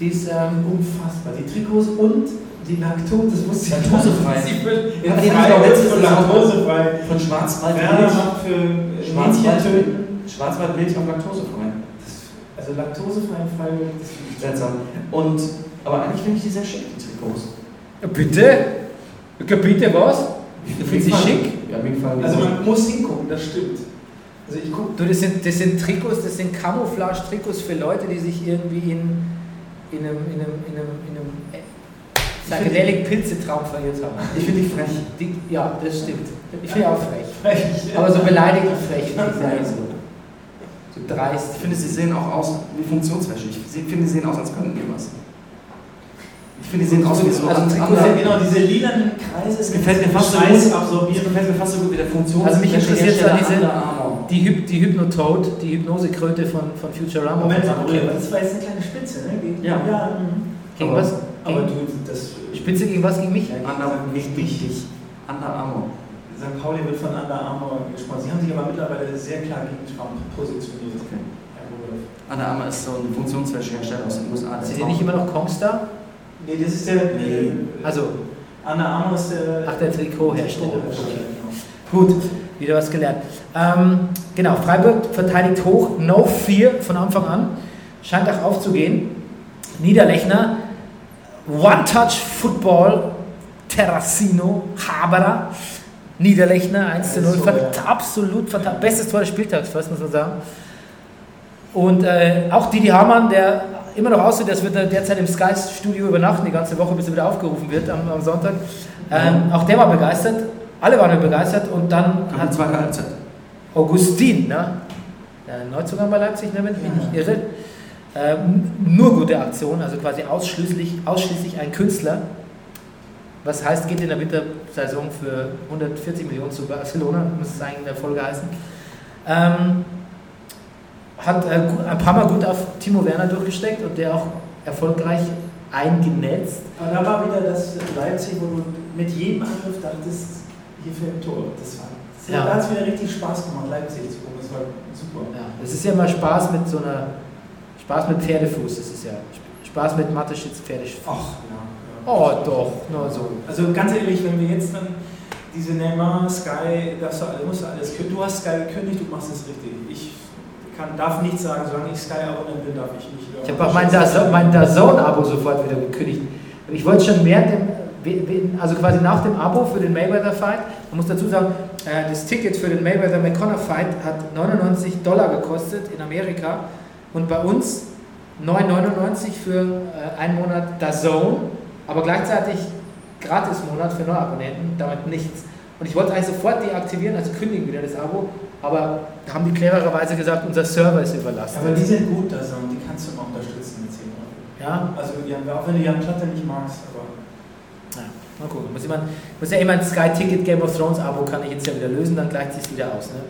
Speaker 3: die es. Ähm,
Speaker 6: unfassbar. Die Trikots und die Laktose, das wusste ich
Speaker 4: Laktosefrei.
Speaker 6: Sie
Speaker 4: auch
Speaker 6: Freiburg
Speaker 4: letztes
Speaker 6: für
Speaker 4: Jahr
Speaker 6: Laktosefrei.
Speaker 4: Von Schwarzwald
Speaker 6: Werner
Speaker 4: Milch.
Speaker 6: macht für
Speaker 4: Schwarzwald,
Speaker 6: Mädchentöten.
Speaker 4: Schwarzwald Milch auf laktosefrei.
Speaker 6: Also laktosefrei in Freiburg, das finde ich
Speaker 4: Seltsam. Und, aber eigentlich finde ich die sehr schick, die Trikots.
Speaker 3: bitte? Ja, Bitte was? Du findest sie schick?
Speaker 4: Ja, mir gefallen
Speaker 6: Also man muss hingucken, das stimmt. Also ich gucke.
Speaker 3: Du, das sind, das sind Trikots, das sind Camouflage-Trikots für Leute, die sich irgendwie in, in einem, in einem, in einem, in einem Psychedelic-Pilzetraum verirrt haben.
Speaker 4: Ich finde die frech.
Speaker 3: Die, ja, das stimmt. Ich finde auch frech. Aber so beleidigend frech finde ich ja so. So dreist.
Speaker 4: Ich finde, sie sehen auch aus wie Funktionswäsche. Ich finde, sie sehen aus, als könnten die was. Ich finde, die sehen aus wie so
Speaker 3: Also
Speaker 6: Ja, genau, diese lilanen Kreise
Speaker 4: Es gefällt mir fast so gut.
Speaker 6: Absorbieren.
Speaker 4: gefällt mir fast so gut wie der Funktions.
Speaker 3: Also mich interessiert zwar diese-. Die, Hyp die Hypnotoad, die Hypnosekröte von, von Futurama.
Speaker 6: Moment mal,
Speaker 3: von Mark
Speaker 6: das war jetzt eine kleine Spitze, ne? Gegen,
Speaker 4: Ja.
Speaker 6: mhm.
Speaker 3: Gegen
Speaker 4: Aber-
Speaker 3: was?
Speaker 6: Aber du, das.
Speaker 3: Spitze gegen was? Gegen mich?
Speaker 4: Under, nicht wichtig. Under Armour.
Speaker 6: St. Pauli wird von Under Armour gesprochen. Sie haben sich aber mittlerweile sehr klar gegen Trump positioniert.
Speaker 4: Okay. Under Armour ist so ein Funktionswäschehersteller aus den USA.
Speaker 3: Sind die nicht immer noch Kongstar?
Speaker 6: Nee, das ist der.
Speaker 4: Nee.
Speaker 3: Also,
Speaker 6: Under Armour ist der.
Speaker 3: ach, der Trikothersteller. Okay.
Speaker 6: genau.
Speaker 3: Gut, wieder was gelernt. Ähm, genau, Freiburg verteidigt hoch, no fear von Anfang an. Scheint auch aufzugehen. Niederlechner, One-Touch-Football, Terracino, Haberer, Niederlechner, 1 zu 0.
Speaker 6: Also,
Speaker 3: Fant-
Speaker 6: ja.
Speaker 3: Absolut fantastisch. Bestes Tor des Spieltags, fast muss man sagen. Und äh, auch Didi Hamann, der immer noch aussieht, würde er derzeit im Sky-Studio übernachten, die ganze Woche, bis er wieder aufgerufen wird am, am Sonntag. Ähm, auch der war begeistert. Alle waren begeistert. Und dann
Speaker 4: Hat
Speaker 3: hat
Speaker 4: zweite Halbzeit.
Speaker 3: Augustin, ne? der Neuzugang bei Leipzig, ne, wenn ich mich nicht irre, nur gute Aktion, also quasi ausschließlich, ausschließlich ein Künstler. Was heißt, geht in der Wintersaison für 140 Millionen zu Barcelona, muss es eigentlich in der Folge heißen. Ähm, hat äh, ein paar Mal gut auf Timo Werner durchgesteckt und der auch erfolgreich eingenetzt.
Speaker 6: Aber da war wieder das Leipzig, wo du mit jedem Angriff dachtest, hier fällt ein Tor. Das war, das
Speaker 3: Ja.
Speaker 6: Da hat es wieder richtig Spaß gemacht, Leipzig zu gucken. Das war super.
Speaker 3: Ja, es ist ja immer Spaß mit so einer, Spaß mit Pferdefuß, das ist ja Spaß mit Mathe-Schitz Pferdefuß.
Speaker 6: Ach, ja.
Speaker 3: Oh doch, nur so.
Speaker 6: Also ganz ehrlich, wenn wir jetzt dann diese Neymar, Sky, darfst du, alles- musst du alles. Du hast Sky gekündigt, du machst es richtig. Ich kann, darf nichts sagen, solange ich Sky Abonnent bin, darf ich nicht.
Speaker 3: Ich habe auch mein DAZN mein DAZN-Abo sofort wieder gekündigt. Ich wollte schon während dem, also quasi nach dem Abo für den Mayweather-Fight, man muss dazu sagen, äh, das Ticket für den Mayweather-McConnor-Fight hat 99 Dollar gekostet in Amerika. Und bei uns 9,99 für äh, einen Monat DAZN, aber gleichzeitig Gratis-Monat für Neuabonnenten, damit nichts. Und ich wollte eigentlich sofort deaktivieren, also kündigen wieder das Abo, aber da haben die clevererweise gesagt, unser Server ist überlastet.
Speaker 6: Aber die sind gut, also, und die kannst du mal unterstützen mit 10 Euro.
Speaker 3: ja,
Speaker 6: Also, auch wenn du Jan Platte nicht magst, aber.
Speaker 3: Mal gucken. Muss, jemand, muss ja ein Sky Ticket Game of Thrones Abo kann ich jetzt ja wieder lösen, dann gleicht sich wieder aus. Ne?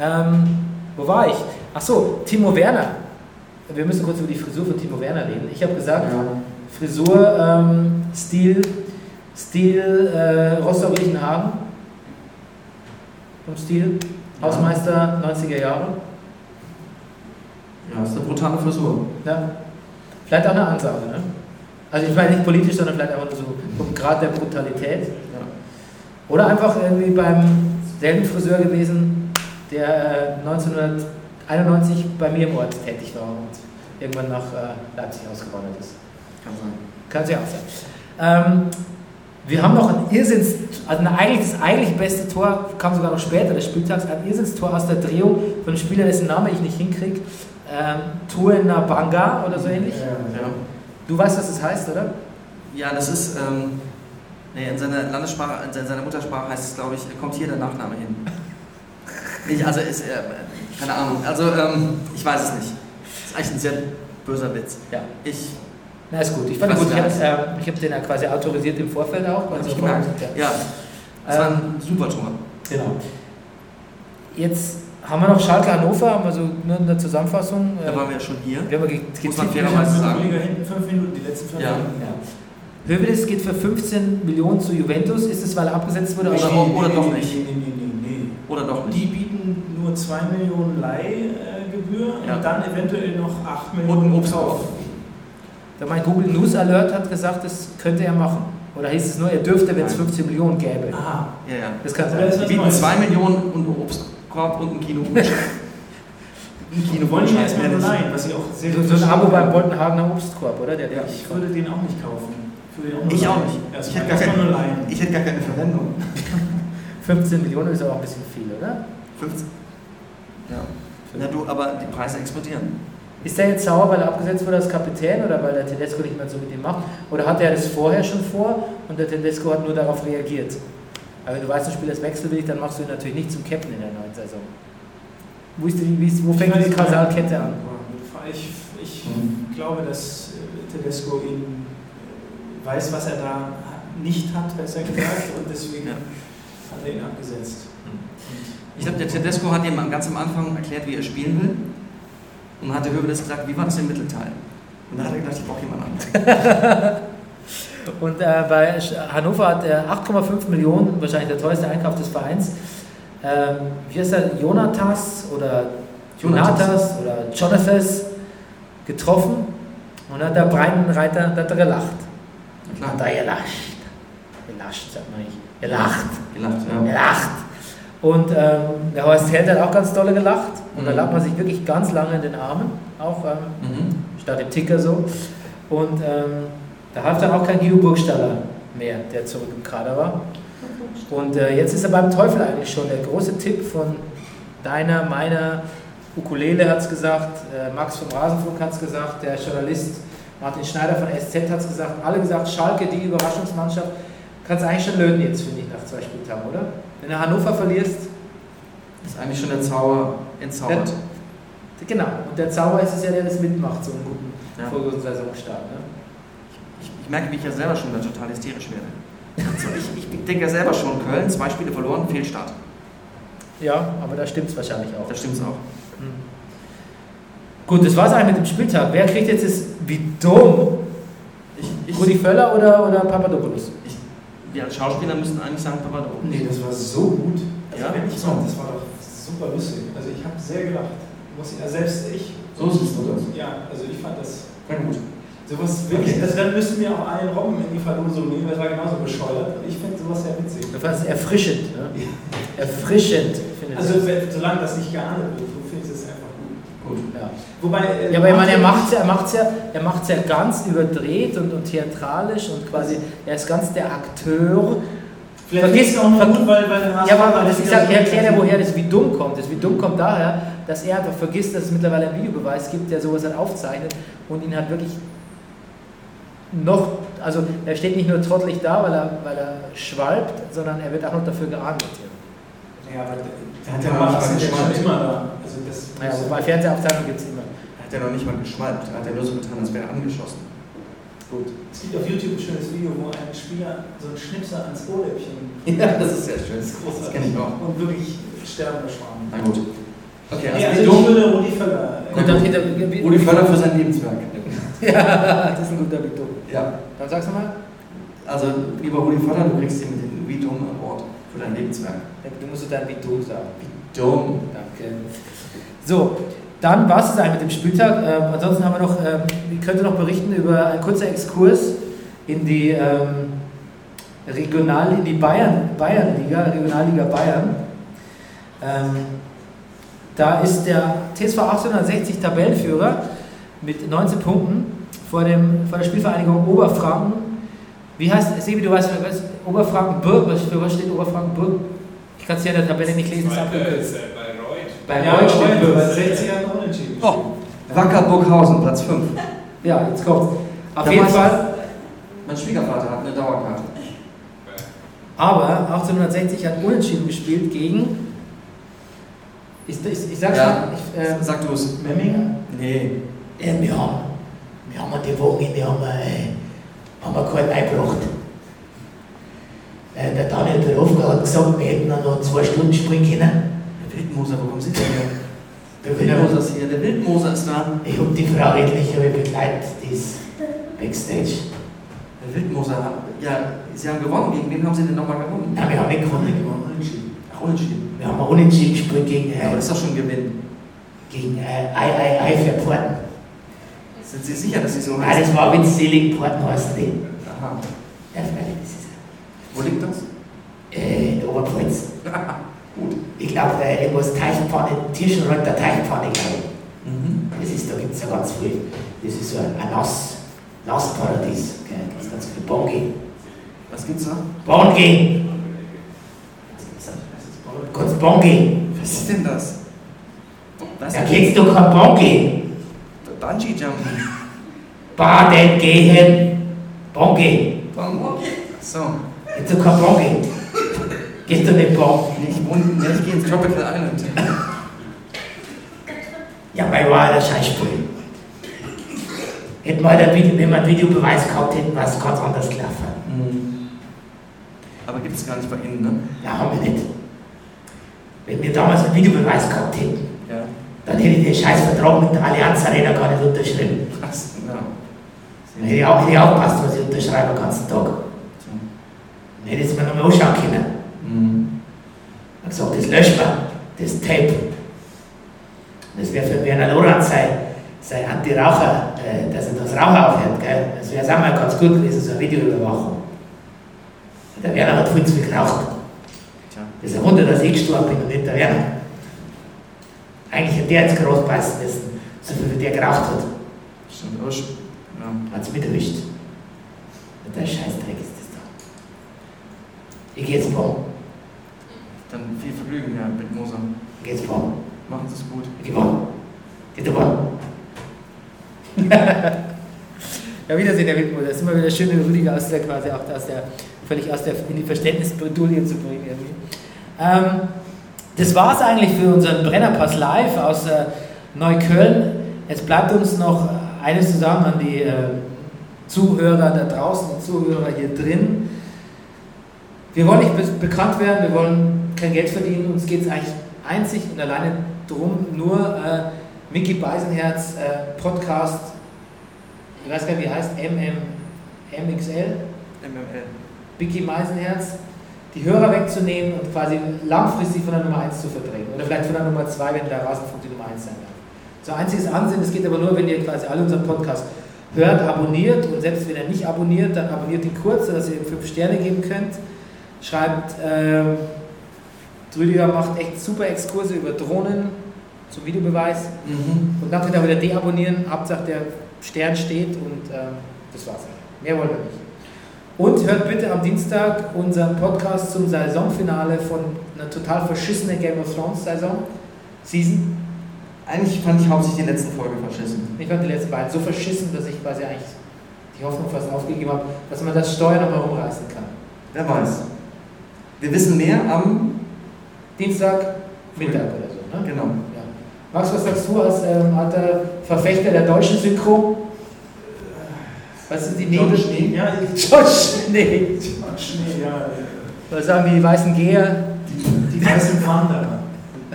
Speaker 3: Ähm, wo war ich? Ach so, Timo Werner wir müssen kurz über die Frisur von Timo Werner reden. Ich habe gesagt, ja. Frisur, ähm, Stil, Stil äh, Rostock-Lichtenhagen vom Stil, ja. Hausmeister 90er Jahre.
Speaker 4: Ja, ist eine brutale Frisur.
Speaker 3: Ja. Vielleicht auch eine Ansage, ne? Also ich meine nicht politisch, sondern vielleicht einfach nur so vom Grad der Brutalität. Ja. Oder einfach irgendwie beim selben Friseur gewesen, der äh, 1900 91 bei mir im Ort tätig war und irgendwann nach äh, Leipzig ausgewandert ist.
Speaker 4: Kann sein.
Speaker 3: Kann sich auch sein. Ähm, wir haben noch ein Irrsinns, also eigentlich, das eigentlich beste Tor kam sogar noch später des Spieltags, ein Irrsinnstor aus der Drehung von einem Spieler, dessen Name ich nicht hinkriege. Ähm, Tuena Banga oder so ähnlich.
Speaker 4: Ja, ja.
Speaker 3: Du weißt, was das heißt, oder?
Speaker 4: Ja, das ist. Ähm, nee, in seiner Landessprache, in seiner Muttersprache heißt es, glaube ich, kommt hier der Nachname hin. ich, also ist, äh, keine Ahnung, also ähm, ich weiß es nicht. Ist eigentlich ein sehr böser Witz.
Speaker 3: Ja.
Speaker 4: Ich
Speaker 3: Na, ist gut. Ich fand ihn gut. Ich habe äh, hab den ja quasi autorisiert im Vorfeld auch. Also
Speaker 4: ich gemerkt.
Speaker 3: Ja.
Speaker 4: Ja, das war
Speaker 3: Ähm,
Speaker 4: ein super Tor.
Speaker 3: Genau. Jetzt haben wir noch Schalke Hannover, haben wir so nur in der Zusammenfassung.
Speaker 4: Da
Speaker 3: äh,
Speaker 4: waren wir ja schon hier.
Speaker 3: wir haben ge-
Speaker 4: Muss man
Speaker 3: getippt,
Speaker 4: fairerweise sagen.
Speaker 6: Hinten fünf Minuten, die letzten fünf
Speaker 4: Ja.
Speaker 6: Minuten.
Speaker 3: Ja. Hövedes geht für 15 Millionen zu Juventus. Ist es, weil er abgesetzt wurde?
Speaker 4: Oder auch- oder doch nicht.
Speaker 6: Nee, nee, nee, nee,
Speaker 4: Oder doch nicht.
Speaker 6: Die bieten nur 2 Millionen Leihgebühr
Speaker 4: Ja.
Speaker 6: und dann eventuell noch 8
Speaker 4: Und ein
Speaker 6: Millionen
Speaker 4: Obstkauf.
Speaker 3: Der mein Google News Alert hat gesagt, das könnte er machen. Oder hieß es nur, er dürfte, wenn es
Speaker 4: Nein.
Speaker 3: 15 Millionen gäbe.
Speaker 6: Aha.
Speaker 4: Ja, ja.
Speaker 3: Das kann sein.
Speaker 4: Die bieten
Speaker 6: Neues.
Speaker 4: 2 Millionen und einen Obstkorb und ein Kino. ein Kino
Speaker 6: wollen ihn erstmal nur leihen, was ich auch sehr
Speaker 3: So, so ein Abo beim Boltenhagener Obstkorb, oder? Der,
Speaker 4: Ja.
Speaker 6: Ich würde den auch nicht kaufen. Ich,
Speaker 4: auch nicht. Ich hätte gar
Speaker 6: leihen.
Speaker 4: Ich hätte gar keine Verwendung.
Speaker 3: 15 Millionen ist aber auch ein bisschen viel, oder?
Speaker 4: 15. Ja. Na du, aber die Preise explodieren.
Speaker 3: Ist der jetzt sauer, weil er abgesetzt wurde als Kapitän oder weil der Tedesco nicht mehr so mit ihm macht? Oder hat er das vorher schon vor und der Tedesco hat nur darauf reagiert? Aber wenn du weißt, du spielst wechselwillig, dann machst du ihn natürlich nicht zum Captain in der neuen Saison. Wo, ist die, wie ist, wo fängt
Speaker 6: Ich weiß
Speaker 3: die
Speaker 6: nicht,
Speaker 3: Kausalkette an?
Speaker 6: Ich, ich
Speaker 4: Mhm.
Speaker 6: glaube, dass Tedesco ihn weiß, was er da nicht hat, besser gesagt, und deswegen
Speaker 4: Ja.
Speaker 6: Hat er ihn abgesetzt.
Speaker 4: Ich glaube, der Tedesco hat ihm ganz am Anfang erklärt, wie er spielen will. Und dann hat der Hövedes gesagt, wie war das im Mittelteil? Und dann hat er gedacht, ich brauche jemanden anderen.
Speaker 3: Und äh, bei Hannover hat er 8,5 Millionen, wahrscheinlich der teuerste Einkauf des Vereins. Ähm, wie heißt er? Jonatas oder
Speaker 4: Jonatas.
Speaker 3: Jonatas oder Jonathas getroffen und hat der Breitenreiter da hat er gelacht.
Speaker 4: Na
Speaker 3: Hat
Speaker 4: klar,
Speaker 3: er gelacht. Gelacht, sagt man nicht. Gelacht.
Speaker 4: gelacht, ja.
Speaker 3: Gelacht. Und ähm, der Horst Held hat auch ganz dolle gelacht. Und da
Speaker 4: Mhm.
Speaker 3: lag man sich wirklich ganz lange in den Armen. Auch ähm,
Speaker 4: Mhm.
Speaker 3: statt im Ticker so. Und ähm, da half dann auch kein Guido Burgstaller mehr, der zurück im Kader war. Und äh, jetzt ist er beim Teufel eigentlich schon. Der große Tipp von deiner, meiner, Ukulele hat es gesagt, äh, Max vom Rasenfunk hat es gesagt, der Journalist Martin Schneider von SZ hat es gesagt, alle gesagt, Schalke, die Überraschungsmannschaft, kannst eigentlich schon löten jetzt, finde ich, nach zwei Spieltagen, oder? Wenn du Hannover verlierst,
Speaker 4: Ist eigentlich schon der Zauber entzaubert.
Speaker 3: genau. Und der Zauber ist es ja, der das mitmacht, so einen guten
Speaker 4: Ja.
Speaker 3: Saisonstart. Ne?
Speaker 4: Ich, ich merke, wie ich ja selber schon wieder total hysterisch werde. Also ich, ich denke ja selber schon, Köln, zwei Spiele verloren, Fehlstart.
Speaker 3: Ja, aber da stimmt es wahrscheinlich auch.
Speaker 4: Da stimmt's auch.
Speaker 3: Hm. Gut, das war's eigentlich mit dem Spieltag. Wer kriegt jetzt das wie dumm?
Speaker 4: Ich, ich,
Speaker 3: Rudi Völler oder, oder Papadopoulos?
Speaker 4: ich, wir als Schauspieler müssten eigentlich sagen Papadopoulos.
Speaker 6: Nee, das war so gut. Also
Speaker 4: Ja?
Speaker 6: wenn ich mal, das war doch super lustig. Also ich habe sehr gelacht. Muss ich, also selbst ich.
Speaker 4: So siehst du das.
Speaker 6: Ja, also ich fand das.
Speaker 4: Na gut.
Speaker 6: Sowas wirklich, also dann müssten wir auch einen Robben in die Verlosung nehmen, weil es war genauso bescheuert. Und ich finde sowas sehr witzig.
Speaker 3: Du fandest es erfrischend. Ne? Erfrischend, finde
Speaker 6: Also solange das nicht geahndet wird, finde ich es einfach gut.
Speaker 3: Ja.
Speaker 6: Wobei, äh,
Speaker 3: ja, aber ich meine, er macht es ja, er macht's ja, er macht's ja ganz überdreht und, und theatralisch und quasi, er ist ganz der Akteur.
Speaker 6: Vielleicht es auch noch
Speaker 3: Vergiss-
Speaker 6: gut, weil, weil
Speaker 3: Ja, aber das ist ja, ich erkläre ja, woher das wie dumm kommt. Das wie dumm kommt daher, dass er einfach vergisst, dass es mittlerweile einen Videobeweis gibt, der sowas halt aufzeichnet und ihn halt wirklich noch, also er steht nicht nur trottelig da, weil er, weil er schwalbt, sondern er wird auch noch dafür geahndet.
Speaker 6: Ja, aber der hat
Speaker 7: Ja,
Speaker 6: ja mal
Speaker 7: was
Speaker 6: was
Speaker 7: ist
Speaker 6: schon
Speaker 7: schon
Speaker 6: immer da. Also das
Speaker 3: Ja, wobei Fernsehaufzeichnung gibt es immer.
Speaker 4: Hat er noch nicht mal geschmalpt, hat er nur so getan, als wäre er angeschossen.
Speaker 6: Gut. Es gibt auf YouTube ein schönes Video, wo ein Spieler so einen Schnipser ans Ohrläppchen
Speaker 4: Ja, das ist sehr schön.
Speaker 6: Das ist
Speaker 4: Das kenne ich auch.
Speaker 6: Und wirklich sterbender Schwan.
Speaker 4: Na gut. Okay,
Speaker 6: Ja,
Speaker 4: also
Speaker 6: also
Speaker 4: wie
Speaker 6: ich
Speaker 4: dumm.
Speaker 6: würde Rudi Völler.
Speaker 3: Hinter,
Speaker 4: Rudi Völler für sein Lebenswerk.
Speaker 3: Ja, das ist ein guter Vito.
Speaker 4: Ja.
Speaker 3: Dann sagst du mal.
Speaker 4: Also, lieber Rudi Völler, du kriegst hier mit dem Wie dumm Award für dein Lebenswerk.
Speaker 3: Du musst dein Vito sagen.
Speaker 4: Dumm.
Speaker 3: Danke. So, dann war es eigentlich mit dem Spieltag. Ähm, ansonsten haben wir noch, ähm, ich könnte noch berichten über einen kurzen Exkurs in die ähm, Regional, in die Bayern, Bayernliga, Regionalliga Bayern. Ähm, da ist der TSV 1860 Tabellenführer mit 19 Punkten vor, dem, vor der Spielvereinigung Oberfranken. Wie heißt, Sebi, du weißt, Oberfrankenburg, was, für was steht Oberfrankenburg? Ich kann es ja in der Tabelle nicht lesen, ist
Speaker 7: ist äh, bei Reut.
Speaker 3: Bei
Speaker 6: Ja,
Speaker 3: Reut steht Burg.
Speaker 6: bei 60 Jahren unentschieden.
Speaker 4: Oh, Wacker Burghausen, Platz 5.
Speaker 3: Ja, jetzt kommt's. Auf
Speaker 4: Da
Speaker 3: jeden Fall,
Speaker 4: Mein Schwiegervater hat eine Dauerkarte.
Speaker 3: aber 1860 hat unentschieden gespielt gegen. Ich, ich, ich sag's
Speaker 4: Ja.
Speaker 3: mal, ich, äh,
Speaker 4: Sag du es.
Speaker 6: Memminger?
Speaker 4: Nee.
Speaker 3: Ja, wir haben, wir haben die haben wir, äh, haben wir keinen eingebracht. Äh, der Daniel Berofka hat gesagt, wir hätten noch zwei Stunden springen können.
Speaker 4: Der Wildmoser, wo kommen Sie denn her?
Speaker 3: Wir
Speaker 4: Der Wildmoser ist hier. Der Wildmoser ist da.
Speaker 3: Ich habe die Frau etliche begleitet, die ist Backstage.
Speaker 4: Der Wildmoser. Ja, Sie haben gewonnen. Gegen wen haben Sie denn nochmal gewonnen?
Speaker 3: Nein, wir haben nicht gewonnen.
Speaker 6: Unentschieden.
Speaker 4: Ach, unentschieden.
Speaker 3: Wir haben unentschieden gespielt gegen,
Speaker 4: Ja, aber
Speaker 3: äh,
Speaker 4: das ist doch schon Gewinn.
Speaker 3: gegen äh, Ei, Ei, Ei für Porten.
Speaker 4: Sind Sie sicher, dass Sie so
Speaker 3: Nein,
Speaker 4: heißen?
Speaker 3: das war Windselig Porten heißen die.
Speaker 4: Aha.
Speaker 3: Ja, freilich, das ist
Speaker 4: Wo liegt das?
Speaker 3: äh, in Oberpolz.
Speaker 4: Gut.
Speaker 3: Ich glaube, äh, irgendwas Teichenpfanne, Tischenreuter Teichenpfanne, glaube ich.
Speaker 4: Mhm.
Speaker 3: Das ist, da gibt es ja ganz viel. Das ist so ein, ein Nass, Nassparadies. Da ist ganz viel Bongi.
Speaker 4: Was gibt's da?
Speaker 3: Bongi! Kurz Bongi!
Speaker 4: Was ist denn das? Was
Speaker 3: Da kennst du kein Bongi!
Speaker 4: Bungee Jumping.
Speaker 3: Baden gehen! Bongi!
Speaker 4: Warum? So.
Speaker 3: Kennst du kein Bongi? Gehst du nicht Bongi?
Speaker 4: Ich, wohne, nee, ich gehe ins Tropical Island.
Speaker 3: Ja, bei war der Scheißspiel. Hätten wir Video, wenn wir einen Videobeweis gehabt hätten, wäre es ganz anders gelaufen.
Speaker 4: Mhm. Aber gibt es gar nicht bei Ihnen, ne?
Speaker 3: Ja, haben wir nicht. Wenn wir damals einen Videobeweis gehabt hätten,
Speaker 4: Ja.
Speaker 3: dann hätte ich den scheiß Vertrag mit der Allianz Arena gar nicht unterschrieben.
Speaker 4: Krass, ja.
Speaker 3: Dann hätte ich, auch, hätte ich aufgepasst, was ich unterschreibe den ganzen Tag. Hätte ich es mir noch mal anschauen können.
Speaker 4: Mhm.
Speaker 3: Ich habe gesagt, das löscht man, das Tape. Das wäre für Werner Lorenz sein, sein Anti-Raucher, äh, dass er das Rauchen aufhört. Gell? Das wäre auch mal ganz gut gewesen, so eine Videoüberwachung. Der Werner hat viel zu viel geraucht.
Speaker 4: Tja.
Speaker 3: Das ist ein Wunder, dass ich gestorben bin und nicht der Werner. Eigentlich hätte der jetzt groß beißen müssen, so viel wie der geraucht hat.
Speaker 4: Stimmt, ja.
Speaker 3: Hat es mit erwischt. Der Scheißdreck ist gehe jetzt morgen.
Speaker 4: Dann viel Vergnügen, Herr Bittmoser.
Speaker 3: Gehe jetzt morgen.
Speaker 4: Machen Sie es gut.
Speaker 3: Gehe morgen. Geht morgen? ja, Wiedersehen, Herr Wittmuth. Das ist immer wieder schön, den Rüdiger aus der quasi auch aus der, völlig aus der, in die Verständnisbredouille zu bringen. Irgendwie. Ähm, das war es eigentlich für unseren Brennerpass live aus äh, Neukölln. Jetzt bleibt uns noch eines zu sagen an die äh, Zuhörer da draußen, die Zuhörer hier drin. Wir wollen nicht be bekannt werden, wir wollen kein Geld verdienen. Uns geht es eigentlich einzig und alleine darum, nur äh, Mickey Beisenherz äh, Podcast, ich weiß gar nicht, wie er heißt, MM, MXL,
Speaker 4: MML.
Speaker 3: Mickey Meisenherz, die Hörer wegzunehmen und quasi langfristig von der Nummer 1 zu verdrängen. Oder vielleicht von der Nummer 2, wenn der Rasenfunk die Nummer 1 sein darf. So einziges Ansehen, es geht aber nur, wenn ihr quasi alle unseren Podcast hört, abonniert und selbst wenn ihr nicht abonniert, dann abonniert ihn kurz, sodass ihr ihm 5 Sterne geben könnt. Schreibt, ähm, Rüdiger macht echt super Exkurse über Drohnen zum Videobeweis.
Speaker 4: Mhm.
Speaker 3: Und dann könnt ihr wieder deabonnieren, Hauptsache der Stern steht und ähm, das war's. Mehr wollen wir nicht. Und hört bitte am Dienstag unseren Podcast zum Saisonfinale von einer total verschissenen Game of Thrones Saison, Season.
Speaker 4: Eigentlich fand ich hauptsächlich die letzte Folge verschissen.
Speaker 3: Ich fand die letzten beiden so verschissen, dass ich quasi eigentlich die Hoffnung fast aufgegeben habe, dass man das Steuer nochmal rumreißen kann.
Speaker 4: Wer weiß. Wir wissen mehr am.
Speaker 3: Dienstag, Mittag oder so, ne?
Speaker 4: Genau.
Speaker 3: Ja. Max, was sagst du als ähm, alter Verfechter der deutschen Synchro? Was sind die Nebel?
Speaker 6: Schnee, ja,
Speaker 3: John Schnee.
Speaker 6: John Schnee, ja.
Speaker 3: Oder sagen die weißen Geher,
Speaker 6: Die, die weißen Wanderer.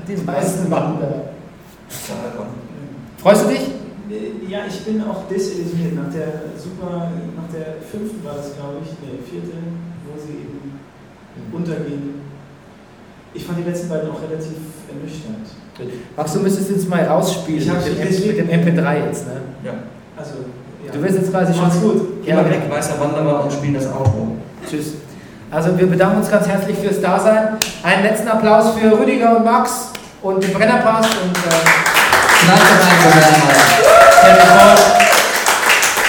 Speaker 3: die weißen Wanderer. Freust du dich?
Speaker 6: Äh, Ja, ich bin auch desillusioniert. Nach der super, nach der fünften war das, glaube ich, der vierte, wo sie eben untergehen. Ich fand die letzten beiden auch relativ ernüchternd.
Speaker 3: Max, du müsstest jetzt mal rausspielen
Speaker 6: Ich
Speaker 3: mit, dem,
Speaker 6: deswegen-
Speaker 3: mit dem MP3 jetzt, ne?
Speaker 4: Ja.
Speaker 6: Also, ja.
Speaker 3: Du wirst jetzt quasi schon...
Speaker 6: Macht's gut.
Speaker 4: Geh mal weg, weißer Wanderer und spielen das Outro.
Speaker 3: Tschüss. Also wir bedanken uns ganz herzlich fürs Dasein. Einen letzten Applaus für Rüdiger und Max und den Brennerpass und äh.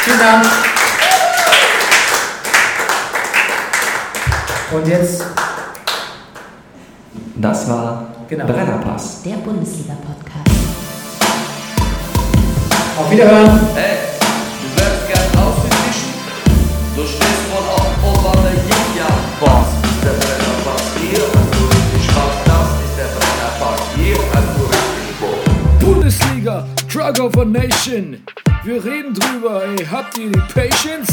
Speaker 3: Vielen Dank. Und jetzt,
Speaker 8: Das war
Speaker 3: Genau.
Speaker 8: Brennerpass.
Speaker 9: Der Bundesliga-Podcast.
Speaker 3: auf Wiederhören.
Speaker 1: Hey, du wärst gern ausgeglichen? Du stehst wohl auf Ober Yin Ja, was ist der Brennerpass? Hier hast du richtig Spaß, das ist der Brennerpass. Hier hast du richtig Spaß.
Speaker 2: Bundesliga, Drug of a Nation. Wir reden drüber, ey, habt ihr die Patience?